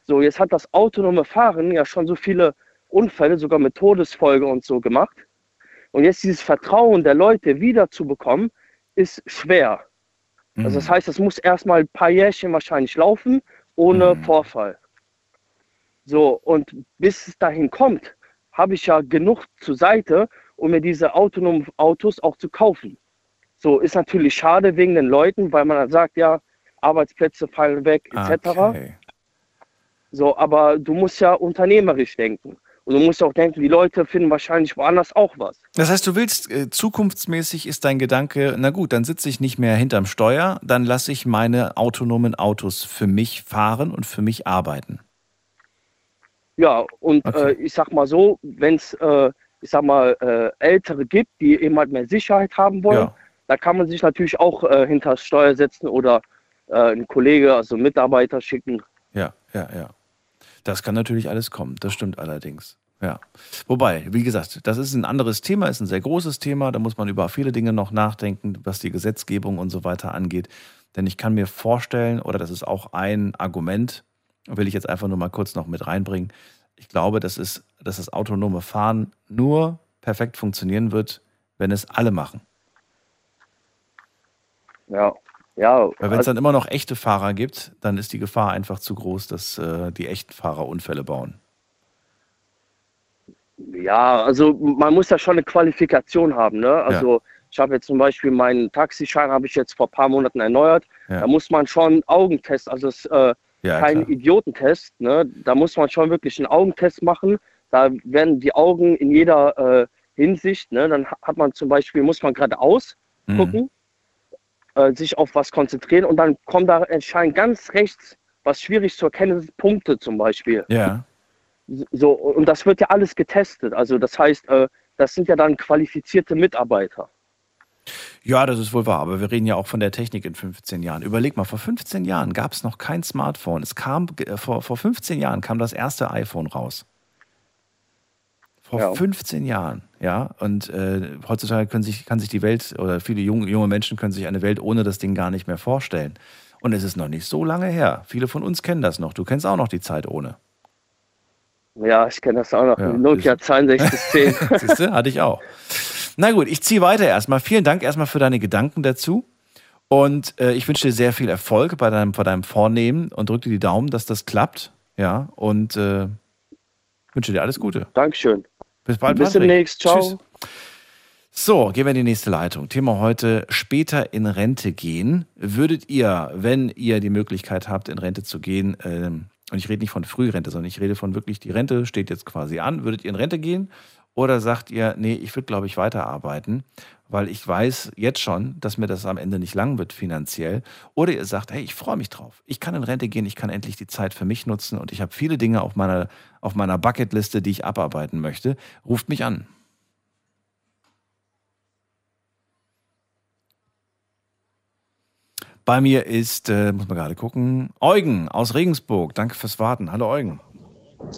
So, jetzt hat das autonome Fahren ja schon so viele Unfälle, sogar mit Todesfolge und so gemacht. Und jetzt dieses Vertrauen der Leute wieder zu bekommen, ist schwer. Also das heißt, es muss erstmal ein paar Jährchen wahrscheinlich laufen, ohne Vorfall. So, und bis es dahin kommt, habe ich ja genug zur Seite, um mir diese autonomen Autos auch zu kaufen. So, ist natürlich schade wegen den Leuten, weil man dann sagt, ja, Arbeitsplätze fallen weg, etc. Okay. So, aber du musst ja unternehmerisch denken. Und du musst auch denken, die Leute finden wahrscheinlich woanders auch was. Das heißt, du willst, äh, zukunftsmäßig ist dein Gedanke, na gut, dann sitze ich nicht mehr hinterm Steuer, dann lasse ich meine autonomen Autos für mich fahren und für mich arbeiten. Ja, und äh, ich sag mal so, wenn es, äh, ich sag mal, äh, Ältere gibt, die eben halt mehr Sicherheit haben wollen, Ja. Da kann man sich natürlich auch äh, hinter das Steuer setzen oder äh, einen Kollege, also Mitarbeiter schicken. Ja, ja, ja. Das kann natürlich alles kommen, das stimmt allerdings. Ja. Wobei, wie gesagt, das ist ein anderes Thema, ist ein sehr großes Thema, da muss man über viele Dinge noch nachdenken, was die Gesetzgebung und so weiter angeht. Denn ich kann mir vorstellen, oder das ist auch ein Argument, will ich jetzt einfach nur mal kurz noch mit reinbringen. Ich glaube, dass, es, dass das autonome Fahren nur perfekt funktionieren wird, wenn es alle machen. Ja, ja. Weil wenn es dann immer noch echte Fahrer gibt, dann ist die Gefahr einfach zu groß, dass äh, die echten Fahrer Unfälle bauen. Ja, also man muss ja schon eine Qualifikation haben. Ne? Also ich habe jetzt zum Beispiel meinen Taxischein habe ich jetzt vor ein paar Monaten erneuert. Ja. Da muss man schon Augentest, also es ist äh, Ja, kein klar. Idiotentest. Ne? Da muss man schon wirklich einen Augentest machen. Da werden die Augen in jeder äh, Hinsicht, ne? dann ha- hat man zum Beispiel, muss man geradeaus Mhm. Äh, sich auf was konzentrieren und dann kommt da anscheinend ganz rechts was schwierig zu erkennen ist, Punkte zum Beispiel. Ja. So, und das wird ja alles getestet. Also das heißt, äh, das sind ja dann qualifizierte Mitarbeiter. Ja, das ist wohl wahr, aber wir reden ja auch von der Technik in 15 Jahren. Überleg mal, vor 15 Jahren gab es noch kein Smartphone. Es kam, äh, vor, vor 15 Jahren kam das erste iPhone raus. Vor Ja. 15 Jahren, ja. Und äh, heutzutage können sich, kann sich die Welt oder viele junge, junge Menschen können sich eine Welt ohne das Ding gar nicht mehr vorstellen. Und es ist noch nicht so lange her. Viele von uns kennen das noch. Du kennst auch noch die Zeit ohne. Ja, ich kenne das auch noch. Ja, Nokia 6210. Siehst du, hatte ich auch. Na gut, ich ziehe weiter erstmal. Vielen Dank erstmal für deine Gedanken dazu. Und äh, ich wünsche dir sehr viel Erfolg bei deinem, bei deinem Vornehmen und drücke dir die Daumen, dass das klappt. Ja, und äh, wünsche dir alles Gute. Dankeschön. Bis bald. Bis Patrick. demnächst. Ciao. Tschüss. So, gehen wir in die nächste Leitung. Thema heute, später in Rente gehen. Würdet ihr, wenn ihr die Möglichkeit habt, in Rente zu gehen, ähm, und ich rede nicht von Frührente, sondern ich rede von wirklich, die Rente steht jetzt quasi an, würdet ihr in Rente gehen? Oder sagt ihr, nee, ich würde, glaube ich, weiterarbeiten, weil ich weiß jetzt schon, dass mir das am Ende nicht lang wird finanziell. Oder ihr sagt, hey, ich freue mich drauf. Ich kann in Rente gehen, ich kann endlich die Zeit für mich nutzen und ich habe viele Dinge auf meiner, auf meiner Bucketliste, die ich abarbeiten möchte. Ruft mich an. Bei mir ist, äh, muss man gerade gucken, Eugen aus Regensburg. Danke fürs Warten. Hallo Eugen.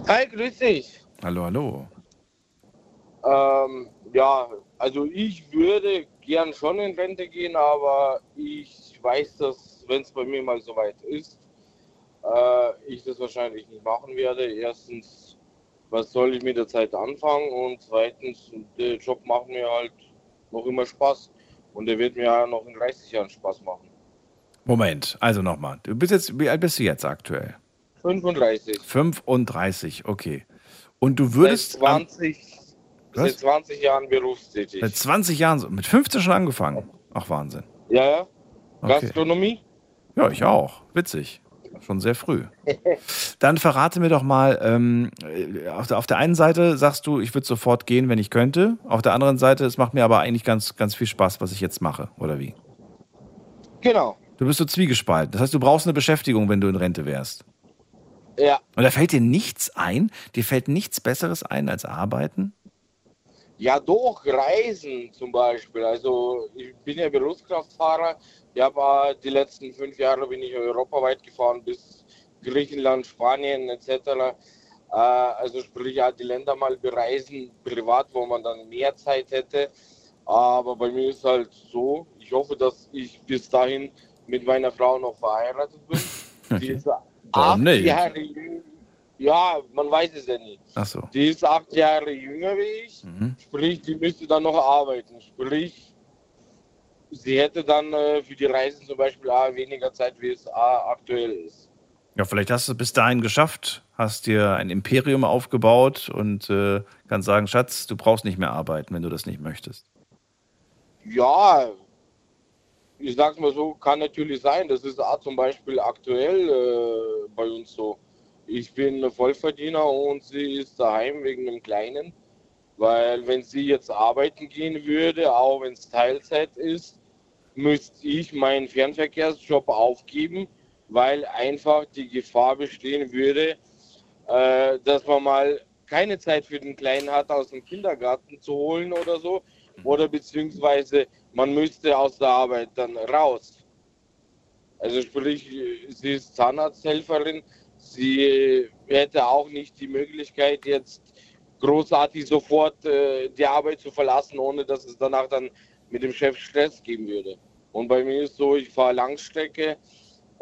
Hi, grüß dich. Hallo, hallo. Ähm, ja, also ich würde gern schon in Rente gehen, aber ich weiß, dass wenn es bei mir mal soweit ist, äh, ich das wahrscheinlich nicht machen werde. Erstens, was soll ich mit der Zeit anfangen? Und zweitens, der Job macht mir halt noch immer Spaß. Und der wird mir ja noch in 30 Jahren Spaß machen. Moment, also nochmal. Du bist jetzt, wie alt bist du jetzt aktuell? 35. 35, okay. Und du würdest. Seit 20, Was? seit 20 Jahren berufstätig. Seit 20 Jahren, mit 15 schon angefangen. Ach, Wahnsinn. Ja, ja. Okay. Gastronomie? Ja, ich auch. Witzig. Schon sehr früh. Dann verrate mir doch mal, ähm, äh, auf, der, auf der einen Seite sagst du, ich würde sofort gehen, wenn ich könnte. Auf der anderen Seite, es macht mir aber eigentlich ganz, ganz viel Spaß, was ich jetzt mache, oder wie? Genau. Du bist so zwiegespalten. Das heißt, du brauchst eine Beschäftigung, wenn du in Rente wärst. Ja. Und da fällt dir nichts ein? Dir fällt nichts Besseres ein als arbeiten? Ja, doch, Reisen zum Beispiel. Also ich bin ja Berufskraftfahrer. Habe äh, die letzten fünf Jahre bin ich europaweit gefahren bis Griechenland, Spanien etc. Äh, also sprich ja die Länder mal bereisen, privat, wo man dann mehr Zeit hätte. Aber bei mir ist halt so, ich hoffe, dass ich bis dahin mit meiner Frau noch verheiratet bin. Die ist acht nicht? Jahre jünger. Ja, man weiß es ja nie. Ach so. Die ist acht Jahre jünger wie ich. Mhm. Sprich, die müsste dann noch arbeiten. Sprich, sie hätte dann äh, für die Reisen zum Beispiel A, weniger Zeit, wie es A, aktuell ist. Ja, vielleicht hast du es bis dahin geschafft, hast dir ein Imperium aufgebaut und äh, kannst sagen, Schatz, du brauchst nicht mehr arbeiten, wenn du das nicht möchtest. Ja, ich sag's mal so, kann natürlich sein. Das ist A, zum Beispiel aktuell äh, bei uns so. Ich bin Vollverdiener und sie ist daheim wegen dem Kleinen. Weil wenn sie jetzt arbeiten gehen würde, auch wenn es Teilzeit ist, müsste ich meinen Fernverkehrsjob aufgeben, weil einfach die Gefahr bestehen würde, äh, dass man mal keine Zeit für den Kleinen hat, aus dem Kindergarten zu holen oder so. Oder beziehungsweise man müsste aus der Arbeit dann raus. Also sprich, sie ist Zahnarzthelferin, sie hätte auch nicht die Möglichkeit jetzt großartig sofort äh, die Arbeit zu verlassen, ohne dass es danach dann mit dem Chef Stress geben würde. Und bei mir ist so, ich fahre Langstrecke,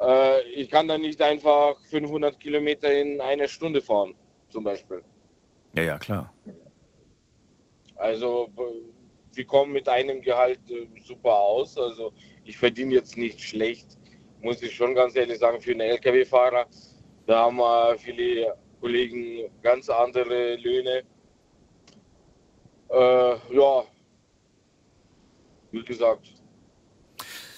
äh, ich kann dann nicht einfach 500 Kilometer in einer Stunde fahren, zum Beispiel. Ja, ja, klar. Also wir kommen mit einem Gehalt äh, super aus. Also ich verdiene jetzt nicht schlecht, muss ich schon ganz ehrlich sagen, für einen Lkw-Fahrer. Da haben äh, viele Kollegen ganz andere Löhne. Äh, ja, wie gesagt,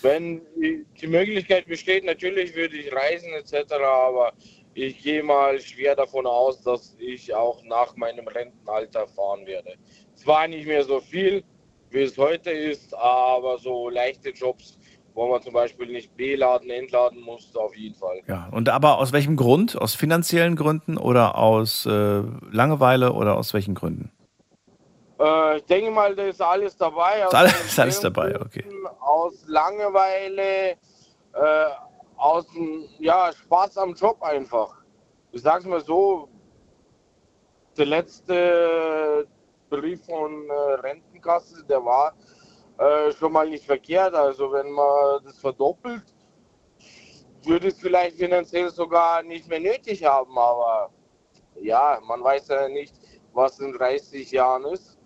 wenn die Möglichkeit besteht, natürlich würde ich reisen etc., aber ich gehe mal schwer davon aus, dass ich auch nach meinem Rentenalter fahren werde. Zwar nicht mehr so viel, wie es heute ist, aber so leichte Jobs, wo man zum Beispiel nicht beladen, entladen muss, auf jeden Fall. Ja, und aber aus welchem Grund? Aus finanziellen Gründen oder aus äh, Langeweile oder aus welchen Gründen? Äh, ich denke mal, da ist alles dabei. Ist Aus alles, ist alles dabei, okay. aus Langeweile, äh, aus dem ja, Spaß am Job einfach. Ich sag's mal so, der letzte Brief von äh, Rentenkasse, der war äh, schon mal nicht verkehrt. Also wenn man das verdoppelt, würde es vielleicht finanziell sogar nicht mehr nötig haben. Aber ja, man weiß ja nicht, was in 30 Jahren ist.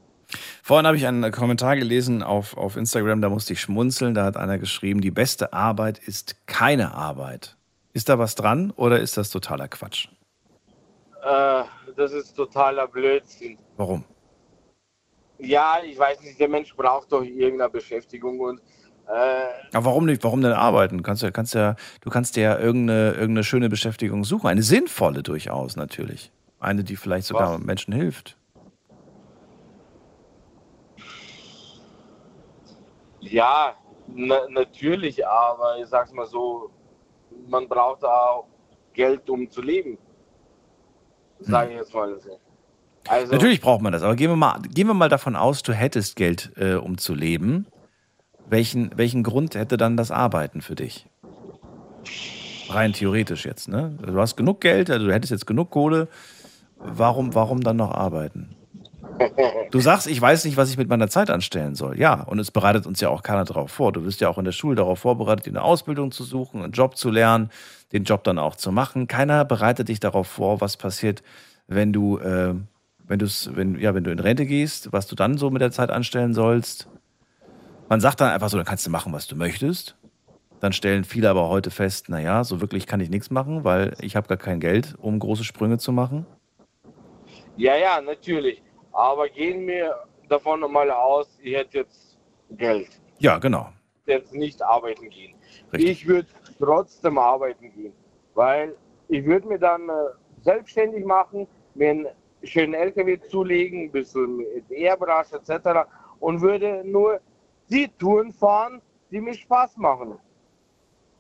Vorhin habe ich einen Kommentar gelesen auf, auf Instagram, da musste ich schmunzeln. Da hat einer geschrieben, die beste Arbeit ist keine Arbeit. Ist da was dran oder ist das totaler Quatsch? Äh, das ist totaler Blödsinn. Warum? Ja, ich weiß nicht, der Mensch braucht doch irgendeine Beschäftigung und äh, Aber warum nicht? Warum denn arbeiten? Du kannst ja, kannst ja, du kannst dir ja irgendeine, irgendeine schöne Beschäftigung suchen. Eine sinnvolle durchaus natürlich. Eine, die vielleicht sogar Was? Menschen hilft. ja, na, natürlich, aber ich sag's mal so, man braucht auch Geld, um zu leben. Sage ich jetzt mal so. Also, Natürlich braucht man das, aber gehen wir mal, gehen wir mal davon aus, du hättest Geld, äh, um zu leben. Welchen, welchen Grund hätte dann das Arbeiten für dich? Rein theoretisch jetzt, ne? Du hast genug Geld, also du hättest jetzt genug Kohle. Warum, warum dann noch arbeiten? Du sagst, ich weiß nicht, was ich mit meiner Zeit anstellen soll. Ja, und es bereitet uns ja auch keiner darauf vor. Du wirst ja auch in der Schule darauf vorbereitet, eine Ausbildung zu suchen, einen Job zu lernen, den Job dann auch zu machen. Keiner bereitet dich darauf vor, was passiert, wenn du, äh, wenn, du's, wenn, ja, wenn du in Rente gehst, was du dann so mit der Zeit anstellen sollst. Man sagt dann einfach so, dann kannst du machen, was du möchtest. Dann stellen viele aber heute fest, naja, so wirklich kann ich nichts machen, weil ich habe gar kein Geld, um große Sprünge zu machen. ja, ja, natürlich. Aber gehen wir davon mal aus, ich hätte jetzt Geld. Ja, genau. Jetzt nicht arbeiten gehen. Richtig. Ich würde trotzdem arbeiten gehen, weil ich würde mir dann äh, selbstständig machen, mir einen schönen LKW zulegen, ein bisschen mit Airbrush etc. und würde nur die Touren fahren, die mir Spaß machen.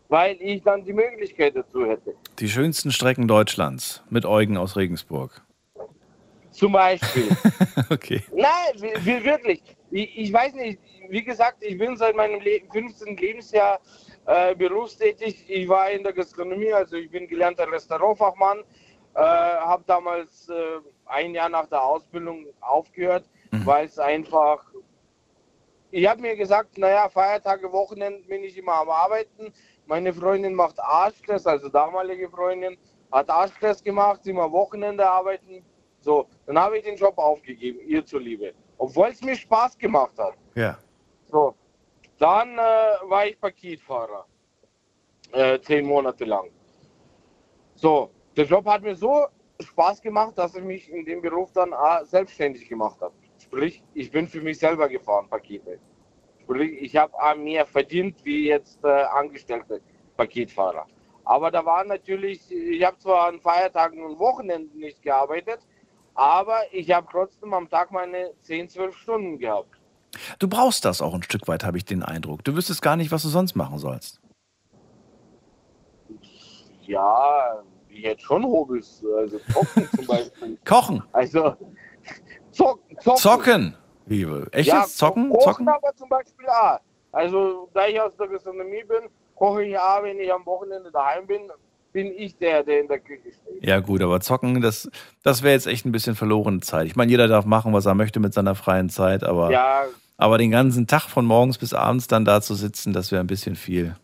Weil ich dann die Möglichkeit dazu hätte. Die schönsten Strecken Deutschlands mit Eugen aus Regensburg. Zum Beispiel. Okay. Nein, wir- wir- wirklich. Ich, ich weiß nicht, wie gesagt, ich bin seit meinem Le 15. Lebensjahr äh, berufstätig. Ich war in der Gastronomie, also ich bin gelernter Restaurantfachmann. Äh, habe damals äh, ein Jahr nach der Ausbildung aufgehört, weil es einfach. Ich habe mir gesagt, naja, Feiertage, Wochenenden bin ich immer am Arbeiten. Meine Freundin macht Arschstress, also damalige Freundin, hat Arschstress gemacht, sie immer Wochenende arbeiten. So, dann habe ich den Job aufgegeben, ihr zuliebe. Obwohl es mir Spaß gemacht hat. Ja. So, dann äh, war ich Paketfahrer. Äh, zehn Monate lang. So, der Job hat mir so Spaß gemacht, dass ich mich in dem Beruf dann selbstständig gemacht habe. Sprich, ich bin für mich selber gefahren, Pakete. Sprich, ich habe mehr verdient wie jetzt äh, angestellte Paketfahrer. Aber da war natürlich, ich habe zwar an Feiertagen und Wochenenden nicht gearbeitet, aber ich habe trotzdem am Tag meine 10, 12 Stunden gehabt. Du brauchst das auch ein Stück weit, habe ich den Eindruck. Du wüsstest gar nicht, was du sonst machen sollst. Ja, ich hätte schon Hobbys, also zocken zum Beispiel. Kochen. Also zock, zocken. Zocken. Wie, echtes Ja, Zocken? Kochen Zocken? aber zum Beispiel auch. Also da ich aus der Gastronomie bin, koche ich auch, wenn ich am Wochenende daheim bin, bin ich der, der in der Küche steht. Ja gut, aber Zocken, das, das wäre jetzt echt ein bisschen verlorene Zeit. Ich meine, jeder darf machen, was er möchte mit seiner freien Zeit, aber, Ja, aber den ganzen Tag von morgens bis abends dann da zu sitzen, das wäre ein bisschen viel.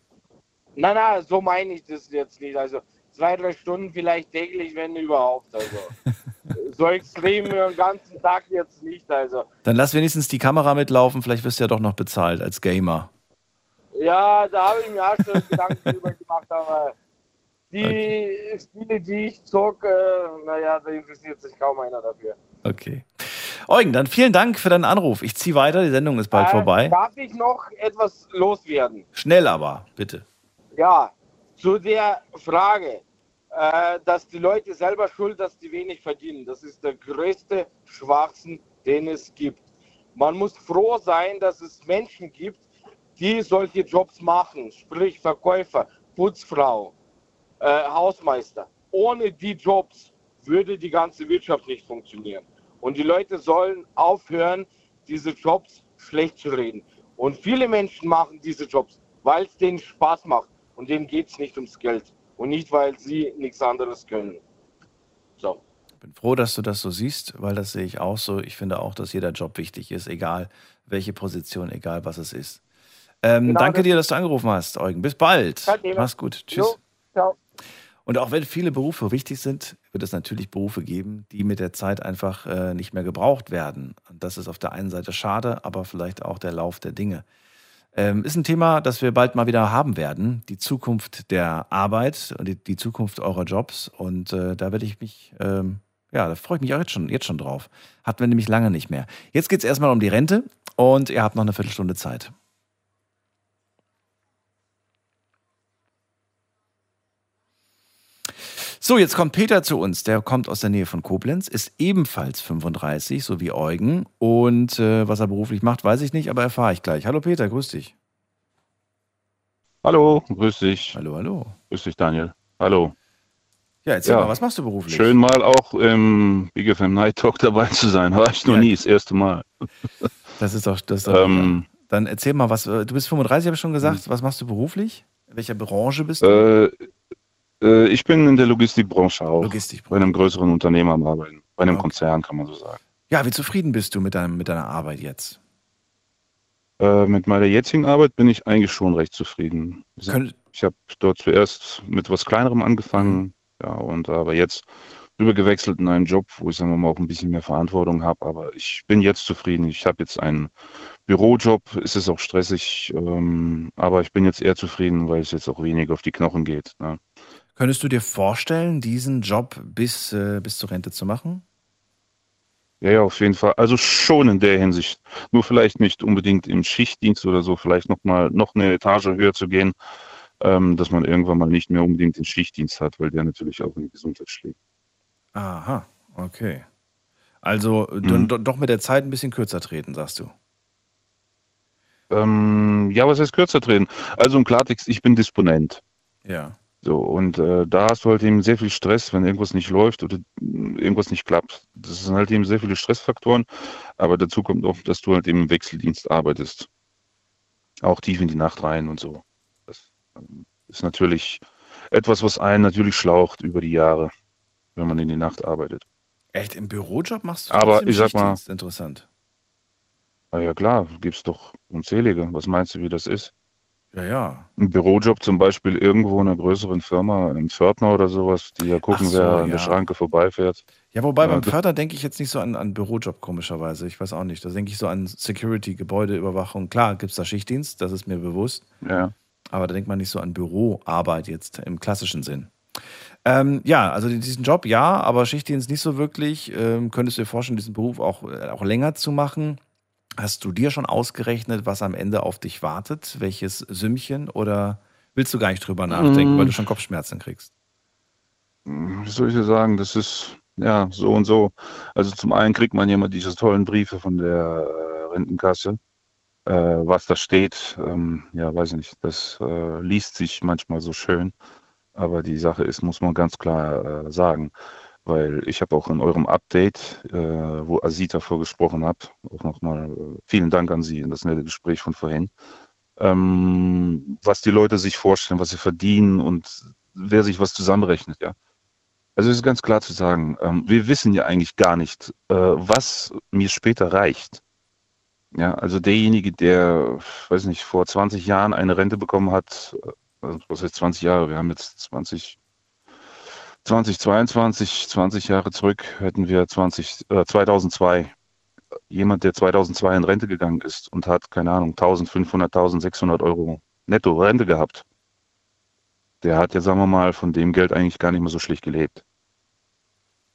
nein, nein, so meine ich das jetzt nicht. Also zwei, drei Stunden vielleicht täglich, wenn überhaupt. Also so extrem den ganzen Tag jetzt nicht. Also Dann lass wenigstens die Kamera mitlaufen, vielleicht wirst du ja doch noch bezahlt als Gamer. Ja, da habe ich mir auch schon Gedanken drüber gemacht, aber die Spiele, die ich zocke, äh, naja, da interessiert sich kaum einer dafür. Okay. Eugen, dann vielen Dank für deinen Anruf. Ich ziehe weiter, die Sendung ist bald Äh, vorbei. Darf ich noch etwas loswerden? Schnell aber, bitte. Ja, zu der Frage, äh, dass die Leute selber schuld, dass die wenig verdienen. Das ist der größte Schwachsinn, den es gibt. Man muss froh sein, dass es Menschen gibt, die solche Jobs machen, sprich Verkäufer, Putzfrau, äh, Hausmeister. Ohne die Jobs würde die ganze Wirtschaft nicht funktionieren. Und die Leute sollen aufhören, diese Jobs schlecht zu reden. Und viele Menschen machen diese Jobs, weil es denen Spaß macht. Und denen geht es nicht ums Geld. Und nicht, weil sie nichts anderes können. So. bin froh, dass du das so siehst, weil das sehe ich auch so. Ich finde auch, dass jeder Job wichtig ist, egal welche Position, egal was es ist. Ähm, Genau, danke das- dir, dass du angerufen hast, Eugen. Bis bald. Mach's gut. Tschüss. Jo, ciao. Und auch wenn viele Berufe wichtig sind, wird es natürlich Berufe geben, die mit der Zeit einfach äh, nicht mehr gebraucht werden. Und das ist auf der einen Seite schade, aber vielleicht auch der Lauf der Dinge. Ähm, ist ein Thema, das wir bald mal wieder haben werden. Die Zukunft der Arbeit und die, die Zukunft eurer Jobs. Und äh, da werde ich mich, ähm, ja, da freue ich mich auch jetzt schon, jetzt schon drauf. Hatten wir nämlich lange nicht mehr. Jetzt geht es erstmal um die Rente und ihr habt noch eine Viertelstunde Zeit. So, jetzt kommt Peter zu uns. Der kommt aus der Nähe von Koblenz, ist ebenfalls 35, so wie Eugen. Und äh, was er beruflich macht, weiß ich nicht, aber erfahre ich gleich. Hallo Peter, grüß dich. Hallo, grüß dich. Hallo, hallo. Grüß dich, Daniel. Hallo. Ja, erzähl Ja. mal, was machst du beruflich? Schön mal auch im Big FM Night Talk dabei zu sein. War ich noch Ja. nie, das erste Mal. Das ist doch, das ist doch Ähm, Dann erzähl mal, was, äh, du bist 35, habe ich schon gesagt. Was machst du beruflich? In welcher Branche bist du? äh, äh, ich bin in der Logistikbranche auch. Logistikbranche. Bei einem größeren Unternehmen am Arbeiten. Bei einem Konzern, kann man so sagen. Ja, wie zufrieden bist du mit, deinem, mit deiner Arbeit jetzt? Äh, mit meiner jetzigen Arbeit bin ich eigentlich schon recht zufrieden. Könnt- Ich habe dort zuerst mit was Kleinerem angefangen, ja, und aber jetzt rübergewechselt in einen Job, wo ich sagen wir mal auch ein bisschen mehr Verantwortung habe. Aber ich bin jetzt zufrieden. Ich habe jetzt einen Bürojob, es ist auch stressig, ähm, aber ich bin jetzt eher zufrieden, weil es jetzt auch weniger auf die Knochen geht. Ne? Könntest du dir vorstellen, diesen Job bis, äh, bis zur Rente zu machen? Ja, ja, auf jeden Fall. Also schon in der Hinsicht. Nur vielleicht nicht unbedingt im Schichtdienst oder so, vielleicht noch mal noch eine Etage höher zu gehen, ähm, dass man irgendwann mal nicht mehr unbedingt den Schichtdienst hat, weil der natürlich auch in die Gesundheit schlägt. Aha, okay. Also Mhm. dann do- doch mit der Zeit ein bisschen kürzer treten, sagst du. Ähm, ja, was heißt kürzer treten? Also im Klartext, ich bin Disponent. Ja. So, und äh, da hast du halt eben sehr viel Stress, wenn irgendwas nicht läuft oder irgendwas nicht klappt. Das sind halt eben sehr viele Stressfaktoren, aber dazu kommt auch, dass du halt eben im Wechseldienst arbeitest. Auch tief in die Nacht rein und so. Das ähm, ist natürlich etwas, was einen natürlich schlaucht über die Jahre, wenn man in die Nacht arbeitet. Echt, im Bürojob machst du Aber trotzdem ich sag mal-? Interessant. Na ja klar, gibt's doch unzählige. Was meinst du, wie das ist? Ja, ja. Ein Bürojob zum Beispiel irgendwo in einer größeren Firma, im Pförtner oder sowas, die ja gucken, so, wer an ja. der Schranke vorbeifährt. Ja, wobei Ja, beim Förder denke ich jetzt nicht so an, an Bürojob, komischerweise. Ich weiß auch nicht. Da denke ich so an Security, Gebäudeüberwachung. Klar, gibt es da Schichtdienst, das ist mir bewusst. Ja. Aber da denkt man nicht so an Büroarbeit jetzt im klassischen Sinn. Ähm, ja, also diesen Job ja, aber Schichtdienst nicht so wirklich. Ähm, könntest du dir vorstellen, diesen Beruf auch, äh, auch länger zu machen? Hast du dir schon ausgerechnet, was am Ende auf dich wartet? Welches Sümmchen? Oder willst du gar nicht drüber nachdenken, Mm. weil du schon Kopfschmerzen kriegst? Wie soll ich dir sagen, das ist ja so und so. Also zum einen kriegt man ja immer diese tollen Briefe von der äh, Rentenkasse. Äh, was da steht, ähm, ja, weiß ich nicht, das äh, liest sich manchmal so schön. Aber die Sache ist, muss man ganz klar äh, sagen, weil ich habe auch in eurem Update, äh, wo Asita vorgesprochen hat, auch nochmal äh, vielen Dank an Sie in das nette Gespräch von vorhin, ähm, was die Leute sich vorstellen, was sie verdienen und wer sich was zusammenrechnet, ja. Also es ist ganz klar zu sagen, ähm, wir wissen ja eigentlich gar nicht, äh, was mir später reicht. Ja, also derjenige, der, weiß nicht, vor 20 Jahren eine Rente bekommen hat, äh, also was heißt 20 Jahre, wir haben jetzt 20, 2022, 20 Jahre zurück, hätten wir 20, äh, 2002. Jemand, der 2002 in Rente gegangen ist und hat, keine Ahnung, 1500, 1600 Euro netto Rente gehabt. Der hat ja, sagen wir mal, von dem Geld eigentlich gar nicht mehr so schlecht gelebt.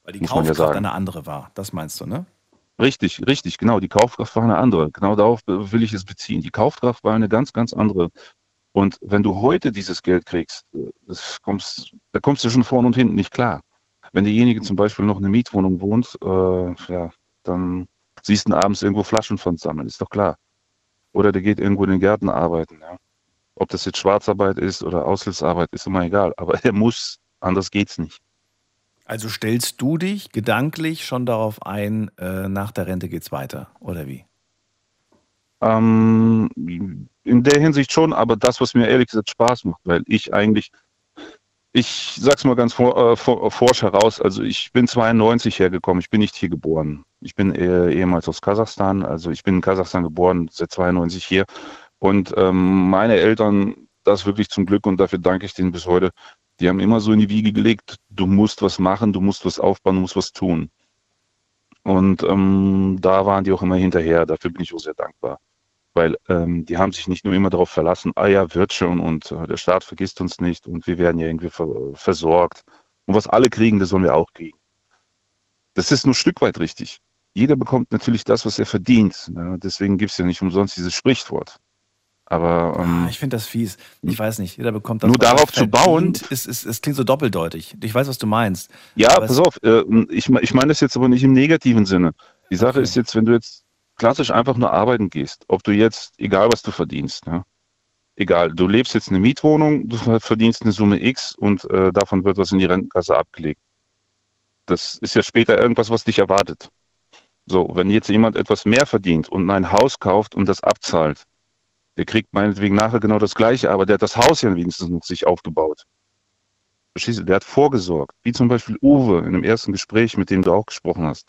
Weil die Muss ja Kaufkraft sagen. eine andere war. Das meinst du, ne? Richtig, richtig, genau. Die Kaufkraft war eine andere. Genau darauf will ich es beziehen. Die Kaufkraft war eine ganz, ganz andere. Und wenn du heute dieses Geld kriegst, äh, kommst, da kommst du schon vorne und hinten nicht klar. Wenn derjenige zum Beispiel noch in einer Mietwohnung wohnt, äh, ja, dann siehst du abends irgendwo Flaschen von sammeln, ist doch klar. Oder der geht irgendwo in den Gärten arbeiten. Ja. Ob das jetzt Schwarzarbeit ist oder Aushilfsarbeit, ist immer egal. Aber er muss, anders geht's nicht. Also stellst du dich gedanklich schon darauf ein, äh, nach der Rente geht's weiter, oder wie? Ähm, in der Hinsicht schon, aber das, was mir ehrlich gesagt Spaß macht, weil ich eigentlich, ich sag's mal ganz vor, äh, vor, forsch heraus, also ich bin 92 hergekommen, ich bin nicht hier geboren. Ich bin äh, ehemals aus Kasachstan, also ich bin in Kasachstan geboren, seit 92 hier. Und ähm, meine Eltern, das wirklich zum Glück und dafür danke ich denen bis heute, die haben immer so in die Wiege gelegt, du musst was machen, du musst was aufbauen, du musst was tun. Und ähm, da waren die auch immer hinterher, dafür bin ich auch sehr dankbar weil ähm, die haben sich nicht nur immer darauf verlassen, ah ja, wird schon und äh, der Staat vergisst uns nicht und wir werden ja irgendwie ver versorgt. Und was alle kriegen, das sollen wir auch kriegen. Das ist nur ein Stück weit richtig. Jeder bekommt natürlich das, was er verdient. Ne? Deswegen gibt es ja nicht umsonst dieses Sprichwort. Aber ähm, ah, ich finde das fies. Ich weiß nicht, jeder bekommt das. Nur darauf zu bauen. Es, es, es klingt so doppeldeutig. Ich weiß, was du meinst. Ja, pass auf. Äh, ich, ich meine das jetzt aber nicht im negativen Sinne. Die Sache okay. ist jetzt, wenn du jetzt klassisch einfach nur arbeiten gehst, ob du jetzt, egal was du verdienst, ja, egal, du lebst jetzt in einer Mietwohnung, du verdienst eine Summe X und äh, davon wird was in die Rentenkasse abgelegt. Das ist ja später irgendwas, was dich erwartet. So, wenn jetzt jemand etwas mehr verdient und ein Haus kauft und das abzahlt, der kriegt meinetwegen nachher genau das Gleiche, aber der hat das Haus ja wenigstens noch sich aufgebaut. Verstehst du? Der hat vorgesorgt. Wie zum Beispiel Uwe in dem ersten Gespräch, mit dem du auch gesprochen hast.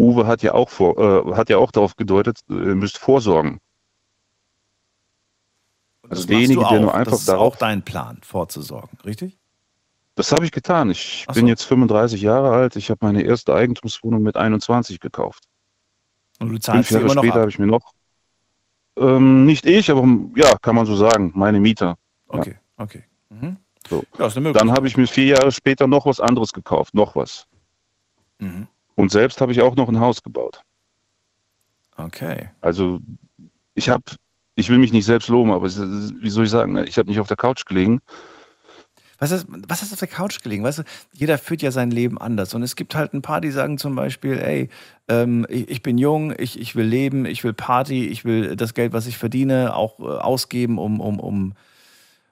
Uwe hat ja auch, vor, äh, hat ja auch darauf gedeutet, ihr müsst vorsorgen. Also derjenige, der nur einfach das ist darauf. auch dein Plan, vorzusorgen, richtig? Das habe ich getan. Ich so. bin jetzt 35 Jahre alt. Ich habe meine erste Eigentumswohnung mit 21 gekauft. Und du zahlst Fünf Jahre immer noch später habe ich mir noch. Ähm, nicht ich, aber ja, kann man so sagen, meine Mieter. Okay, ja. okay. Mhm. So. Ja, Dann habe ich mir vier Jahre später noch was anderes gekauft, noch was. Mhm. Und selbst habe ich auch noch ein Haus gebaut. Okay. Also ich habe, ich will mich nicht selbst loben, aber wie soll ich sagen, ich habe nicht auf der Couch gelegen. Was ist, was ist auf der Couch gelegen? Weißt du, jeder führt ja sein Leben anders. Und es gibt halt ein paar, die sagen zum Beispiel, ey, ähm, ich, ich, bin jung, ich, ich will leben, ich will Party, ich will das Geld, was ich verdiene, auch äh, ausgeben, um, um, um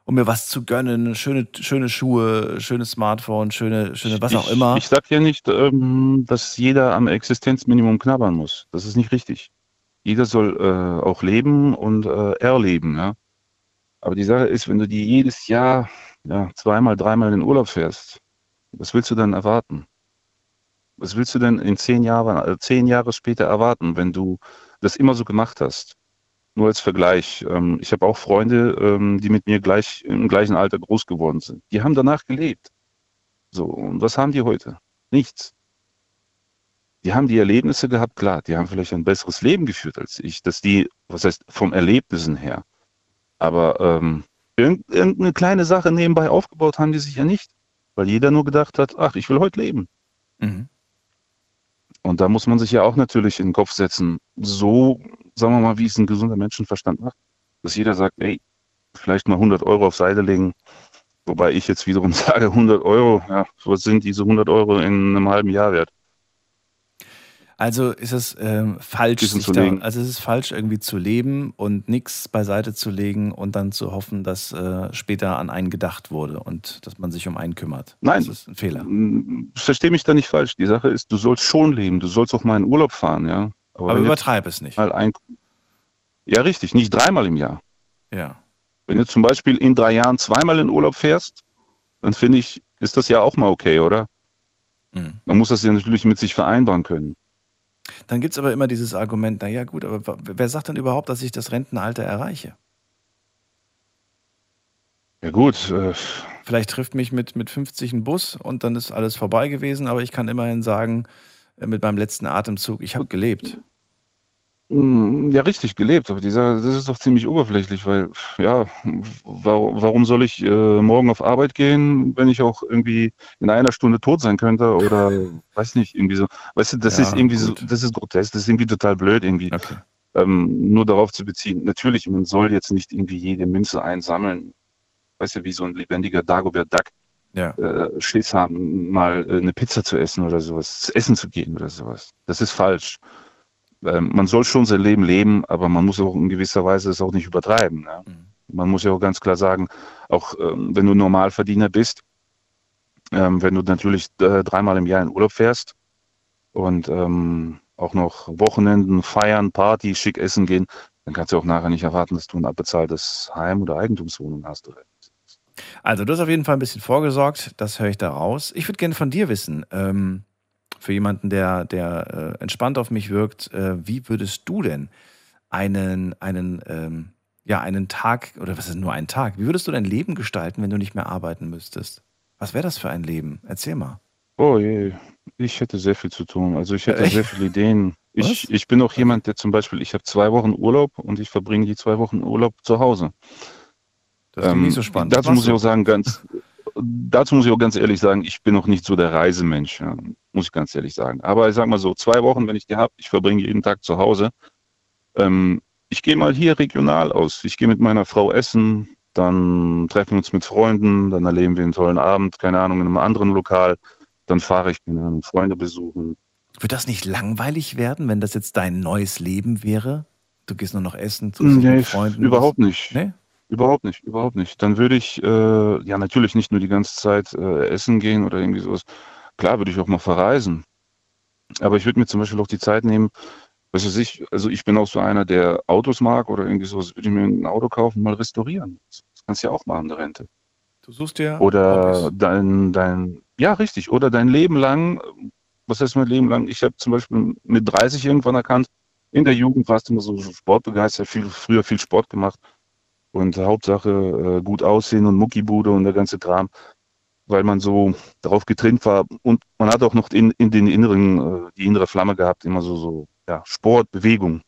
um mir was zu gönnen, schöne, schöne Schuhe, schönes Smartphone, schöne, schöne was auch immer. Ich, ich sag ja nicht, ähm, dass jeder am Existenzminimum knabbern muss. Das ist nicht richtig. Jeder soll äh, auch leben und äh, erleben, ja. Aber die Sache ist, wenn du dir jedes Jahr ja, zweimal, dreimal in den Urlaub fährst, was willst du dann erwarten? Was willst du denn in zehn Jahren, äh, zehn Jahre später erwarten, wenn du das immer so gemacht hast? Nur als Vergleich. Ähm, ich habe auch Freunde, ähm, die mit mir gleich im gleichen Alter groß geworden sind. Die haben danach gelebt. So, und was haben die heute? Nichts. Die haben die Erlebnisse gehabt, klar, die haben vielleicht ein besseres Leben geführt als ich. Dass die, was heißt, vom Erlebnissen her. Aber ähm, irgendeine kleine Sache nebenbei aufgebaut haben die sich ja nicht. Weil jeder nur gedacht hat, ach, ich will heute leben. Mhm. Und da muss man sich ja auch natürlich in den Kopf setzen, so, sagen wir mal, wie es ein gesunder Menschenverstand macht, dass jeder sagt, ey, vielleicht mal 100 Euro auf Seite legen, wobei ich jetzt wiederum sage, 100 Euro, ja, was sind diese 100 Euro in einem halben Jahr wert? Also ist es ähm, falsch, sich da, also ist es falsch, irgendwie zu leben und nichts beiseite zu legen und dann zu hoffen, dass äh, später an einen gedacht wurde und dass man sich um einen kümmert. Nein, das ist ein Fehler. Verstehe mich da nicht falsch. Die Sache ist, du sollst schon leben, du sollst auch mal in Urlaub fahren, ja. Aber, Aber übertreibe es nicht. Mal ein, ja, richtig, nicht dreimal im Jahr. Ja. Wenn du zum Beispiel in drei Jahren zweimal in Urlaub fährst, dann finde ich, ist das ja auch mal okay, oder? Mhm. Man muss das ja natürlich mit sich vereinbaren können. Dann gibt es aber immer dieses Argument, naja gut, aber wer sagt denn überhaupt, dass ich das Rentenalter erreiche? Ja gut. Äh Vielleicht trifft mich mit, mit 50 ein Bus und dann ist alles vorbei gewesen, aber ich kann immerhin sagen, äh, mit meinem letzten Atemzug, ich habe gelebt. Hm, ja, richtig gelebt, aber dieser, das ist doch ziemlich oberflächlich, weil, ja, warum, warum soll ich äh, morgen auf Arbeit gehen, wenn ich auch irgendwie in einer Stunde tot sein könnte oder weiß nicht, irgendwie so. Weißt du, das ja, ist irgendwie gut. so, das ist grotesk, das ist irgendwie total blöd, irgendwie. Okay. Ähm, nur darauf zu beziehen. Natürlich, man soll jetzt nicht irgendwie jede Münze einsammeln. Weißt du, wie so ein lebendiger Dagobert Duck. Ja. Äh, Schiss haben, mal äh, eine Pizza zu essen oder sowas, zu essen zu gehen oder sowas. Das ist falsch man soll schon sein Leben leben, aber man muss auch in gewisser Weise es auch nicht übertreiben. Ne? Man muss ja auch ganz klar sagen, auch ähm, wenn du Normalverdiener bist, ähm, wenn du natürlich äh, dreimal im Jahr in Urlaub fährst und ähm, auch noch Wochenenden feiern, Party, schick essen gehen, dann kannst du auch nachher nicht erwarten, dass du ein abbezahltes Heim oder Eigentumswohnung hast. Also, du hast auf jeden Fall ein bisschen vorgesorgt, das höre ich da raus. Ich würde gerne von dir wissen, ähm, für jemanden, der, der äh, entspannt auf mich wirkt, äh, wie würdest du denn einen, einen, ähm, ja, einen Tag, oder was ist nur ein Tag, wie würdest du dein Leben gestalten, wenn du nicht mehr arbeiten müsstest? Was wäre das für ein Leben? Erzähl mal. Oh je, ich hätte sehr viel zu tun. Also ich hätte Echt? sehr viele Ideen. Was? Ich, ich bin auch jemand, der zum Beispiel, ich habe zwei Wochen Urlaub und ich verbringe die zwei Wochen Urlaub zu Hause. Das klingt nicht so spannend. Dazu muss ich auch sagen, ganz, dazu muss ich auch ganz ehrlich sagen, ich bin noch nicht so der Reisemensch, ja, muss ich ganz ehrlich sagen. Aber ich sag mal so, zwei Wochen, wenn ich die habe, ich verbringe jeden Tag zu Hause. Ähm, ich gehe mal hier regional aus. Ich gehe mit meiner Frau essen, dann treffen wir uns mit Freunden, dann erleben wir einen tollen Abend, keine Ahnung, in einem anderen Lokal. Dann fahre ich, keine Ahnung, Freunde besuchen. Wird das nicht langweilig werden, wenn das jetzt dein neues Leben wäre? Du gehst nur noch essen, dich Nee, Freunden. überhaupt nicht. Nee? Überhaupt nicht, überhaupt nicht. Dann würde ich, äh, ja, natürlich nicht nur die ganze Zeit äh, essen gehen oder irgendwie sowas. Klar würde ich auch mal verreisen. Aber ich würde mir zum Beispiel auch die Zeit nehmen, was weiß ich, also ich bin auch so einer, der Autos mag oder irgendwie sowas, würde ich mir ein Auto kaufen, mal restaurieren. Das kannst du ja auch machen, der Rente. Du suchst dir Oder Hobbys. dein, dein, ja, richtig, oder dein Leben lang, was heißt mein Leben lang? Ich habe zum Beispiel mit 30 irgendwann erkannt, in der Jugend warst du immer so sportbegeistert, viel, früher viel Sport gemacht und Hauptsache äh, gut aussehen und Muckibude und der ganze Kram, weil man so darauf getrimmt war und man hat auch noch in, in den inneren, äh, die innere Flamme gehabt, immer so, so, ja, Sport, Bewegung.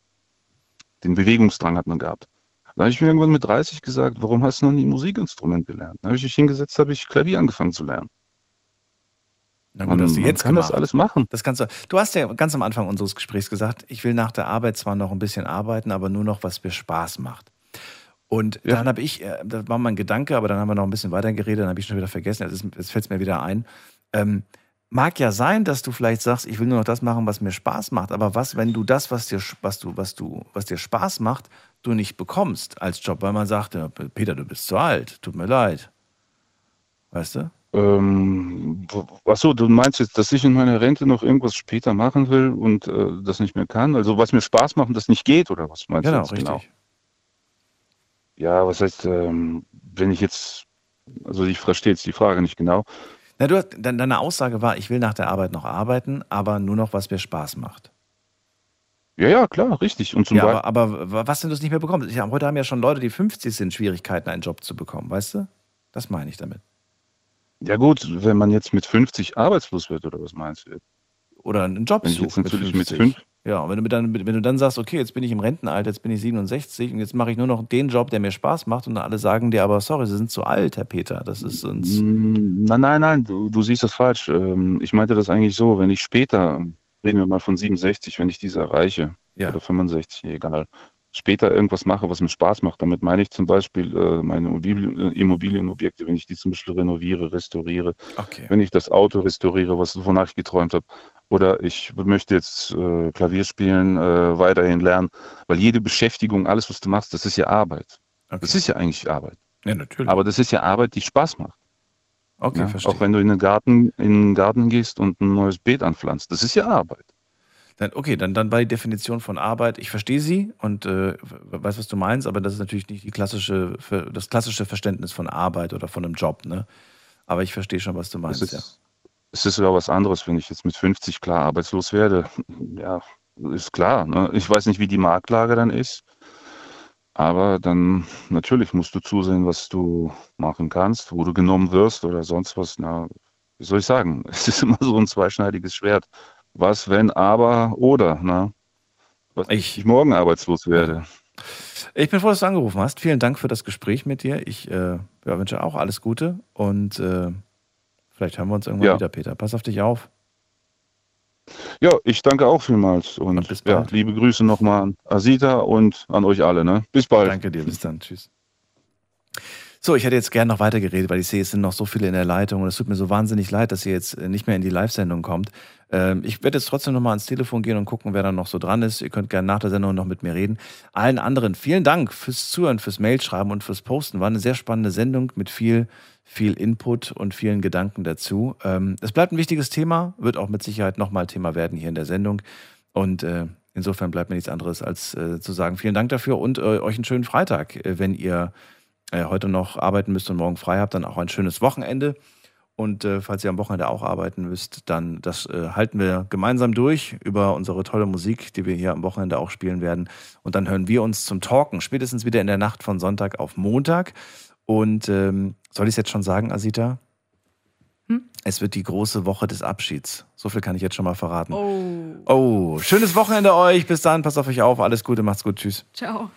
Den Bewegungsdrang hat man gehabt. Da habe ich mir irgendwann mit 30 gesagt, warum hast du noch nie ein Musikinstrument gelernt? Da habe ich mich hingesetzt, habe ich Klavier angefangen zu lernen. Na gut, hast du Man jetzt kann das gemacht. alles machen. Das kannst du. Du hast ja ganz am Anfang unseres Gesprächs gesagt, ich will nach der Arbeit zwar noch ein bisschen arbeiten, aber nur noch, was mir Spaß macht. Und dann habe ich, äh, das war mein Gedanke, aber dann haben wir noch ein bisschen weiter geredet, dann habe ich schon wieder vergessen, jetzt, fällt es mir wieder ein. Ähm, mag ja sein, dass du vielleicht sagst, ich will nur noch das machen, was mir Spaß macht, aber was, wenn du das, was dir, was du, was du, was dir Spaß macht, du nicht bekommst als Job, weil man sagt, ja, Peter, du bist zu alt, tut mir leid. Weißt du? Ähm, achso, du meinst jetzt, dass ich in meiner Rente noch irgendwas später machen will und äh, das nicht mehr kann? Also was mir Spaß macht und das nicht geht, oder was meinst Genau, du jetzt richtig. genau? Ja, was heißt, ähm, wenn ich jetzt, also ich verstehe jetzt die Frage nicht genau. Na, du deine Aussage war, ich will nach der Arbeit noch arbeiten, aber nur noch, was mir Spaß macht. Ja, ja, klar, richtig. Und zum Ja, aber, aber was, wenn du es nicht mehr bekommst? Ich, heute haben ja schon Leute, die 50 sind, Schwierigkeiten, einen Job zu bekommen, weißt du? Das meine ich damit. ja gut, wenn man jetzt mit 50 arbeitslos wird, oder was meinst du? Oder einen Job Wenn sucht mit natürlich mit 50. Ja, und wenn du, dann, wenn du dann sagst, okay, jetzt bin ich im Rentenalter, jetzt bin ich 67 und jetzt mache ich nur noch den Job, der mir Spaß macht und alle sagen dir aber, sorry, Sie sind zu alt, Herr Peter, das ist uns... Mm, Nein, nein, nein, du, du siehst das falsch. Ähm, Ich meinte das eigentlich so, wenn ich später, reden wir mal von 67, wenn ich diese erreiche, Ja. oder 65, egal, später irgendwas mache, was mir Spaß macht. Damit meine ich zum Beispiel äh, meine äh, Immobilienobjekte, wenn ich die zum Beispiel renoviere, restauriere, Okay. wenn ich das Auto restauriere, was wonach ich geträumt habe. Oder ich möchte jetzt äh, Klavier spielen, äh, weiterhin lernen, weil jede Beschäftigung, alles, was du machst, das ist ja Arbeit. Das ist ja eigentlich Arbeit. Ja, natürlich. Aber das ist ja Arbeit, die Spaß macht. Okay, Ja, verstehe. auch wenn du in den Garten, in den Garten gehst und ein neues Beet anpflanzt, das ist ja Arbeit. Dann, okay, dann, dann bei der Definition von Arbeit. Ich verstehe sie und äh, weiß, was du meinst, aber das ist natürlich nicht die klassische, das klassische Verständnis von Arbeit oder von einem Job, ne? Aber ich verstehe schon, was du meinst, Es ja. ist, es ist sogar was anderes, wenn ich jetzt mit 50 klar arbeitslos werde. Ja, ist klar. Ne? Ich weiß nicht, wie die Marktlage dann ist. Aber dann natürlich musst du zusehen, was du machen kannst, wo du genommen wirst oder sonst was. Na, wie soll ich sagen? Es ist immer so ein zweischneidiges Schwert. Was, wenn, aber, oder. Ne? Was, ich, ich morgen arbeitslos werde. Ich bin froh, dass du angerufen hast. Vielen Dank für das Gespräch mit dir. Ich äh, ja, wünsche auch alles Gute und äh, vielleicht hören wir uns irgendwann Ja. wieder, Peter. Pass auf dich auf. Ja, ich danke auch vielmals und, ja, liebe Grüße nochmal an Asita und an euch alle. Ne? Bis bald. Danke dir, bis dann. Tschüss. So, ich hätte jetzt gerne noch weitergeredet, weil ich sehe, es sind noch so viele in der Leitung und es tut mir so wahnsinnig leid, dass ihr jetzt äh, nicht mehr in die Live-Sendung kommt. Ähm, ich werde jetzt trotzdem nochmal ans Telefon gehen und gucken, wer da noch so dran ist. Ihr könnt gerne nach der Sendung noch mit mir reden. Allen anderen, vielen Dank fürs Zuhören, fürs Mailschreiben und fürs Posten. War eine sehr spannende Sendung mit viel, viel Input und vielen Gedanken dazu. Ähm, es bleibt ein wichtiges Thema, wird auch mit Sicherheit nochmal Thema werden hier in der Sendung. Und äh, insofern bleibt mir nichts anderes als äh, zu sagen, vielen Dank dafür und äh, euch einen schönen Freitag. Äh, wenn ihr äh, heute noch arbeiten müsst und morgen frei habt, dann auch ein schönes Wochenende. Und äh, falls ihr am Wochenende auch arbeiten müsst, dann das äh, halten wir gemeinsam durch über unsere tolle Musik, die wir hier am Wochenende auch spielen werden. Und dann hören wir uns zum Talken, spätestens wieder in der Nacht von Sonntag auf Montag. Und ähm, soll ich es jetzt schon sagen, Asita? Hm? Es wird die große Woche des Abschieds. So viel kann ich jetzt schon mal verraten. Oh. Oh, schönes Wochenende euch. Bis dann, passt auf euch auf. Alles Gute, macht's gut. Tschüss. Ciao.